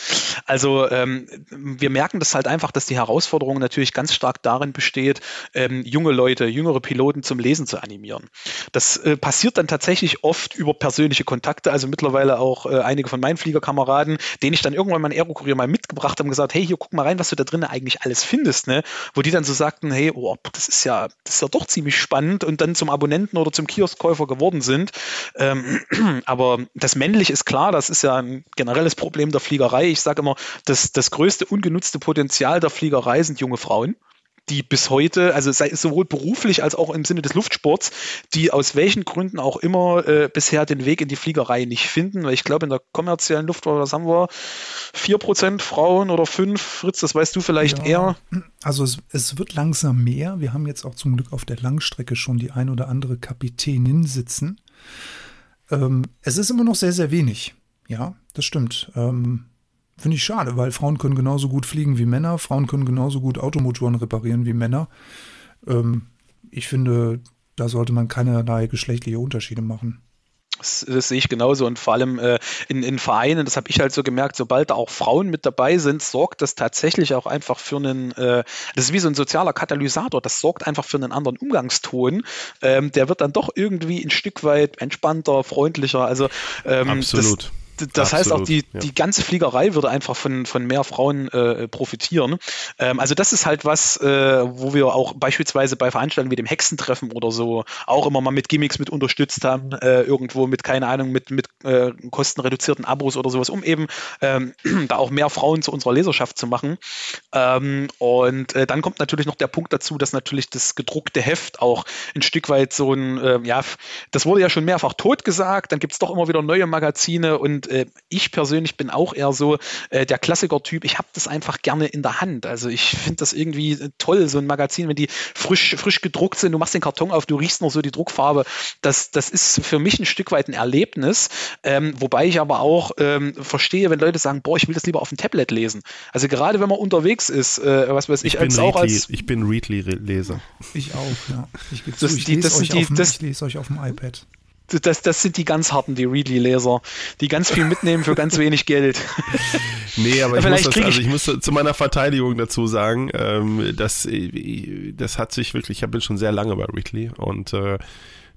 Also ähm, wir merken das halt einfach, dass die Herausforderung natürlich ganz stark darin besteht, ähm, junge Leute, jüngere Piloten zum Lesen zu animieren. Das äh, passiert dann tatsächlich oft über persönliche Kontakte, also mittlerweile auch äh, einige von meinen Fliegerkameraden Kameraden, den ich dann irgendwann meinen Aerokurier mal mitgebracht habe und gesagt, hey, hier guck mal rein, was du da drinnen eigentlich alles findest, ne? Wo die dann so sagten, hey, oh, das ist ja, das ist ja doch ziemlich spannend und dann zum Abonnenten oder zum Kioskkäufer geworden sind. Ähm, aber das männlich ist klar, das ist ja ein generelles Problem der Fliegerei. Ich sage immer, das, das größte ungenutzte Potenzial der Fliegerei sind junge Frauen die bis heute, also sei, sowohl beruflich als auch im Sinne des Luftsports, die aus welchen Gründen auch immer äh, bisher den Weg in die Fliegerei nicht finden. Weil ich glaube, in der kommerziellen Luftfahrt, was haben wir? 4% Frauen oder 5? Fritz, das weißt du vielleicht ja, eher. Also es, es, wird langsam mehr. Wir haben jetzt auch zum Glück auf der Langstrecke schon die ein oder andere Kapitänin sitzen. Ähm, es ist immer noch sehr, sehr wenig. Ja, das stimmt. Ähm, Finde ich schade, weil Frauen können genauso gut fliegen wie Männer, Frauen können genauso gut Automotoren reparieren wie Männer. Ähm, ich finde, da sollte man keinerlei geschlechtliche Unterschiede machen. Das, das, sehe ich genauso und vor allem äh, in, in Vereinen, das habe ich halt so gemerkt, sobald da auch Frauen mit dabei sind, sorgt das tatsächlich auch einfach für einen, äh, das ist wie so ein sozialer Katalysator, das sorgt einfach für einen anderen Umgangston. Ähm, der wird dann doch irgendwie ein Stück weit entspannter, freundlicher. Also ähm, Absolut. Das, das Absolut, heißt auch, die, ja. die ganze Fliegerei würde einfach von, von mehr Frauen äh, profitieren. Ähm, also das ist halt was, äh, wo wir auch beispielsweise bei Veranstaltungen wie dem Hexentreffen oder so auch immer mal mit Gimmicks mit unterstützt haben, äh, irgendwo mit, keine Ahnung, mit, mit äh, kostenreduzierten Abos oder sowas, um eben ähm, da auch mehr Frauen zu unserer Leserschaft zu machen. Ähm, und äh, dann kommt natürlich noch der Punkt dazu, dass natürlich das gedruckte Heft auch ein Stück weit so ein, äh, ja, das wurde ja schon mehrfach tot gesagt, dann gibt es doch immer wieder neue Magazine und äh, ich persönlich bin auch eher so äh, der Klassiker-Typ. Ich habe das einfach gerne in der Hand. Also ich finde das irgendwie äh, toll, so ein Magazin, wenn die frisch, frisch gedruckt sind. Du machst den Karton auf, du riechst noch so die Druckfarbe. Das, das ist für mich ein Stück weit ein Erlebnis. Ähm, wobei ich aber auch ähm, verstehe, wenn Leute sagen, boah, ich will das lieber auf dem Tablet lesen. Also gerade wenn man unterwegs ist, äh, was weiß ich, ich als auch als. Ich bin Readly-Leser. Ich auch, ja. Ich, das, zu, ich, lese das, die, dem, das, ich lese euch auf dem iPad das, das sind die ganz harten, die Readly-Leser, die ganz viel mitnehmen für ganz wenig Geld. Nee, aber ich muss, das, also ich muss zu meiner Verteidigung dazu sagen, ähm, dass das hat sich wirklich, ich bin schon sehr lange bei Readly und äh,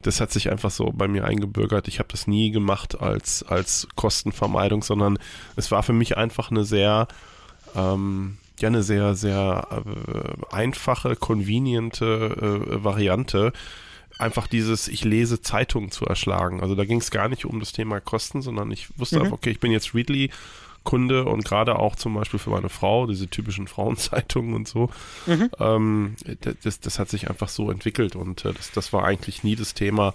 das hat sich einfach so bei mir eingebürgert. Ich habe das nie gemacht als, als Kostenvermeidung, sondern es war für mich einfach eine sehr, ähm, ja, eine sehr, sehr äh, einfache, conveniente äh, Variante, einfach dieses, ich lese Zeitungen zu erschlagen. Also da ging es gar nicht um das Thema Kosten, sondern ich wusste mhm. einfach, okay, ich bin jetzt Readly. Kunde und gerade auch zum Beispiel für meine Frau, diese typischen Frauenzeitungen und so. Mhm. Ähm, das, das hat sich einfach so entwickelt und äh, das, das war eigentlich nie das Thema,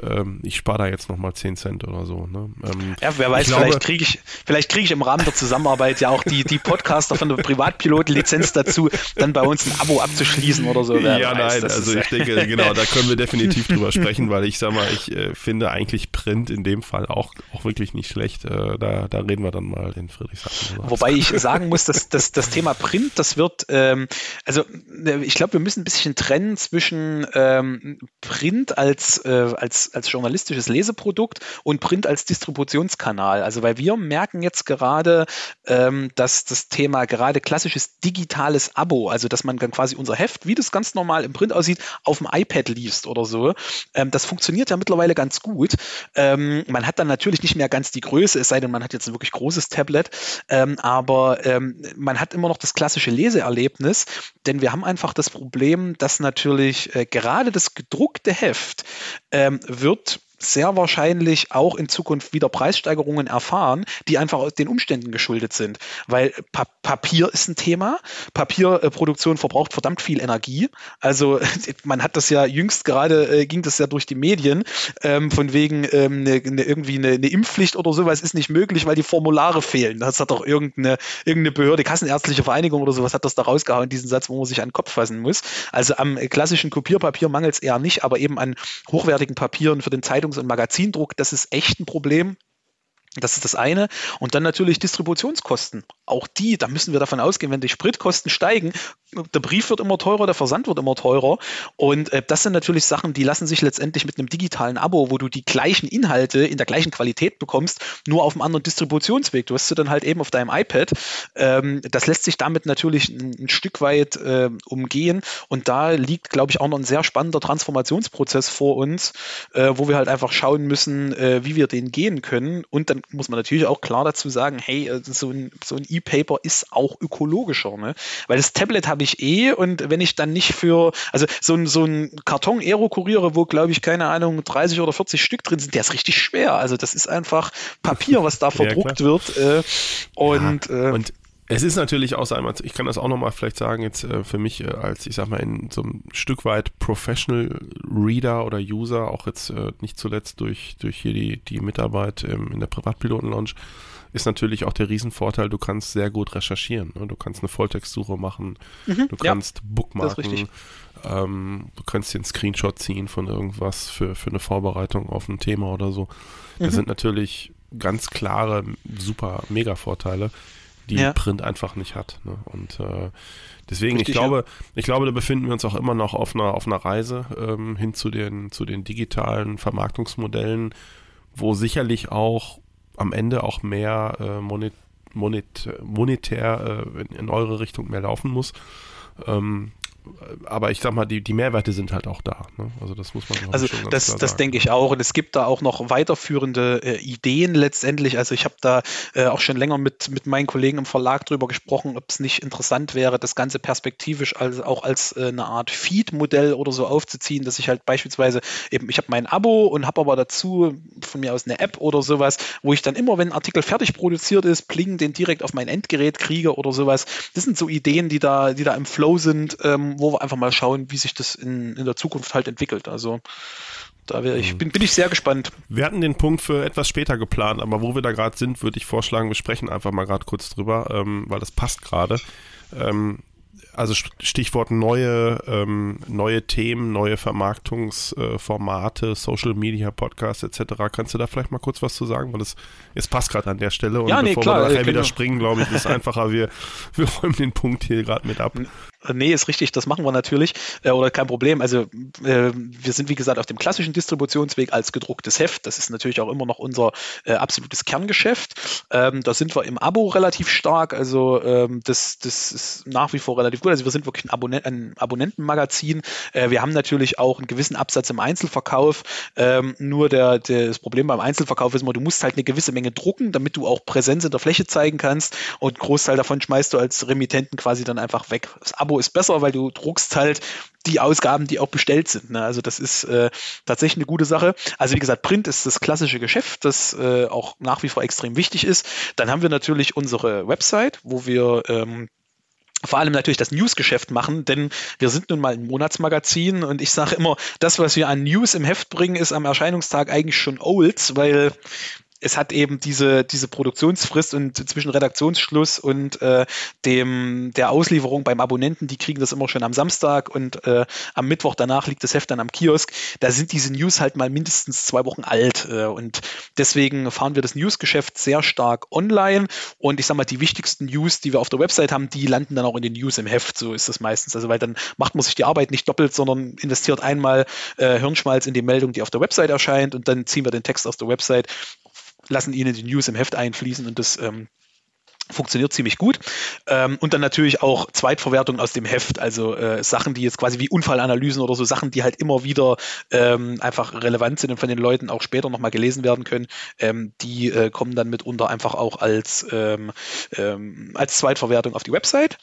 ähm, ich spare da jetzt nochmal 10 Cent oder so. Ne? Ähm, ja, wer weiß, vielleicht kriege ich, vielleicht kriege ich im Rahmen der Zusammenarbeit ja auch die, die Podcaster von der Privatpiloten-Lizenz dazu, dann bei uns ein Abo abzuschließen oder so. ja, weiß, nein, also ich denke, genau, da können wir definitiv drüber sprechen, weil ich sag mal, ich äh, finde eigentlich Print in dem Fall auch, auch wirklich nicht schlecht. Äh, da, da reden wir dann mal in Friedrichshafen. Wobei ich sagen muss, dass, dass das Thema Print, das wird, ähm, also äh, ich glaube, wir müssen ein bisschen trennen zwischen ähm, Print als, äh, als als, journalistisches Leseprodukt und Print als Distributionskanal. Also weil wir merken jetzt gerade, ähm, dass das Thema gerade klassisches digitales Abo, also dass man dann quasi unser Heft, wie das ganz normal im Print aussieht, auf dem iPad liest oder so, ähm, das funktioniert ja mittlerweile ganz gut. Ähm, man hat dann natürlich nicht mehr ganz die Größe, es sei denn, man hat jetzt ein wirklich großes Tablet, ähm, aber ähm, man hat immer noch das klassische Leseerlebnis, denn wir haben einfach das Problem, dass natürlich äh, gerade das gedruckte Heft wird sehr wahrscheinlich auch in Zukunft wieder Preissteigerungen erfahren, die einfach aus den Umständen geschuldet sind. Weil pa Papier ist ein Thema. Papierproduktion verbraucht verdammt viel Energie. Also man hat das ja jüngst gerade, äh, ging das ja durch die Medien, ähm, von wegen ähm, ne, ne, irgendwie eine, ne Impfpflicht oder sowas ist nicht möglich, weil die Formulare fehlen. Das hat doch irgendeine, irgendeine Behörde, Kassenärztliche Vereinigung oder sowas hat das da rausgehauen, diesen Satz, wo man sich an den Kopf fassen muss. Also am klassischen Kopierpapier mangelt es eher nicht, aber eben an hochwertigen Papieren für den Zeitungs- Zeitungs- und Magazindruck, das ist echt ein Problem. Das ist das eine. Und dann natürlich Distributionskosten. Auch die, da müssen wir davon ausgehen, wenn die Spritkosten steigen, der Brief wird immer teurer, der Versand wird immer teurer. Und äh, das sind natürlich Sachen, die lassen sich letztendlich mit einem digitalen Abo, wo du die gleichen Inhalte in der gleichen Qualität bekommst, nur auf einem anderen Distributionsweg. Du hast sie dann halt eben auf deinem iPad. Ähm, das lässt sich damit natürlich ein, ein Stück weit äh, umgehen. Und da liegt, glaube ich, auch noch ein sehr spannender Transformationsprozess vor uns, äh, wo wir halt einfach schauen müssen, äh, wie wir den gehen können. Und dann muss man natürlich auch klar dazu sagen, hey, äh, so ein, so ein E-Paper ist auch ökologischer, ne? Weil das Tablet habe ich eh und wenn ich dann nicht für, also so ein, so ein Karton Aero kuriere, wo glaube ich, keine Ahnung, 30 oder 40 Stück drin sind, der ist richtig schwer. Also das ist einfach Papier, was da verdruckt ja, wird. Äh, und, ja, äh, und es ist natürlich auch einmal, ich kann das auch nochmal vielleicht sagen, jetzt äh, für mich äh, als, ich sag mal, in so einem Stück weit Professional Reader oder User, auch jetzt äh, nicht zuletzt durch, durch hier die, die Mitarbeit ähm, in der Privatpiloten-Launch, ist natürlich auch der Riesenvorteil, du kannst sehr gut recherchieren. Ne? Du kannst eine Volltextsuche machen, mhm, du kannst ja, bookmarken, ähm, du kannst einen Screenshot ziehen von irgendwas für, für eine Vorbereitung auf ein Thema oder so. Das mhm. sind natürlich ganz klare, super Mega-Vorteile die ja. Print einfach nicht hat. Ne? Und äh, deswegen, Richtig, ich glaube, ja. ich glaube, da befinden wir uns auch immer noch auf einer, auf einer Reise ähm, hin zu den, zu den digitalen Vermarktungsmodellen, wo sicherlich auch am Ende auch mehr äh, monet, monet, monetär äh, in, in, eure Richtung mehr laufen muss. Ähm, aber ich sag mal, die, die Mehrwerte sind halt auch da. Ne? Also das muss man Also schon das, das denke ich auch. Und es gibt da auch noch weiterführende äh, Ideen letztendlich. Also ich habe da äh, auch schon länger mit, mit meinen Kollegen im Verlag drüber gesprochen, ob es nicht interessant wäre, das Ganze perspektivisch als, auch als äh, eine Art Feed-Modell oder so aufzuziehen, dass ich halt beispielsweise eben, ich habe mein Abo und habe aber dazu von mir aus eine App oder sowas, wo ich dann immer, wenn ein Artikel fertig produziert ist, pling den direkt auf mein Endgerät kriege oder sowas. Das sind so Ideen, die da, die da im Flow sind. Ähm, wo wir einfach mal schauen, wie sich das in, in der Zukunft halt entwickelt. Also da wäre ich, mhm. bin, bin ich sehr gespannt. Wir hatten den Punkt für etwas später geplant, aber wo wir da gerade sind, würde ich vorschlagen, wir sprechen einfach mal gerade kurz drüber, ähm, weil das passt gerade. Ähm, also Stichwort neue, ähm, neue Themen, neue Vermarktungsformate, äh, Social Media, Podcasts etc. Kannst du da vielleicht mal kurz was zu sagen? Weil es, es passt gerade an der Stelle und ja, nee, bevor klar, wir nachher wieder springen, glaube ich, ist einfacher. Wir, wir räumen den Punkt hier gerade mit ab. Nee, ist richtig, das machen wir natürlich. Äh, oder kein Problem. Also äh, wir sind, wie gesagt, auf dem klassischen Distributionsweg als gedrucktes Heft. Das ist natürlich auch immer noch unser äh, absolutes Kerngeschäft. Ähm, da sind wir im Abo relativ stark. Also ähm, das, das ist nach wie vor relativ gut. Also wir sind wirklich ein, Abonnent ein Abonnentenmagazin. Äh, wir haben natürlich auch einen gewissen Absatz im Einzelverkauf. Ähm, nur der, der, das Problem beim Einzelverkauf ist immer, du musst halt eine gewisse Menge drucken, damit du auch Präsenz in der Fläche zeigen kannst. Und einen Großteil davon schmeißt du als Remittenten quasi dann einfach weg. Das Abo Abo ist besser, weil du druckst halt die Ausgaben, die auch bestellt sind. Ne? Also das ist äh, tatsächlich eine gute Sache. Also wie gesagt, Print ist das klassische Geschäft, das äh, auch nach wie vor extrem wichtig ist. Dann haben wir natürlich unsere Website, wo wir ähm, vor allem natürlich das Newsgeschäft machen, denn wir sind nun mal ein Monatsmagazin und ich sage immer, das, was wir an News im Heft bringen, ist am Erscheinungstag eigentlich schon Olds, weil es hat eben diese, diese Produktionsfrist und zwischen Redaktionsschluss und äh, dem, der Auslieferung beim Abonnenten, die kriegen das immer schon am Samstag und äh, am Mittwoch danach liegt das Heft dann am Kiosk. Da sind diese News halt mal mindestens zwei Wochen alt äh, und deswegen fahren wir das Newsgeschäft sehr stark online und ich sag mal, die wichtigsten News, die wir auf der Website haben, die landen dann auch in den News im Heft, so ist das meistens. Also weil dann macht man sich die Arbeit nicht doppelt, sondern investiert einmal äh, Hirnschmalz in die Meldung, die auf der Website erscheint und dann ziehen wir den Text aus der Website lassen ihnen die News im Heft einfließen und das ähm, funktioniert ziemlich gut. Ähm, und dann natürlich auch Zweitverwertung aus dem Heft, also äh, Sachen, die jetzt quasi wie Unfallanalysen oder so Sachen, die halt immer wieder ähm, einfach relevant sind und von den Leuten auch später nochmal gelesen werden können, ähm, die äh, kommen dann mitunter einfach auch als, ähm, ähm, als Zweitverwertung auf die Website.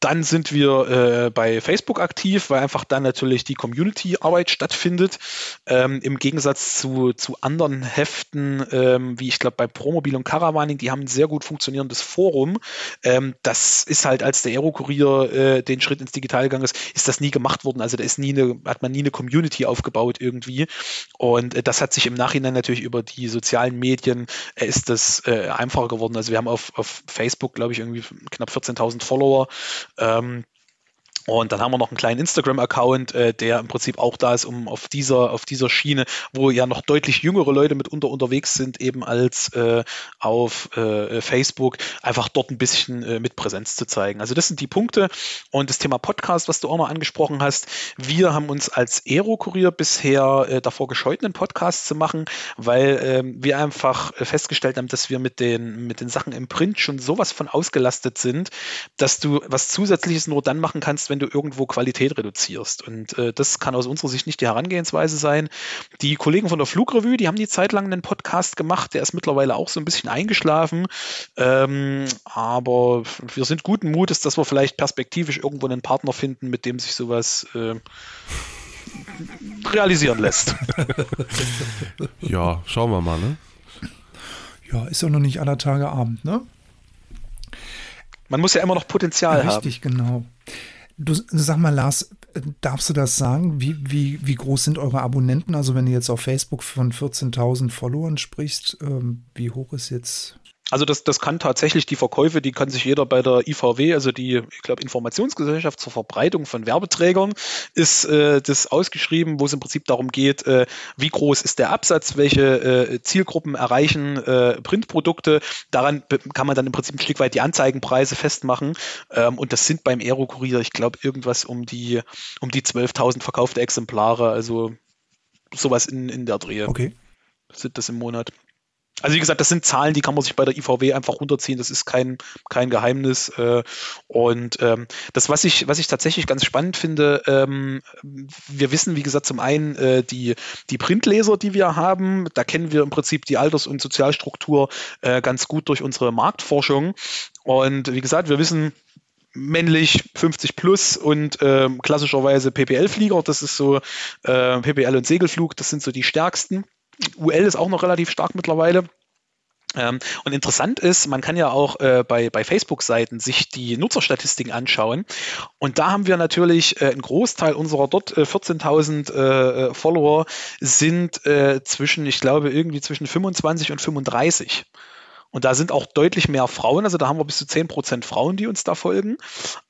Dann sind wir äh, bei Facebook aktiv, weil einfach dann natürlich die Community-Arbeit stattfindet. Ähm, Im Gegensatz zu, zu anderen Heften, ähm, wie ich glaube bei Promobil und Caravaning, die haben ein sehr gut funktionierendes Forum. Ähm, das ist halt, als der Aero-Kurier äh, den Schritt ins Digital gegangen ist, ist das nie gemacht worden. Also da ist nie eine, hat man nie eine Community aufgebaut irgendwie. Und äh, das hat sich im Nachhinein natürlich über die sozialen Medien äh, ist das äh, einfacher geworden. Also wir haben auf, auf Facebook, glaube ich, irgendwie knapp 14.000 Follower. Ähm, und dann haben wir noch einen kleinen Instagram-Account, äh, der im Prinzip auch da ist, um auf dieser, auf dieser Schiene, wo ja noch deutlich jüngere Leute mitunter unterwegs sind, eben als äh, auf äh, Facebook, einfach dort ein bisschen äh, mit Präsenz zu zeigen. Also das sind die Punkte. Und das Thema Podcast, was du auch noch angesprochen hast, wir haben uns als Aero-Kurier bisher äh, davor gescheut, einen Podcast zu machen, weil ähm, wir einfach festgestellt haben, dass wir mit den, mit den Sachen im Print schon sowas von ausgelastet sind, dass du was Zusätzliches nur dann machen kannst, wenn wenn du irgendwo Qualität reduzierst. Und äh, das kann aus unserer Sicht nicht die Herangehensweise sein. Die Kollegen von der Flugrevue, die haben die Zeit lang einen Podcast gemacht, der ist mittlerweile auch so ein bisschen eingeschlafen. Ähm, aber wir sind guten Mutes, dass wir vielleicht perspektivisch irgendwo einen Partner finden, mit dem sich sowas äh, realisieren lässt. ja, schauen wir mal, ne? Ja, ist ja noch nicht aller Tage Abend, ne? Man muss ja immer noch Potenzial Richtig, haben. Richtig, genau. Du sag mal, Lars, darfst du das sagen? Wie, wie, wie groß sind eure Abonnenten? Also, wenn du jetzt auf Facebook von 14.000 Followern sprichst, ähm, wie hoch ist jetzt also das, das kann tatsächlich die Verkäufe, die kann sich jeder bei der IVW, also die, ich glaube, Informationsgesellschaft zur Verbreitung von Werbeträgern, ist äh, das ausgeschrieben, wo es im Prinzip darum geht, äh, wie groß ist der Absatz, welche äh, Zielgruppen erreichen äh, Printprodukte. Daran kann man dann im Prinzip ein Stück weit die Anzeigenpreise festmachen. Ähm, und das sind beim Aero-Kurier, ich glaube, irgendwas um die, um die 12.000 verkaufte Exemplare, also sowas in, in der Drehe. Okay. Sind das im Monat. Also wie gesagt, das sind Zahlen, die kann man sich bei der IVW einfach runterziehen. Das ist kein, kein Geheimnis. Äh, und ähm, das, was ich, was ich tatsächlich ganz spannend finde, ähm, wir wissen, wie gesagt, zum einen äh, die, die Printleser, die wir haben, da kennen wir im Prinzip die Alters- und Sozialstruktur äh, ganz gut durch unsere Marktforschung. Und wie gesagt, wir wissen, männlich 50 plus und ähm, klassischerweise PPL-Flieger, das ist so PPL und Segelflug, das sind so die stärksten. UL ist auch noch relativ stark mittlerweile. Ähm, und interessant ist, man kann ja auch äh, bei, bei Facebook-Seiten sich die Nutzerstatistiken anschauen. Und da haben wir natürlich äh, einen Großteil unserer dort äh, 14.000 äh, äh, Follower sind äh, zwischen, ich glaube, irgendwie zwischen 25 und 35. Und da sind auch deutlich mehr Frauen, also da haben wir bis zu 10 Prozent Frauen, die uns da folgen.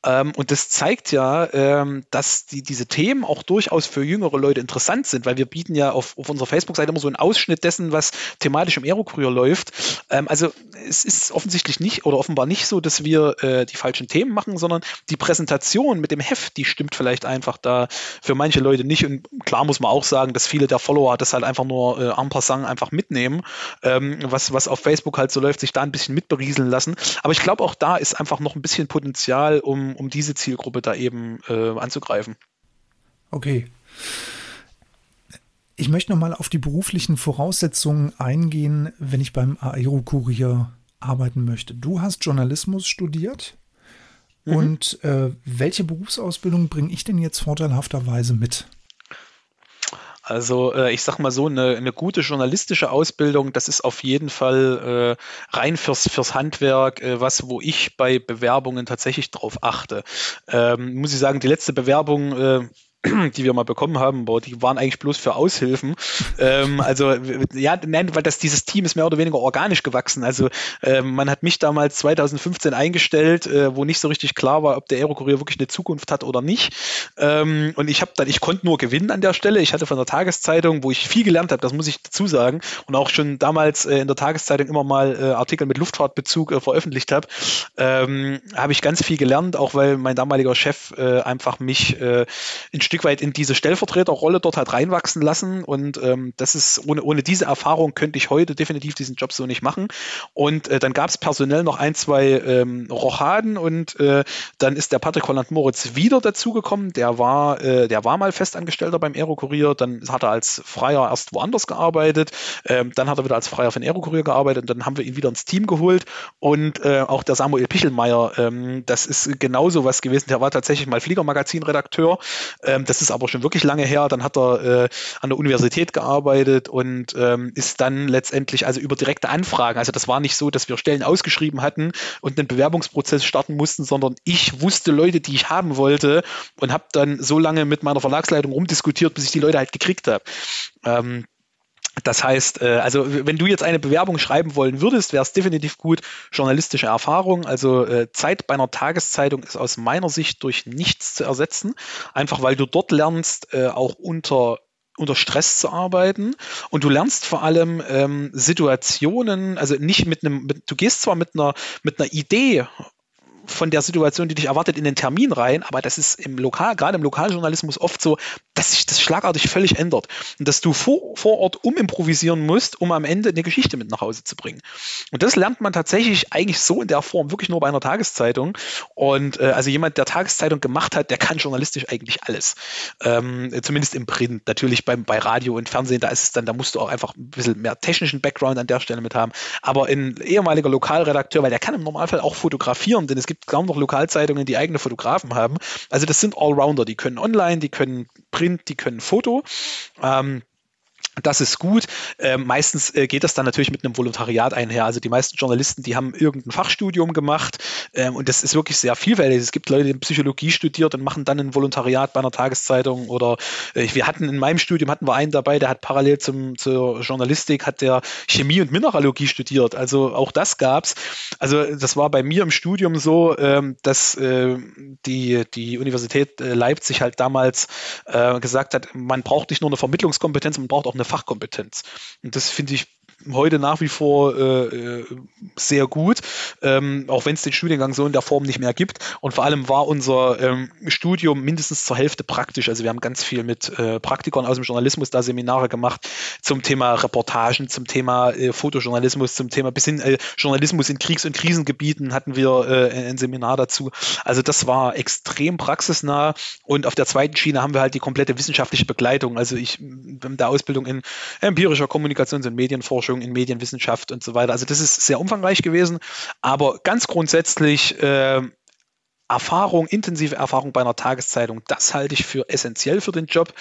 Ähm, und das zeigt ja, ähm, dass die, diese Themen auch durchaus für jüngere Leute interessant sind, weil wir bieten ja auf, auf unserer Facebook-Seite immer so einen Ausschnitt dessen, was thematisch im Aerokurier läuft. Ähm, also es ist offensichtlich nicht oder offenbar nicht so, dass wir äh, die falschen Themen machen, sondern die Präsentation mit dem Heft, die stimmt vielleicht einfach da für manche Leute nicht. Und klar muss man auch sagen, dass viele der Follower das halt einfach nur äh, en passant einfach mitnehmen, ähm, was, was auf Facebook halt so läuft läuft, sich da ein bisschen mitberieseln lassen. Aber ich glaube, auch da ist einfach noch ein bisschen Potenzial, um, um diese Zielgruppe da eben äh, anzugreifen. Okay. Ich möchte nochmal auf die beruflichen Voraussetzungen eingehen, wenn ich beim Aero-Kurier arbeiten möchte. Du hast Journalismus studiert. Mhm. Und äh, welche Berufsausbildung bringe ich denn jetzt vorteilhafterweise mit? Also äh, ich sag mal so, eine, eine gute journalistische Ausbildung, das ist auf jeden Fall äh, rein fürs, fürs Handwerk, äh, was, wo ich bei Bewerbungen tatsächlich drauf achte. Ähm, muss ich sagen, die letzte Bewerbung, äh, die wir mal bekommen haben, boah, die waren eigentlich bloß für Aushilfen. ähm, also ja, nein, weil das dieses Team ist mehr oder weniger organisch gewachsen. Also ähm, man hat mich damals 2015 eingestellt, äh, wo nicht so richtig klar war, ob der Aerokurier wirklich eine Zukunft hat oder nicht. Ähm, und ich habe dann, ich konnte nur gewinnen an der Stelle. Ich hatte von der Tageszeitung, wo ich viel gelernt habe, das muss ich dazu sagen, und auch schon damals äh, in der Tageszeitung immer mal äh, Artikel mit Luftfahrtbezug äh, veröffentlicht habe, ähm, habe ich ganz viel gelernt, auch weil mein damaliger Chef äh, einfach mich äh, in Stück weit in diese Stellvertreterrolle dort halt reinwachsen lassen. Und ähm, das ist, ohne, ohne diese Erfahrung könnte ich heute definitiv diesen Job so nicht machen. Und äh, dann gab es personell noch ein, zwei ähm, Rochaden und äh, dann ist der Patrick Holland Moritz wieder dazugekommen. Der war, äh, der war mal Festangestellter beim Aerokurier, dann hat er als Freier erst woanders gearbeitet, ähm, dann hat er wieder als Freier den Aerokurier gearbeitet und dann haben wir ihn wieder ins Team geholt. Und äh, auch der Samuel Pichelmeier, ähm, das ist genauso was gewesen. Der war tatsächlich mal Fliegermagazin-Redakteur. Ähm, das ist aber schon wirklich lange her. Dann hat er äh, an der Universität gearbeitet und ähm, ist dann letztendlich also über direkte Anfragen. Also das war nicht so, dass wir Stellen ausgeschrieben hatten und einen Bewerbungsprozess starten mussten, sondern ich wusste Leute, die ich haben wollte und habe dann so lange mit meiner Verlagsleitung rumdiskutiert, bis ich die Leute halt gekriegt habe. Ähm, das heißt, äh, also wenn du jetzt eine Bewerbung schreiben wollen würdest, wäre es definitiv gut, journalistische Erfahrung. Also äh, Zeit bei einer Tageszeitung ist aus meiner Sicht durch nichts zu ersetzen. Einfach weil du dort lernst, äh, auch unter unter Stress zu arbeiten und du lernst vor allem ähm, Situationen, also nicht mit einem, du gehst zwar mit einer mit einer Idee von der Situation, die dich erwartet, in den Termin rein, aber das ist im Lokal, gerade im Lokaljournalismus oft so, dass sich das schlagartig völlig ändert und dass du vor, vor Ort umimprovisieren musst, um am Ende eine Geschichte mit nach Hause zu bringen. Und das lernt man tatsächlich eigentlich so in der Form wirklich nur bei einer Tageszeitung. Und äh, also jemand, der Tageszeitung gemacht hat, der kann journalistisch eigentlich alles. Ähm, zumindest im Print. Natürlich beim, bei Radio und Fernsehen, da ist es dann, da musst du auch einfach ein bisschen mehr technischen Background an der Stelle mit haben. Aber ein ehemaliger Lokalredakteur, weil der kann im Normalfall auch fotografieren, denn es gibt kaum noch Lokalzeitungen, die eigene Fotografen haben. Also das sind Allrounder, die können online, die können Print, die können Foto. Ähm, das ist gut. Ähm, meistens äh, geht das dann natürlich mit einem Volontariat einher. Also die meisten Journalisten, die haben irgendein Fachstudium gemacht ähm, und das ist wirklich sehr vielfältig. Es gibt Leute, die Psychologie studiert und machen dann ein Volontariat bei einer Tageszeitung oder äh, wir hatten in meinem Studium hatten wir einen dabei, der hat parallel zum, zur Journalistik hat der Chemie und Mineralogie studiert. Also auch das gab's. Also das war bei mir im Studium so, ähm, dass äh, die, die Universität äh, Leipzig halt damals äh, gesagt hat, man braucht nicht nur eine Vermittlungskompetenz, man braucht auch eine Fachkompetenz. Und das finde ich heute nach wie vor äh, äh, sehr gut, ähm, auch wenn es den Studiengang so in der Form nicht mehr gibt. Und vor allem war unser ähm, Studium mindestens zur Hälfte praktisch. Also wir haben ganz viel mit äh, Praktikern aus dem Journalismus da Seminare gemacht zum Thema Reportagen, zum Thema äh, Fotojournalismus, zum Thema bis hin äh, Journalismus in Kriegs- und Krisengebieten hatten wir äh, ein Seminar dazu. Also das war extrem praxisnah. Und auf der zweiten Schiene haben wir halt die komplette wissenschaftliche Begleitung. Also ich in der Ausbildung in empirischer Kommunikations- und Medienforschung Forschung in Medienwissenschaft und so weiter. Also das ist sehr umfangreich gewesen, aber ganz grundsätzlich äh, Erfahrung, intensive Erfahrung bei einer Tageszeitung, das halte ich für essentiell für den Job.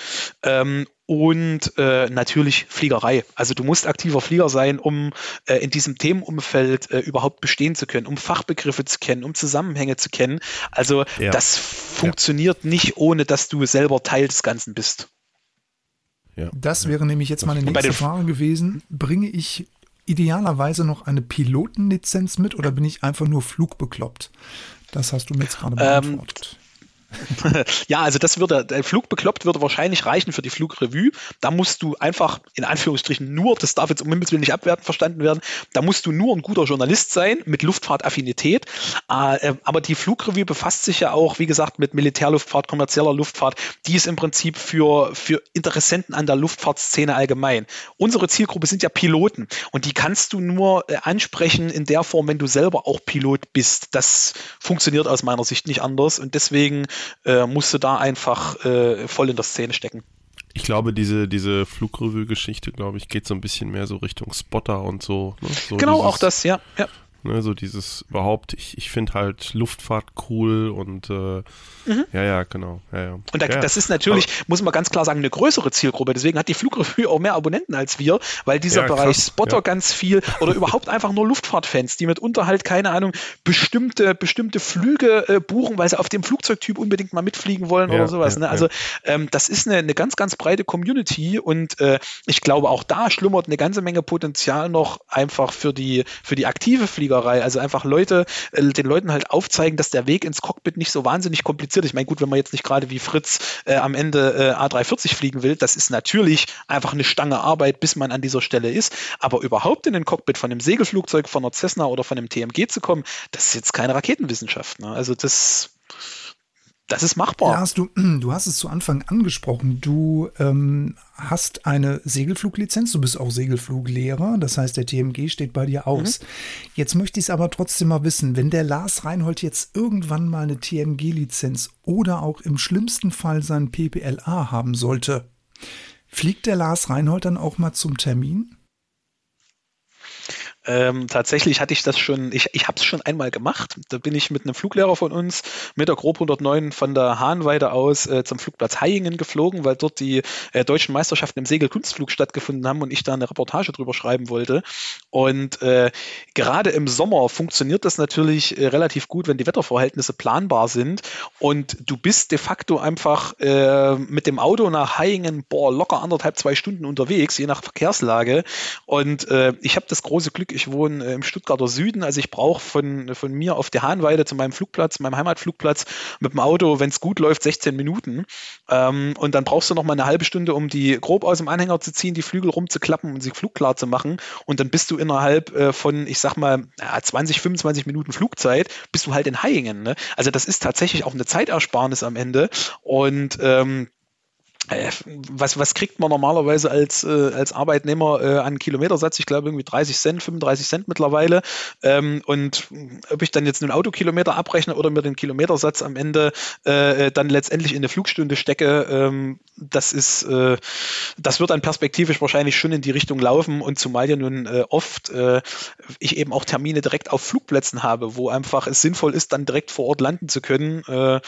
Ähm, und äh, natürlich Fliegerei. Also du musst aktiver Flieger sein, um äh, in diesem Themenumfeld äh, überhaupt bestehen zu können, um Fachbegriffe zu kennen, um Zusammenhänge zu kennen. Also ja. das funktioniert ja. nicht, ohne dass du selber Teil des Ganzen bist. Ja. Das wäre nämlich jetzt meine nächste Frage gewesen. Bringe ich idealerweise noch eine Pilotenlizenz mit oder bin ich einfach nur flugbekloppt? Das hast du mir jetzt gerade ähm, beantwortet. Ähm, ja, also das würde, der Flug bekloppt würde wahrscheinlich reichen für die Flugrevue. Da musst du einfach, in Anführungsstrichen, nur, das darf jetzt um Himmels Willen nicht abwertend verstanden werden, da musst du nur ein guter Journalist sein mit Luftfahrtaffinität. Äh, aber die Flugrevue befasst sich ja auch, wie gesagt, mit Militärluftfahrt, kommerzieller Luftfahrt. Die ist im Prinzip für, für Interessenten an der Luftfahrtszene allgemein. Unsere Zielgruppe sind ja Piloten und die kannst du nur äh, ansprechen in der Form, wenn du selber auch Pilot bist. Das funktioniert aus meiner Sicht nicht anders und deswegen äh, musst du da einfach äh, voll in der Szene stecken. Ich glaube, diese, diese Flugrevue-Geschichte, glaube ich, geht so ein bisschen mehr so Richtung Spotter und so. Ne? so genau, dieses, auch das, ja. ja. Ne, so dieses überhaupt, ich, ich finde halt Luftfahrt cool und äh, mhm. ja, ja, genau. Ja, ja. Und da, ja, das ist natürlich, aber, muss man ganz klar sagen, eine größere Zielgruppe. Deswegen hat die Flugrevue auch mehr Abonnenten als wir, weil dieser Bereich krass, Spotter ganz viel oder überhaupt einfach nur Luftfahrtfans, die mitunter halt, keine Ahnung, bestimmte, bestimmte Flüge äh, buchen, weil sie auf dem Flugzeugtyp unbedingt mal mitfliegen wollen oder sowas. Ne? Also ähm, das ist eine, eine ganz, ganz breite Community und äh, ich glaube, auch da schlummert eine ganze Menge Potenzial noch einfach für die, für die aktive Flieger Fliegerei. Also einfach Leute, äh, den Leuten halt aufzeigen, dass der Weg ins Cockpit nicht so wahnsinnig kompliziert ist. Ich meine, gut, wenn man jetzt nicht gerade wie Fritz äh, am Ende äh, A340 fliegen will, das ist natürlich einfach eine Stange Arbeit, bis man an dieser Stelle ist. Aber überhaupt in den Cockpit von einem Segelflugzeug, von einer Cessna oder von einem TMG zu kommen, das ist jetzt keine Raketenwissenschaft. Ne? Also das das ist machbar. Ja, hast du, du hast es zu Anfang angesprochen. Du ähm, hast eine Segelfluglizenz, du bist auch Segelfluglehrer, das heißt, der TMG steht bei dir aus. Mhm. Jetzt möchte ich es aber trotzdem mal wissen, wenn der Lars Reinhold jetzt irgendwann mal eine TMG-Lizenz oder auch im schlimmsten Fall sein PPLA haben sollte, fliegt der Lars Reinhold dann auch mal zum Termin? Ähm, tatsächlich hatte ich das schon, ich, ich habe es schon einmal gemacht. Da bin ich mit einem Fluglehrer von uns mit der Grob 109 von der Hahnweide aus äh, zum Flugplatz Hayingen geflogen, weil dort die äh, deutschen Meisterschaften im Segelkunstflug stattgefunden haben und ich da eine Reportage drüber schreiben wollte. Und äh, gerade im Sommer funktioniert das natürlich äh, relativ gut, wenn die Wetterverhältnisse planbar sind und du bist de facto einfach äh, mit dem Auto nach Hayingen, boah, locker anderthalb, zwei Stunden unterwegs, je nach Verkehrslage. Und äh, ich habe das große Glück, ich wohne äh, im Stuttgarter Süden, also ich brauche von, von mir auf der Hahnweide zu meinem Flugplatz, meinem Heimatflugplatz mit dem Auto, wenn es gut läuft, 16 Minuten. Ähm, und dann brauchst du noch mal eine halbe Stunde, um die grob aus dem Anhänger zu ziehen, die Flügel rumzuklappen und sie flugklar zu machen. Und dann bist du innerhalb äh, von, ich sag mal, ja, 20, 25 Minuten Flugzeit, bist du halt in Hayingen. Ne? Also das ist tatsächlich auch eine Zeitersparnis am Ende. Und ähm, äh, was, was kriegt man normalerweise als, äh, als Arbeitnehmer äh, an Kilometersatz? Ich glaube irgendwie 30 Cent, 35 Cent mittlerweile. Ähm, und ob ich dann jetzt einen Autokilometer abrechne oder mir den Kilometersatz am Ende äh, dann letztendlich in eine Flugstunde stecke, ähm, das ist, äh, das wird dann perspektivisch wahrscheinlich schon in die Richtung laufen. Und zumal ja nun äh, oft äh, ich eben auch Termine direkt auf Flugplätzen habe, wo einfach es sinnvoll ist, dann direkt vor Ort landen zu können. Äh,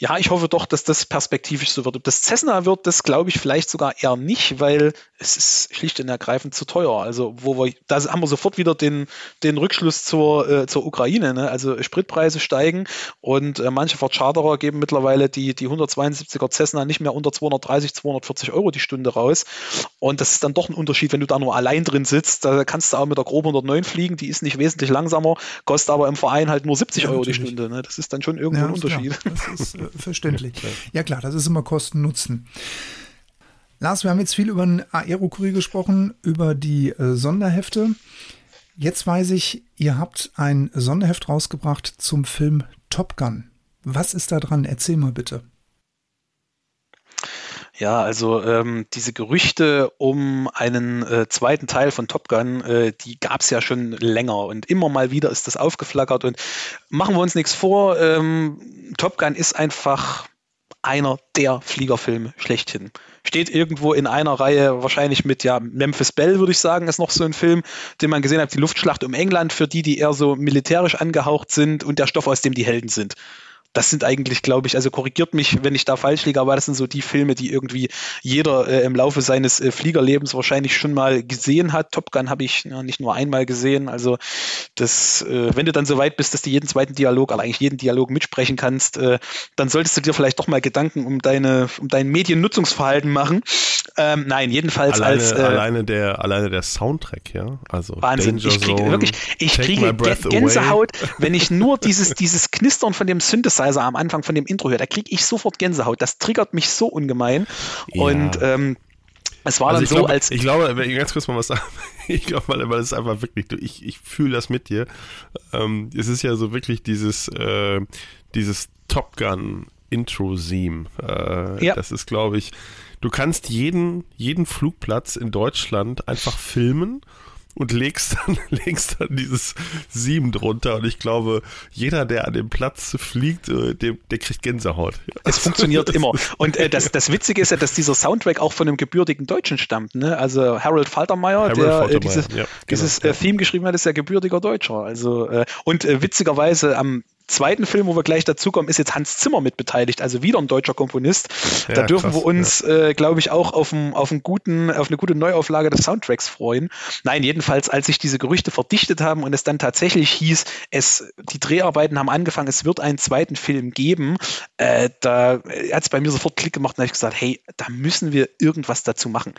ja, ich hoffe doch, dass das perspektivisch so wird. Ob das Cessna wird, das glaube ich vielleicht sogar eher nicht, weil es ist schlicht und ergreifend zu teuer. Also, wo wir, da haben wir sofort wieder den, den Rückschluss zur, äh, zur Ukraine. Ne? Also Spritpreise steigen und äh, manche Vercharterer geben mittlerweile die, die 172er Cessna nicht mehr unter 230, 240 Euro die Stunde raus. Und das ist dann doch ein Unterschied, wenn du da nur allein drin sitzt. Da kannst du auch mit der Grob 109 fliegen, die ist nicht wesentlich langsamer, kostet aber im Verein halt nur 70 ja, Euro natürlich. die Stunde. Ne? Das ist dann schon irgendwo ja, ein Unterschied. Das ist, äh, verständlich. Ja klar, das ist immer Kosten-Nutzen. Lars, wir haben jetzt viel über den Aerokurier gesprochen, über die äh, Sonderhefte. Jetzt weiß ich, ihr habt ein Sonderheft rausgebracht zum Film Top Gun. Was ist da dran? Erzähl mal bitte. Ja, also ähm, diese Gerüchte um einen äh, zweiten Teil von Top Gun, äh, die gab es ja schon länger und immer mal wieder ist das aufgeflackert und machen wir uns nichts vor, ähm, Top Gun ist einfach einer der Fliegerfilme schlechthin. Steht irgendwo in einer Reihe, wahrscheinlich mit ja Memphis Bell, würde ich sagen, ist noch so ein Film, den man gesehen hat, die Luftschlacht um England, für die, die eher so militärisch angehaucht sind und der Stoff, aus dem die Helden sind das sind eigentlich, glaube ich, also korrigiert mich, wenn ich da falsch liege, aber das sind so die Filme, die irgendwie jeder äh, im Laufe seines äh, Fliegerlebens wahrscheinlich schon mal gesehen hat. Top Gun habe ich ja, nicht nur einmal gesehen. Also das, äh, wenn du dann so weit bist, dass du jeden zweiten Dialog, aber eigentlich jeden Dialog mitsprechen kannst, äh, dann solltest du dir vielleicht doch mal Gedanken um deine, um dein Mediennutzungsverhalten machen. Ähm, nein, jedenfalls alleine, als äh, alleine der alleine der Soundtrack, ja, also Wahnsinn. Danger ich kriege Zone, wirklich, ich kriege Gänsehaut, wenn ich nur dieses dieses Knistern von dem Synthesizer am Anfang von dem Intro höre. Da kriege ich sofort Gänsehaut. Das triggert mich so ungemein. Ja. Und ähm, es war also dann so, glaube, als. Ich glaube, wenn ich ganz kurz mal was sagen, ich glaube, weil, weil es einfach wirklich, ich, ich fühle das mit dir. Ähm, es ist ja so wirklich dieses, äh, dieses Top Gun Intro-Theme. Äh, ja. Das ist, glaube ich, du kannst jeden, jeden Flugplatz in Deutschland einfach filmen und legst dann, legst dann dieses Sieben drunter. Und ich glaube, jeder, der an dem Platz fliegt, äh, der, der kriegt Gänsehaut. Es funktioniert immer. Und äh, das, das Witzige ist ja, dass dieser Soundtrack auch von einem gebürtigen Deutschen stammt. Ne? Also Harold Faltermeier, Harold der Faltermeier, äh, dieses, ja, genau, dieses äh, Theme geschrieben hat, ist ja gebürtiger Deutscher. Also äh, und äh, witzigerweise am zweiten Film, wo wir gleich dazukommen, ist jetzt Hans Zimmer mit beteiligt, also wieder ein deutscher Komponist. Ja, da dürfen krass, wir uns, ja. äh, glaube ich, auch auf, ein, auf, einen guten, auf eine gute Neuauflage des Soundtracks freuen. Nein, jedenfalls, als sich diese Gerüchte verdichtet haben und es dann tatsächlich hieß, es, die Dreharbeiten haben angefangen, es wird einen zweiten Film geben, äh, da hat es bei mir sofort Klick gemacht und habe ich gesagt, hey, da müssen wir irgendwas dazu machen.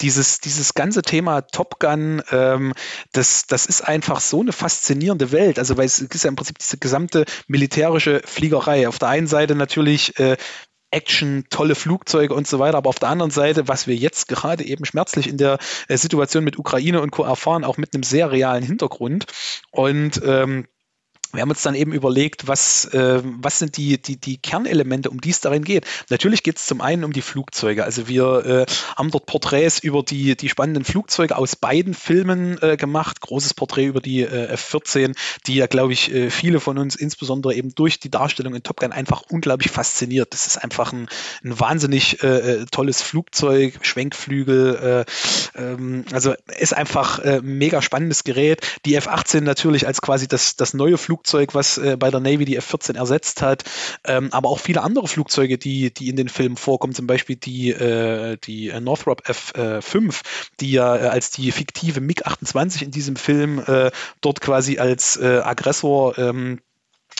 Dieses, dieses ganze Thema Top Gun, ähm, das, das ist einfach so eine faszinierende Welt. Also, weil es ist ja im Prinzip diese gesamte militärische Fliegerei. Auf der einen Seite natürlich äh, Action, tolle Flugzeuge und so weiter. Aber auf der anderen Seite, was wir jetzt gerade eben schmerzlich in der äh, Situation mit Ukraine und Co. erfahren, auch mit einem sehr realen Hintergrund. Und ähm, wir haben uns dann eben überlegt, was, äh, was sind die, die, die Kernelemente, um die es darin geht. Natürlich geht es zum einen um die Flugzeuge. Also wir äh, haben dort Porträts über die, die spannenden Flugzeuge aus beiden Filmen äh, gemacht. Großes Porträt über die äh, F-14, die ja, glaube ich, äh, viele von uns insbesondere eben durch die Darstellung in Top Gun einfach unglaublich fasziniert. Das ist einfach ein, ein wahnsinnig äh, tolles Flugzeug, Schwenkflügel. Ähm, also ist einfach ein mega spannendes Gerät. Die F-18 natürlich als quasi das, das neue Flugzeug Flugzeug, was äh, bei der Navy die F-14 ersetzt hat, ähm, aber auch viele andere Flugzeuge, die, die in den Filmen vorkommen, zum Beispiel die, äh, die Northrop F-5, die ja äh, als die fiktive MiG-28 in diesem Film äh, dort quasi als äh, Aggressor ähm,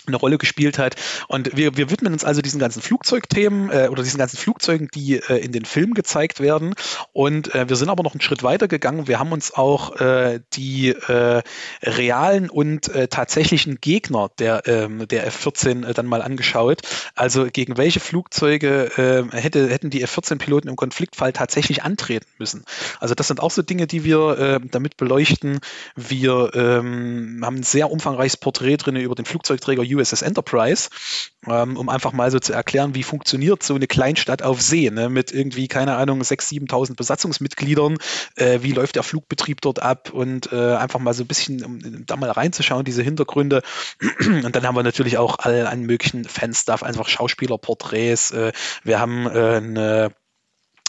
eine Rolle gespielt hat. Und wir, wir widmen uns also diesen ganzen Flugzeugthemen äh, oder diesen ganzen Flugzeugen, die äh, in den Filmen gezeigt werden. Und äh, wir sind aber noch einen Schritt weiter gegangen. Wir haben uns auch äh, die äh, realen und äh, tatsächlichen Gegner der, ähm, der F-14 äh, dann mal angeschaut. Also gegen welche Flugzeuge äh, hätte, hätten die F-14-Piloten im Konfliktfall tatsächlich antreten müssen. Also das sind auch so Dinge, die wir äh, damit beleuchten. Wir ähm, haben ein sehr umfangreiches Porträt drin über den Flugzeugträger USS Enterprise, ähm, um einfach mal so zu erklären, wie funktioniert so eine Kleinstadt auf See, ne, mit irgendwie, keine Ahnung, 6.000, 7.000 Besatzungsmitgliedern, äh, wie läuft der Flugbetrieb dort ab und äh, einfach mal so ein bisschen, um da mal reinzuschauen, diese Hintergründe. Und dann haben wir natürlich auch alle an möglichen Fanstuff, einfach Schauspielerporträts. Äh, wir haben äh, eine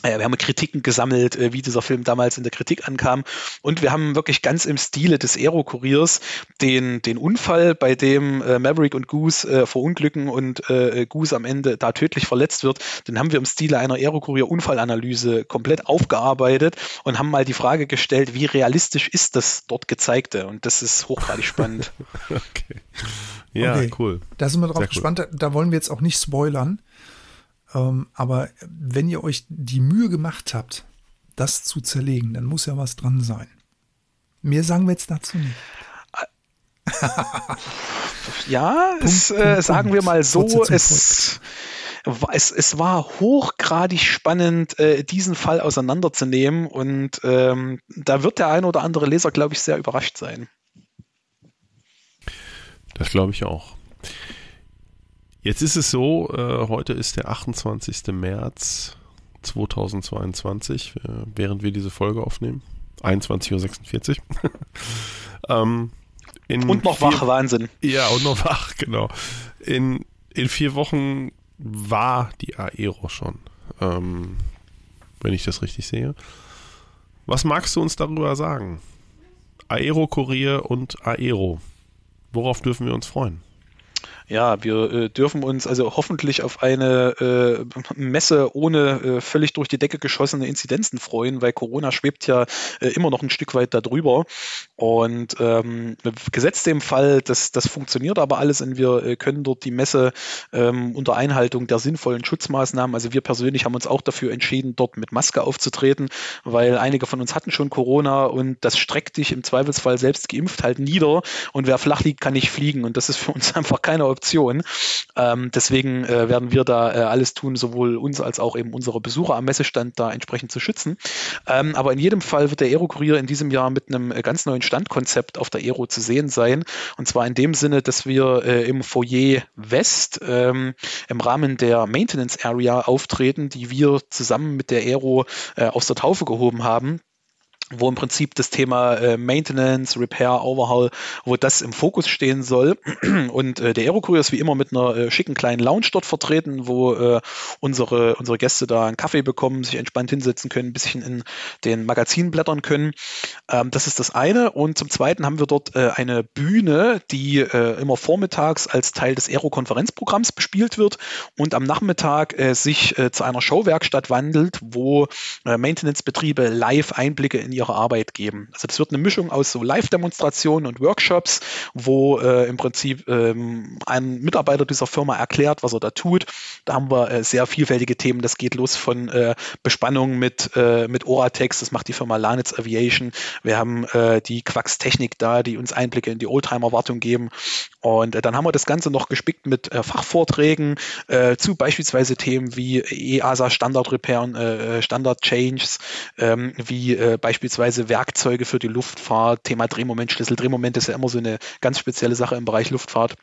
äh, wir haben Kritiken gesammelt, äh, wie dieser Film damals in der Kritik ankam. Und wir haben wirklich ganz im Stile des Aero-Kuriers den, den Unfall, bei dem äh, Maverick und Goose äh, verunglücken und äh, Goose am Ende da tödlich verletzt wird, den haben wir im Stile einer Aero-Kurier-Unfallanalyse komplett aufgearbeitet und haben mal die Frage gestellt, wie realistisch ist das dort gezeigte? Und das ist hochgradig spannend. okay. Ja, okay. cool. Da sind wir drauf Sehr gespannt. Cool. Da, da wollen wir jetzt auch nicht spoilern. Ähm, aber wenn ihr euch die Mühe gemacht habt, das zu zerlegen, dann muss ja was dran sein. Mehr sagen wir jetzt dazu nicht. ja, Punkt, es, Punkt, äh, sagen Punkt. wir mal so, es, es, es war hochgradig spannend, äh, diesen Fall auseinanderzunehmen und ähm, da wird der ein oder andere Leser, glaube ich, sehr überrascht sein. Das glaube ich auch. Jetzt ist es so, äh, heute ist der 28. März 2022, äh, während wir diese Folge aufnehmen. 21.46 Uhr. ähm, und noch vier, wach, Wahnsinn. Ja, und noch wach, genau. In, in vier Wochen war die Aero schon, ähm, wenn ich das richtig sehe. Was magst du uns darüber sagen? Aero-Kurier und Aero. Worauf dürfen wir uns freuen? Ja, wir äh, dürfen uns also hoffentlich auf eine äh, Messe ohne äh, völlig durch die Decke geschossene Inzidenzen freuen, weil Corona schwebt ja äh, immer noch ein Stück weit darüber. Und ähm, gesetzt dem Fall, dass das funktioniert aber alles und wir äh, können dort die Messe ähm, unter Einhaltung der sinnvollen Schutzmaßnahmen, also wir persönlich haben uns auch dafür entschieden, dort mit Maske aufzutreten, weil einige von uns hatten schon Corona und das streckt dich im Zweifelsfall selbst geimpft halt nieder und wer flach liegt, kann nicht fliegen und das ist für uns einfach keine Option Option. Ähm, deswegen äh, werden wir da äh, alles tun, sowohl uns als auch eben unsere Besucher am Messestand da entsprechend zu schützen. Ähm, aber in jedem Fall wird der Aero-Kurier in diesem Jahr mit einem äh, ganz neuen Standkonzept auf der Aero zu sehen sein. Und zwar in dem Sinne, dass wir äh, im Foyer West ähm, im Rahmen der Maintenance Area auftreten, die wir zusammen mit der Aero äh, aus der Taufe gehoben haben wo im Prinzip das Thema äh, Maintenance, Repair, Overhaul, wo das im Fokus stehen soll. Und äh, der Aerokurier ist wie immer mit einer äh, schicken kleinen Lounge dort vertreten, wo äh, unsere, unsere Gäste da einen Kaffee bekommen, sich entspannt hinsetzen können, ein bisschen in den Magazin blättern können. Ähm, das ist das eine. Und zum Zweiten haben wir dort äh, eine Bühne, die äh, immer vormittags als Teil des Aero-Konferenzprogramms bespielt wird und am Nachmittag sich zu einer Showwerkstatt wandelt, wo Maintenance-Betriebe live Einblicke in ihre Arbeit geben. Also das wird eine Mischung aus so Live-Demonstrationen und Workshops, wo äh, im Prinzip ähm, ein Mitarbeiter dieser Firma erklärt, was er da tut. Da haben wir äh, sehr vielfältige Themen. Das geht los von äh, Bespannung mit, äh, mit Oratex, das macht die Firma Lanitz Aviation. Wir haben äh, die Quacks Technik da, die uns Einblicke in die Oldtimer-Wartung geben. Und äh, dann haben wir das Ganze noch gespickt mit äh, Fachvorträgen äh, zu beispielsweise Themen wie EASA Standard Repair und äh, Standard Changes, ähm, wie äh, beispielsweise Werkzeuge für die Luftfahrt, Thema Drehmomentschlüssel. Drehmoment ist ja immer so eine ganz spezielle Sache im Bereich Luftfahrt.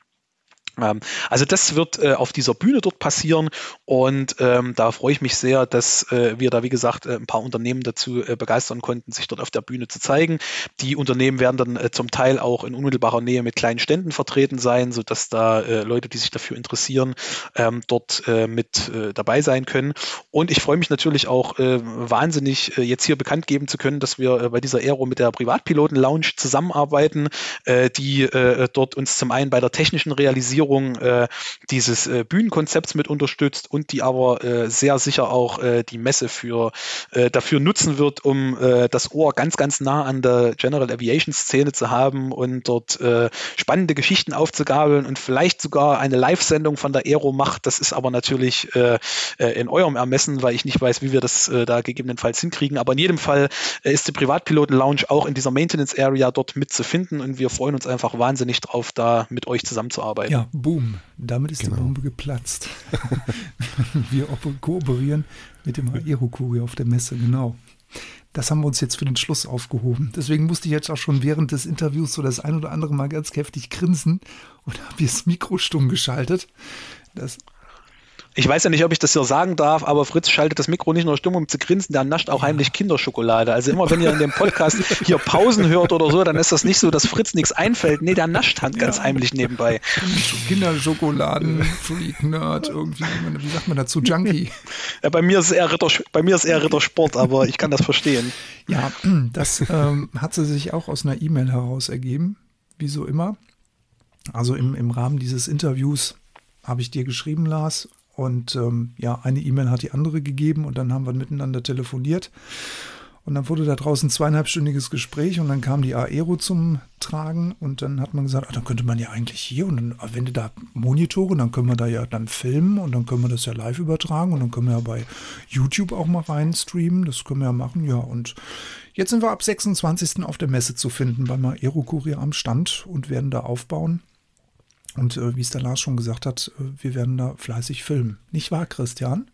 Ähm, also das wird äh, auf dieser Bühne dort passieren und ähm, da freue ich mich sehr, dass äh, wir da, wie gesagt, äh, ein paar Unternehmen dazu äh, begeistern konnten, sich dort auf der Bühne zu zeigen. Die Unternehmen werden dann äh, zum Teil auch in unmittelbarer Nähe mit kleinen Ständen vertreten sein, sodass da äh, Leute, die sich dafür interessieren, ähm, dort mit dabei sein können. Und ich freue mich natürlich auch wahnsinnig, jetzt hier bekannt geben zu können, dass wir bei dieser Aero mit der Privatpiloten-Lounge zusammenarbeiten, die dort uns zum einen bei der technischen Realisierung Realisierung äh, dieses äh, Bühnenkonzepts mit unterstützt und die aber äh, sehr sicher auch äh, die Messe für äh, dafür nutzen wird, um äh, das Ohr ganz, ganz nah an der General Aviation Szene zu haben und dort spannende Geschichten aufzugabeln und vielleicht sogar eine Live-Sendung von der Aero macht. Das ist aber natürlich in eurem Ermessen, weil ich nicht weiß, wie wir das da gegebenenfalls hinkriegen. Aber in jedem Fall ist die Privatpiloten-Lounge auch in dieser Maintenance-Area dort mitzufinden und wir freuen uns einfach wahnsinnig drauf, da mit euch zusammenzuarbeiten. Ja, Boom. Damit ist genau. die Bombe geplatzt. wir kooperieren mit dem Aero-Kurier auf der Messe, genau. Das haben wir uns jetzt für den Schluss aufgehoben. Deswegen musste ich jetzt auch schon während des Interviews so das ein oder andere Mal ganz heftig grinsen und habe das Mikro stumm geschaltet. Das ich weiß ja nicht, ob ich das hier sagen darf, aber Fritz schaltet das Mikro nicht nur stumm, um zu grinsen, der nascht auch heimlich Kinderschokolade. Also immer, wenn ihr in dem Podcast hier Pausen hört oder so, dann ist das nicht so, dass Fritz nichts einfällt. Nee, der nascht halt ganz ja. heimlich nebenbei. Kinderschokoladen, Freak, Nerd, irgendwie, wie sagt man dazu, Junkie. Ja, bei mir ist eher Ritter, bei mir ist eher Rittersport, aber ich kann das verstehen. Ja, das ähm, hat sie sich auch aus einer E-Mail heraus ergeben, wie so immer. Also im, im Rahmen dieses Interviews habe ich dir geschrieben, Lars, und ähm, ja, eine E-Mail hat die andere gegeben und dann haben wir miteinander telefoniert. Und dann wurde da draußen ein zweieinhalbstündiges Gespräch und dann kam die Aero zum Tragen und dann hat man gesagt, ah, dann könnte man ja eigentlich hier und dann, wenn du da Monitore, dann können wir da ja dann filmen und dann können wir das ja live übertragen und dann können wir ja bei YouTube auch mal rein streamen, das können wir ja machen, ja. Und jetzt sind wir ab 26. auf der Messe zu finden beim Aero Kurier am Stand und werden da aufbauen. Und äh, wie es der Lars schon gesagt hat, äh, wir werden da fleißig filmen. Nicht wahr, Christian?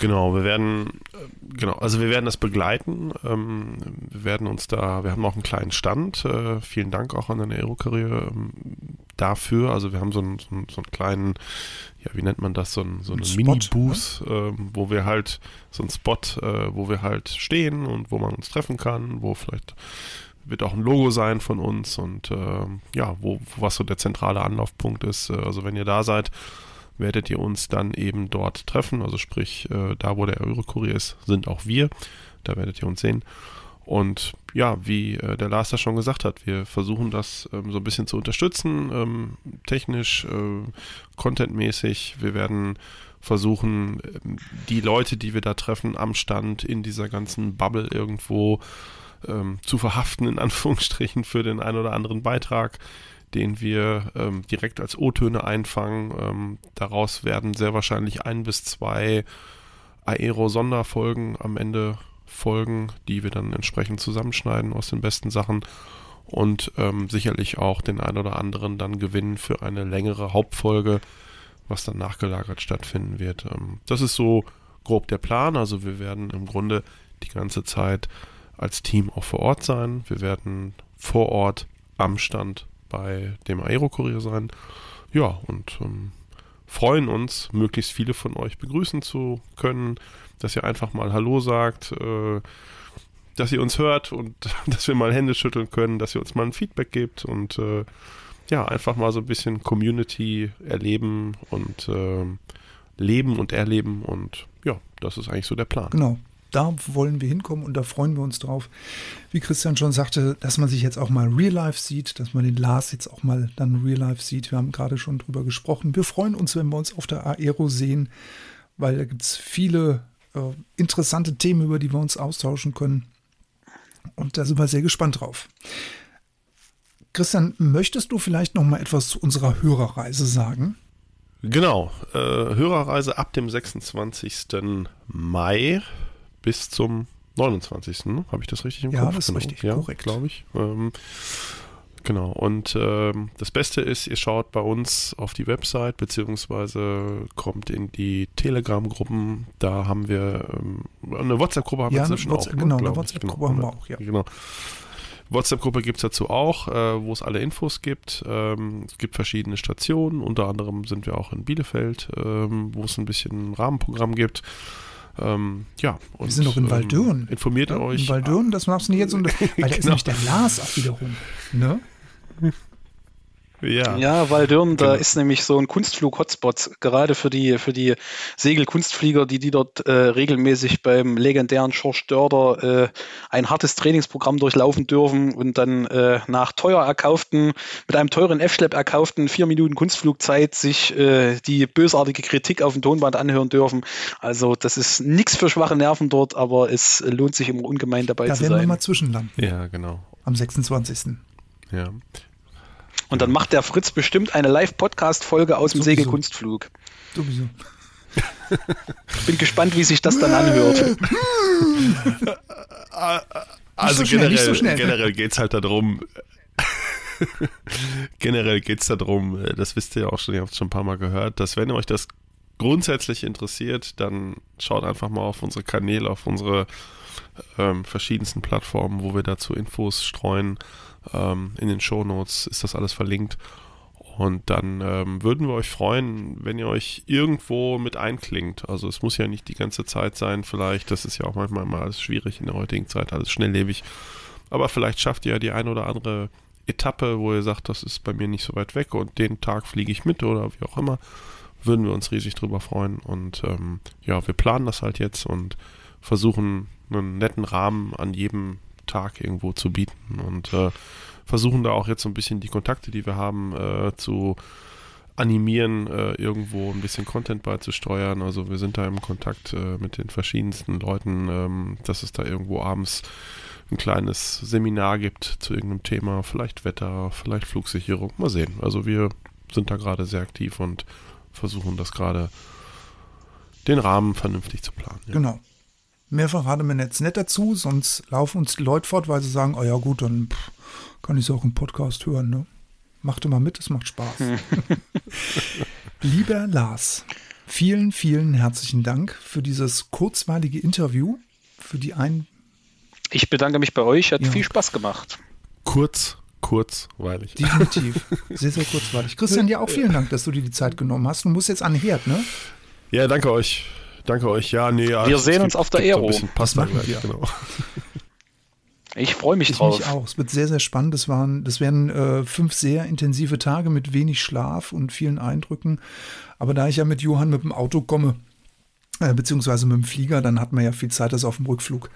Genau, wir werden, äh, genau, also wir werden das begleiten. Ähm, wir werden uns da, wir haben auch einen kleinen Stand. Äh, vielen Dank auch an den Aerokarriere ähm, dafür. Also wir haben so einen, so einen, so einen kleinen, ja, wie nennt man das, so, einen, so einen Mini-Booth, ne? äh, wo wir halt, so einen Spot, äh, wo wir halt stehen und wo man uns treffen kann, wo vielleicht wird auch ein Logo sein von uns und äh, ja, wo, was so der zentrale Anlaufpunkt ist. Äh, also wenn ihr da seid, werdet ihr uns dann eben dort treffen. Also sprich, äh, da wo der Eurokurier ist, sind auch wir. Da werdet ihr uns sehen. Und ja, wie äh, der Lars das schon gesagt hat, wir versuchen das ähm, so ein bisschen zu unterstützen, ähm, technisch, äh, contentmäßig. Wir werden versuchen, ähm, die Leute, die wir da treffen am Stand, in dieser ganzen Bubble irgendwo ähm, zu verhaften, in Anführungsstrichen, für den einen oder anderen Beitrag, den wir ähm, direkt als O-Töne einfangen. Ähm, daraus werden sehr wahrscheinlich ein bis zwei Aero-Sonderfolgen am Ende folgen, die wir dann entsprechend zusammenschneiden aus den besten Sachen und ähm, sicherlich auch den einen oder anderen dann gewinnen für eine längere Hauptfolge, was dann nachgelagert stattfinden wird. Ähm, das ist so grob der Plan. Also wir werden im Grunde die ganze Zeit als Team auch vor Ort sein. Wir werden vor Ort am Stand bei dem Aerokurier sein. Ja, und ähm, freuen uns, möglichst viele von euch begrüßen zu können, dass ihr einfach mal Hallo sagt, äh, dass ihr uns hört und dass wir mal Hände schütteln können, dass ihr uns mal ein Feedback gebt und äh, ja, einfach mal so ein bisschen Community erleben und äh, leben und erleben und ja, das ist eigentlich so der Plan. Genau. Da wollen wir hinkommen und da freuen wir uns drauf. Wie Christian schon sagte, dass man sich jetzt auch mal real life sieht, dass man den Lars jetzt auch mal dann real life sieht. Wir haben gerade schon drüber gesprochen. Wir freuen uns, wenn wir uns auf der Aero sehen, weil da gibt es viele äh, interessante Themen, über die wir uns austauschen können. Und da sind wir sehr gespannt drauf. Christian, möchtest du vielleicht noch mal etwas zu unserer Hörerreise sagen? Genau, äh, Hörerreise ab dem 26. Mai bis zum 29. Ne? Habe ich das richtig im ja, Kopf? Ja, das ist genau. richtig, korrekt. glaube ich. Ähm, genau, und ähm, das Beste ist, ihr schaut bei uns auf die Website, beziehungsweise kommt in die Telegram-Gruppen. Da haben wir ähm, eine WhatsApp-Gruppe haben ja, wir inzwischen WhatsApp, auch. Genau, ne, eine glaub ich. WhatsApp-Gruppe haben wir auch, ja. Genau. WhatsApp-Gruppe gibt es dazu auch, äh, wo es alle Infos gibt. Ähm, es gibt verschiedene Stationen, unter anderem sind wir auch in Bielefeld, ähm, wo es ein bisschen ein Rahmenprogramm gibt. Ähm, ja, und, wir sind doch in ähm, Waldürn. Informiert ja, euch. In Waldürn, das machst du nicht jetzt. Und, weil da ist Genau. nämlich der Lars auch wiederum. Ne? Ja, Ja, Waldürn, da Genau. ist nämlich so ein Kunstflug-Hotspot, gerade für die, für die Segelkunstflieger, die, die dort äh, regelmäßig beim legendären Schorsch Dörder äh, ein hartes Trainingsprogramm durchlaufen dürfen und dann äh, nach teuer erkauften, mit einem teuren F-Schlepp erkauften vier Minuten Kunstflugzeit sich äh, die bösartige Kritik auf dem Tonband anhören dürfen. Also das ist nichts für schwache Nerven dort, aber es lohnt sich immer ungemein dabei Da zu werden wir sein. mal zwischenlanden. ja, genau. Am 26. Ja. Und dann macht der Fritz bestimmt eine Live-Podcast-Folge aus dem Sowieso. Segelkunstflug. Sowieso. Bin gespannt, wie sich das dann anhört. Also so generell, nicht so schnell. generell geht es halt darum, generell geht es darum, äh, das wisst ihr ja auch schon, ihr habt es schon ein paar Mal gehört, dass wenn euch das grundsätzlich interessiert, dann schaut einfach mal auf unsere Kanäle, auf unsere ähm, verschiedensten Plattformen, wo wir dazu Infos streuen. Ähm, in den Shownotes ist das alles verlinkt. Und dann ähm, würden wir euch freuen, wenn ihr euch irgendwo mit einklingt. Also es muss ja nicht die ganze Zeit sein, vielleicht, das ist ja auch manchmal mal alles schwierig in der heutigen Zeit, alles schnelllebig. Aber vielleicht schafft ihr ja die ein oder andere Etappe, wo ihr sagt, das ist bei mir nicht so weit weg und den Tag fliege ich mit oder wie auch immer. Würden wir uns riesig drüber freuen. Und ähm, ja, wir planen das halt jetzt und versuchen einen netten Rahmen an jedem Tag irgendwo zu bieten und äh, versuchen da auch jetzt so ein bisschen die Kontakte, die wir haben, äh, zu animieren, äh, irgendwo ein bisschen Content beizusteuern. Also wir sind da im Kontakt äh, mit den verschiedensten Leuten, ähm, dass es da irgendwo abends ein kleines Seminar gibt zu irgendeinem Thema, vielleicht Wetter, vielleicht Flugsicherung, mal sehen. Also wir sind da gerade sehr aktiv und versuchen das gerade den Rahmen vernünftig zu planen. Ja. Genau. Mehr verraten wir jetzt nicht dazu, sonst laufen uns die Leute fort, weil sie sagen, oh ja gut, dann pff, kann ich es auch im Podcast hören. Ne? Macht immer mit, es macht Spaß. Lieber Lars, vielen, vielen herzlichen Dank für dieses kurzweilige Interview, für die ein Ich bedanke mich bei euch, hat Ja. viel Spaß gemacht. Kurz, kurzweilig. definitiv sehr, sehr kurzweilig. Christian, dir auch vielen Dank, dass du dir die Zeit genommen hast. Du musst jetzt an den Herd, ne? Ja, danke euch. Danke euch. Ja, nee, ja, Wir sehen gibt- uns auf der Aero. Das machen gleich, wir. Genau. Ich freue mich Ich drauf. mich auch. Es wird sehr, sehr spannend. Das, waren, das werden äh, fünf sehr intensive Tage mit wenig Schlaf und vielen Eindrücken. Aber da ich ja mit Johann mit dem Auto komme, äh, beziehungsweise mit dem Flieger, dann hat man ja viel Zeit, das auf dem Rückflug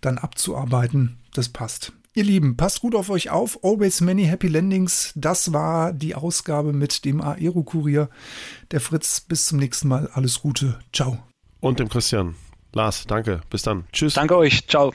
dann abzuarbeiten. Das passt. Ihr Lieben, passt gut auf euch auf. Always many happy landings. Das war die Ausgabe mit dem Aero-Kurier. Der Fritz, bis zum nächsten Mal. Alles Gute. Ciao. Und dem Christian. Lars, danke. Bis dann. Tschüss. Danke euch. Ciao.